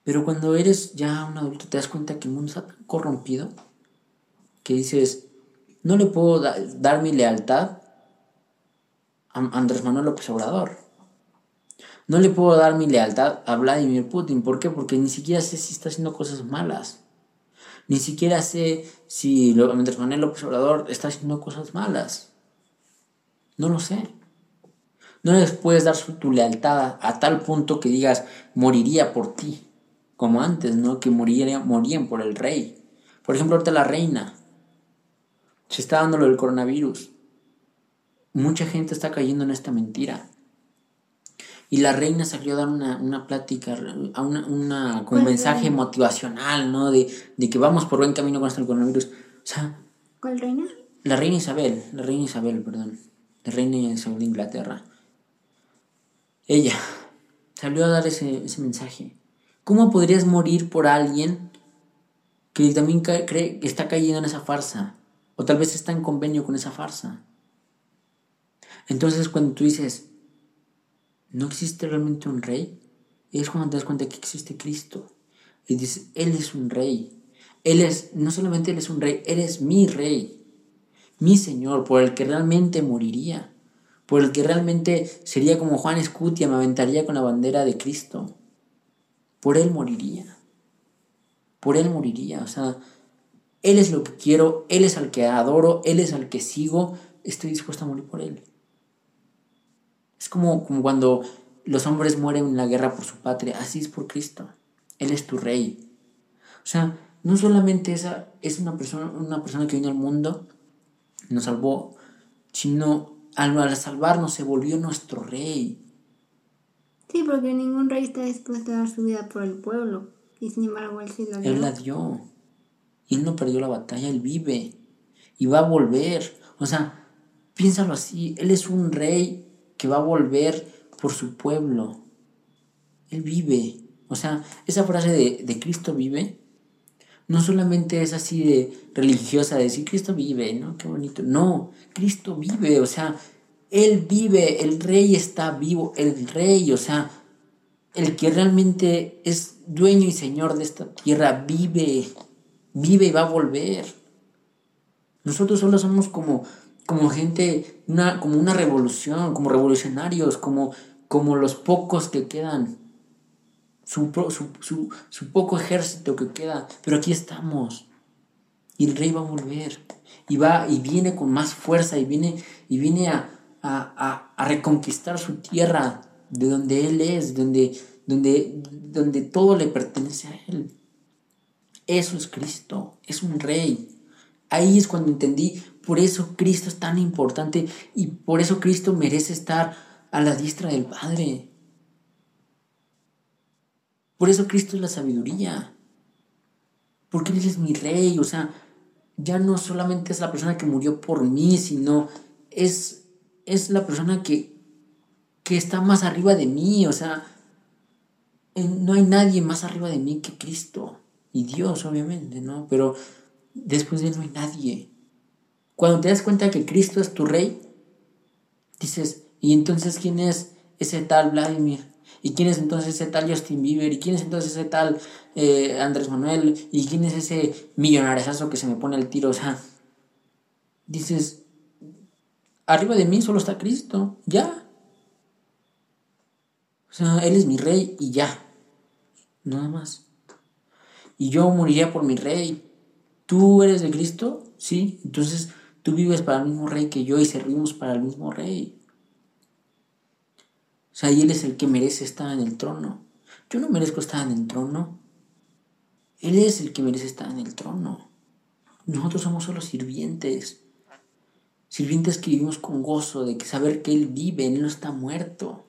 Pero cuando eres ya un adulto te das cuenta que el mundo está tan corrompido que dices, no le puedo dar mi lealtad a Andrés Manuel López Obrador. No le puedo dar mi lealtad a Vladimir Putin. ¿Por qué? Porque ni siquiera sé si está haciendo cosas malas. Ni siquiera sé si Andrés Manuel López Obrador está haciendo cosas malas. No lo sé. No les puedes dar tu lealtad a, tal punto que digas, moriría por ti. Como antes, ¿no? Que morían por el rey. Por ejemplo, ahorita la reina. Se está dando lo del coronavirus. Mucha gente está cayendo en esta mentira. Y la reina salió a dar una, plática, a una, una con un mensaje motivacional, ¿no? De, de, que vamos por buen camino con el coronavirus. O sea. ¿Cuál reina? La reina Isabel, la reina Isabel, perdón de reina de Inglaterra. Ella salió a dar ese, mensaje. ¿Cómo podrías morir por alguien que también cree que está cayendo en esa farsa? O tal vez está en convenio con esa farsa. Entonces cuando tú dices, ¿no existe realmente un rey? Es cuando te das cuenta que existe Cristo. Y dices, Él es un rey. Él es, no solamente Él es un rey, Él es mi rey mi Señor, por el que realmente moriría, por el que realmente sería como Juan Escutia, me aventaría con la bandera de Cristo. Por Él moriría. Por Él moriría. O sea, Él es lo que quiero, Él es al que adoro, Él es al que sigo, estoy dispuesto a morir por Él. Es como, como cuando los hombres mueren en la guerra por su patria, así es por Cristo. Él es tu rey. O sea, no solamente esa es una persona, una persona que vino al mundo nos salvó, sino al, salvarnos se volvió nuestro rey. Sí, porque ningún rey está dispuesto a dar su vida por el pueblo. Y sin embargo, él sí la dio. Él la dio. Y él no perdió la batalla, él vive. Y va a volver. O sea, piénsalo así. Él es un rey que va a volver por su pueblo. Él vive. O sea, esa frase de, de Cristo vive no solamente es así de religiosa, de decir Cristo vive, ¿no? Qué bonito. No, Cristo vive, o sea, Él vive, el rey está vivo, el rey, o sea, el que realmente es dueño y señor de esta tierra, vive, vive y va a volver. Nosotros solo somos como, como gente, una, como una revolución, como revolucionarios, como, como los pocos que quedan su, poco ejército que queda, pero aquí estamos. Y el rey va a volver. Y va y viene con más fuerza y viene, y viene a, a, reconquistar su tierra de donde él es, donde, donde, donde todo le pertenece a Él. Eso es Cristo, es un rey. Ahí es cuando entendí, por eso Cristo es tan importante y por eso Cristo merece estar a la diestra del Padre. Por eso Cristo es la sabiduría. Porque Él es mi rey. O sea, ya no solamente es la persona que murió por mí, sino es, es la persona que, que está más arriba de mí. O sea, no hay nadie más arriba de mí que Cristo. Y Dios, obviamente, ¿no? Pero después de Él no hay nadie. Cuando te das cuenta que Cristo es tu rey, dices, ¿y entonces quién es ese tal Vladimir? ¿Y quién es entonces ese tal Justin Bieber? ¿Y quién es entonces ese tal eh, Andrés Manuel? ¿Y quién es ese millonarezazo que se me pone el tiro? O sea, dices, arriba de mí solo está Cristo, ya. O sea, Él es mi rey y ya. Nada más. Y yo moriría por mi rey. ¿Tú eres de Cristo? Sí. Entonces tú vives para el mismo rey que yo y servimos para el mismo rey. O sea, y Él es el que merece estar en el trono. Yo no merezco estar en el trono. Él es el que merece estar en el trono. Nosotros somos solo sirvientes. Sirvientes que vivimos con gozo de que saber que Él vive, Él no está muerto.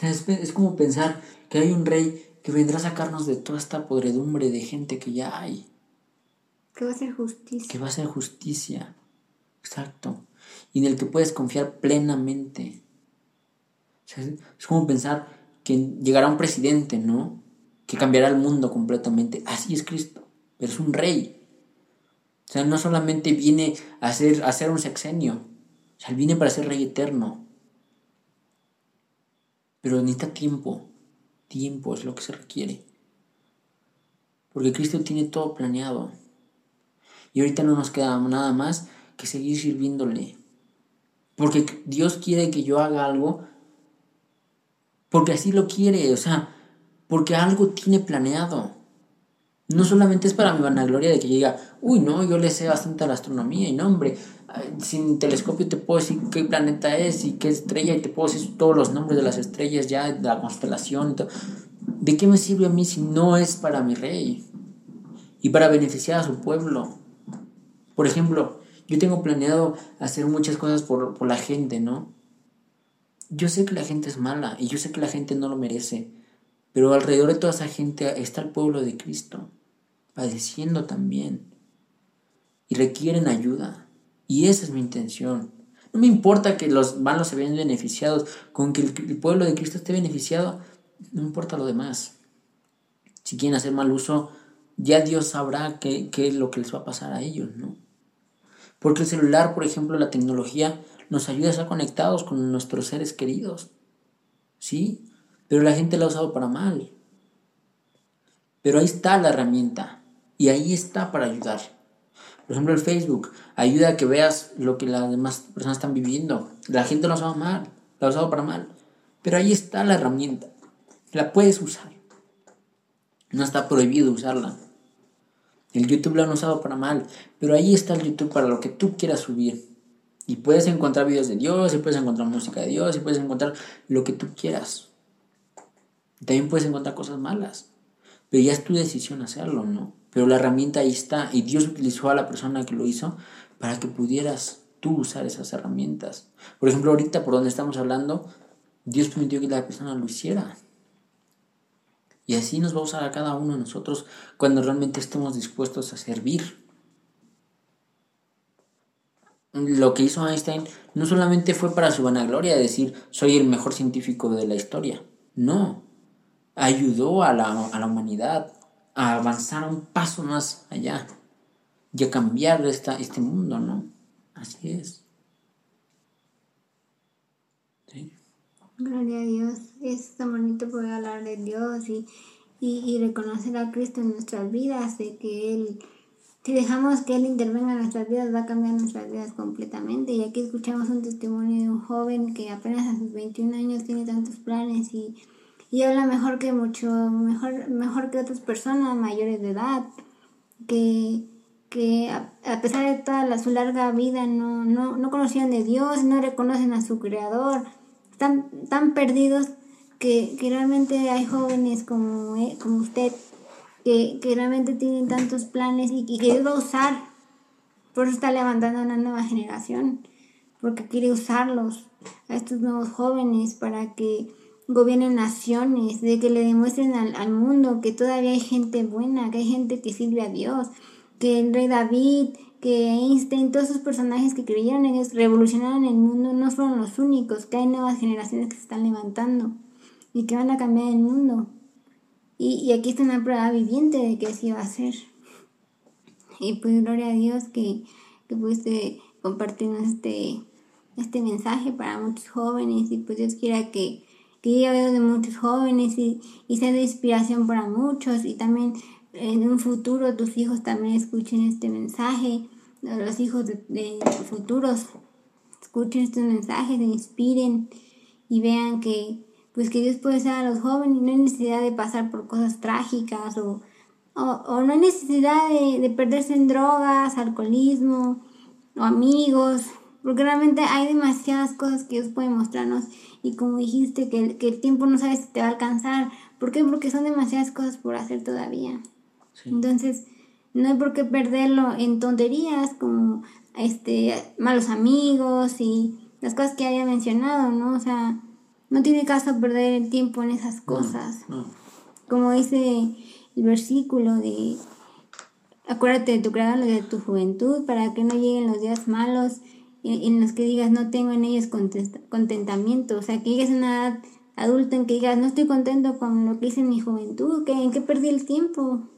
Es, es como pensar que hay un rey que vendrá a sacarnos de toda esta podredumbre de gente que ya hay. Que va a ser justicia. Que va a ser justicia. Exacto. Y en el que puedes confiar plenamente. es como pensar que llegará un presidente, ¿no? Que cambiará el mundo completamente. Así es Cristo. Pero es un rey. O sea, no solamente viene a ser, a un sexenio. O sea, viene para ser rey eterno. Pero necesita tiempo. Tiempo es lo que se requiere. Porque Cristo tiene todo planeado. Y ahorita no nos queda nada más que seguir sirviéndole. Porque Dios quiere que yo haga algo. Porque así lo quiere. O sea, porque algo tiene planeado. No solamente es para mi vanagloria de que diga, uy, no, yo le sé bastante a la astronomía y no, hombre, sin telescopio te puedo decir qué planeta es y qué estrella y te puedo decir todos los nombres de las estrellas ya, de la constelación. ¿De qué me sirve a mí si no es para mi rey y para beneficiar a su pueblo? Por ejemplo, yo tengo planeado hacer muchas cosas por, por la gente, ¿no? Yo sé que la gente es mala y yo sé que la gente no lo merece, pero alrededor de toda esa gente está el pueblo de Cristo, padeciendo también, y requieren ayuda. Y esa es mi intención. No me importa que los malos se vean beneficiados, con que el, pueblo de Cristo esté beneficiado, no importa lo demás. Si quieren hacer mal uso, ya Dios sabrá qué, qué es lo que les va a pasar a ellos, ¿no? Porque el celular, por ejemplo, la tecnología, nos ayuda a estar conectados con nuestros seres queridos. ¿Sí? Pero la gente la ha usado para mal. Pero ahí está la herramienta. Y ahí está para ayudar. Por ejemplo, el Facebook ayuda a que veas lo que las demás personas están viviendo. La gente lo ha usado mal, lo ha usado para mal. Pero ahí está la herramienta. La puedes usar. No está prohibido usarla. El YouTube lo han usado para mal, pero ahí está el YouTube para lo que tú quieras subir. Y puedes encontrar videos de Dios, y puedes encontrar música de Dios, y puedes encontrar lo que tú quieras. También puedes encontrar cosas malas, pero ya es tu decisión hacerlo, ¿no? Pero la herramienta ahí está, y Dios utilizó a la persona que lo hizo para que pudieras tú usar esas herramientas. Por ejemplo, ahorita por donde estamos hablando, Dios permitió que la persona lo hiciera. Y así nos va a usar a cada uno de nosotros cuando realmente estemos dispuestos a servir. Lo que hizo Einstein no solamente fue para su vanagloria decir soy el mejor científico de la historia. No. Ayudó a la, a la humanidad a avanzar un paso más allá y a cambiar esta, este mundo, ¿no? Así es. Gloria a Dios. Es tan bonito poder hablar de Dios y, y, reconocer a Cristo en nuestras vidas, de que Él, si dejamos que Él intervenga en nuestras vidas, va a cambiar nuestras vidas completamente. Y aquí escuchamos un testimonio de un joven que apenas a sus 21 años tiene tantos planes y, y habla mejor que mucho, mejor, mejor que otras personas mayores de edad, que, que a, pesar de toda la, su larga vida no, no, no conocían de Dios, no reconocen a su Creador, están tan perdidos que, que realmente hay jóvenes como, eh, como usted que, que, realmente tienen tantos planes y, y, que Dios va a usar. Por eso está levantando una nueva generación, porque quiere usarlos a estos nuevos jóvenes para que gobiernen naciones, de que le demuestren al, mundo que todavía hay gente buena, que hay gente que sirve a Dios, que el rey David, que Einstein, todos esos personajes que creyeron en ellos, revolucionaron el mundo, no fueron los únicos, que hay nuevas generaciones que se están levantando y que van a cambiar el mundo. Y, y aquí está una prueba viviente de que así va a ser. Y pues gloria a Dios que, que pudiste compartirnos este, este mensaje para muchos jóvenes y pues Dios quiera que, que llegue a de muchos jóvenes y, y sea de inspiración para muchos. Y también en un futuro tus hijos también escuchen este mensaje, los hijos de, futuros escuchen estos mensajes, se inspiren y vean que pues que Dios puede ser a los jóvenes. No hay necesidad de pasar por cosas trágicas o, o, o no hay necesidad de, de, perderse en drogas, alcoholismo o amigos, porque realmente hay demasiadas cosas que Dios puede mostrarnos y como dijiste que el, que el tiempo no sabes si te va a alcanzar, ¿por qué? Porque son demasiadas cosas por hacer todavía. Sí. Entonces, no hay por qué perderlo en tonterías como este malos amigos y las cosas que haya mencionado, ¿no? O sea, no tiene caso perder el tiempo en esas cosas. No, no. Como dice el versículo de acuérdate de tu creador de tu juventud para que no lleguen los días malos en, los que digas no tengo en ellos contentamiento, o sea, que llegues a una edad adulta en que digas no estoy contento con lo que hice en mi juventud, que en qué perdí el tiempo.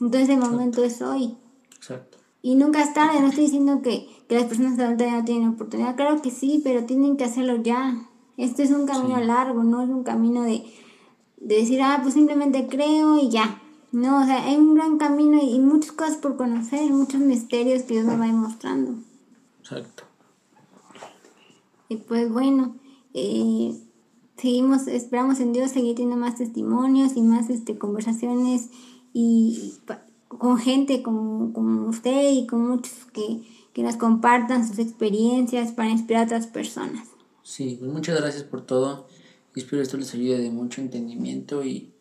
Entonces el momento es hoy. Exacto. Y nunca es tarde, no estoy diciendo que, que las personas adultas ya no tienen oportunidad, claro que sí, pero tienen que hacerlo ya. Este es un camino sí. largo, no es un camino de, de decir, ah, pues simplemente creo y ya. No, o sea, hay un gran camino y muchas cosas por conocer, muchos misterios que Dios nos va mostrando. Exacto. Y pues bueno, eh, seguimos, esperamos en Dios seguir teniendo más testimonios y más este, conversaciones y, con gente como, como usted y con muchos que, que nos compartan sus experiencias para inspirar a otras personas. Sí, pues muchas gracias por todo. Espero esto les ayude de mucho entendimiento y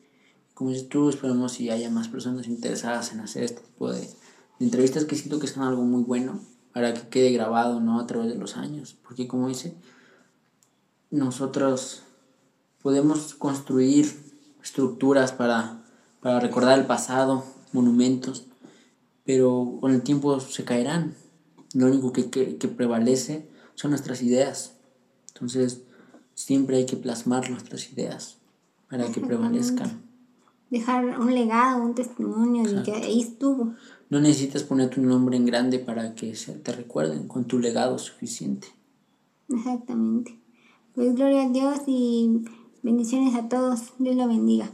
como dices tú, esperamos si haya más personas interesadas en hacer este tipo de, de entrevistas que siento que son algo muy bueno para que quede grabado ¿no? a través de los años. Porque como dice, nosotros podemos construir estructuras para, para recordar el pasado, monumentos, pero con el tiempo se caerán. Lo único que, que, que prevalece son nuestras ideas. Entonces, siempre hay que plasmar nuestras ideas para que prevalezcan. Dejar un legado, un testimonio de que ahí estuvo. No necesitas poner tu nombre en grande para que se te recuerden, con tu legado suficiente. Exactamente. Pues gloria a Dios y bendiciones a todos. Dios lo bendiga.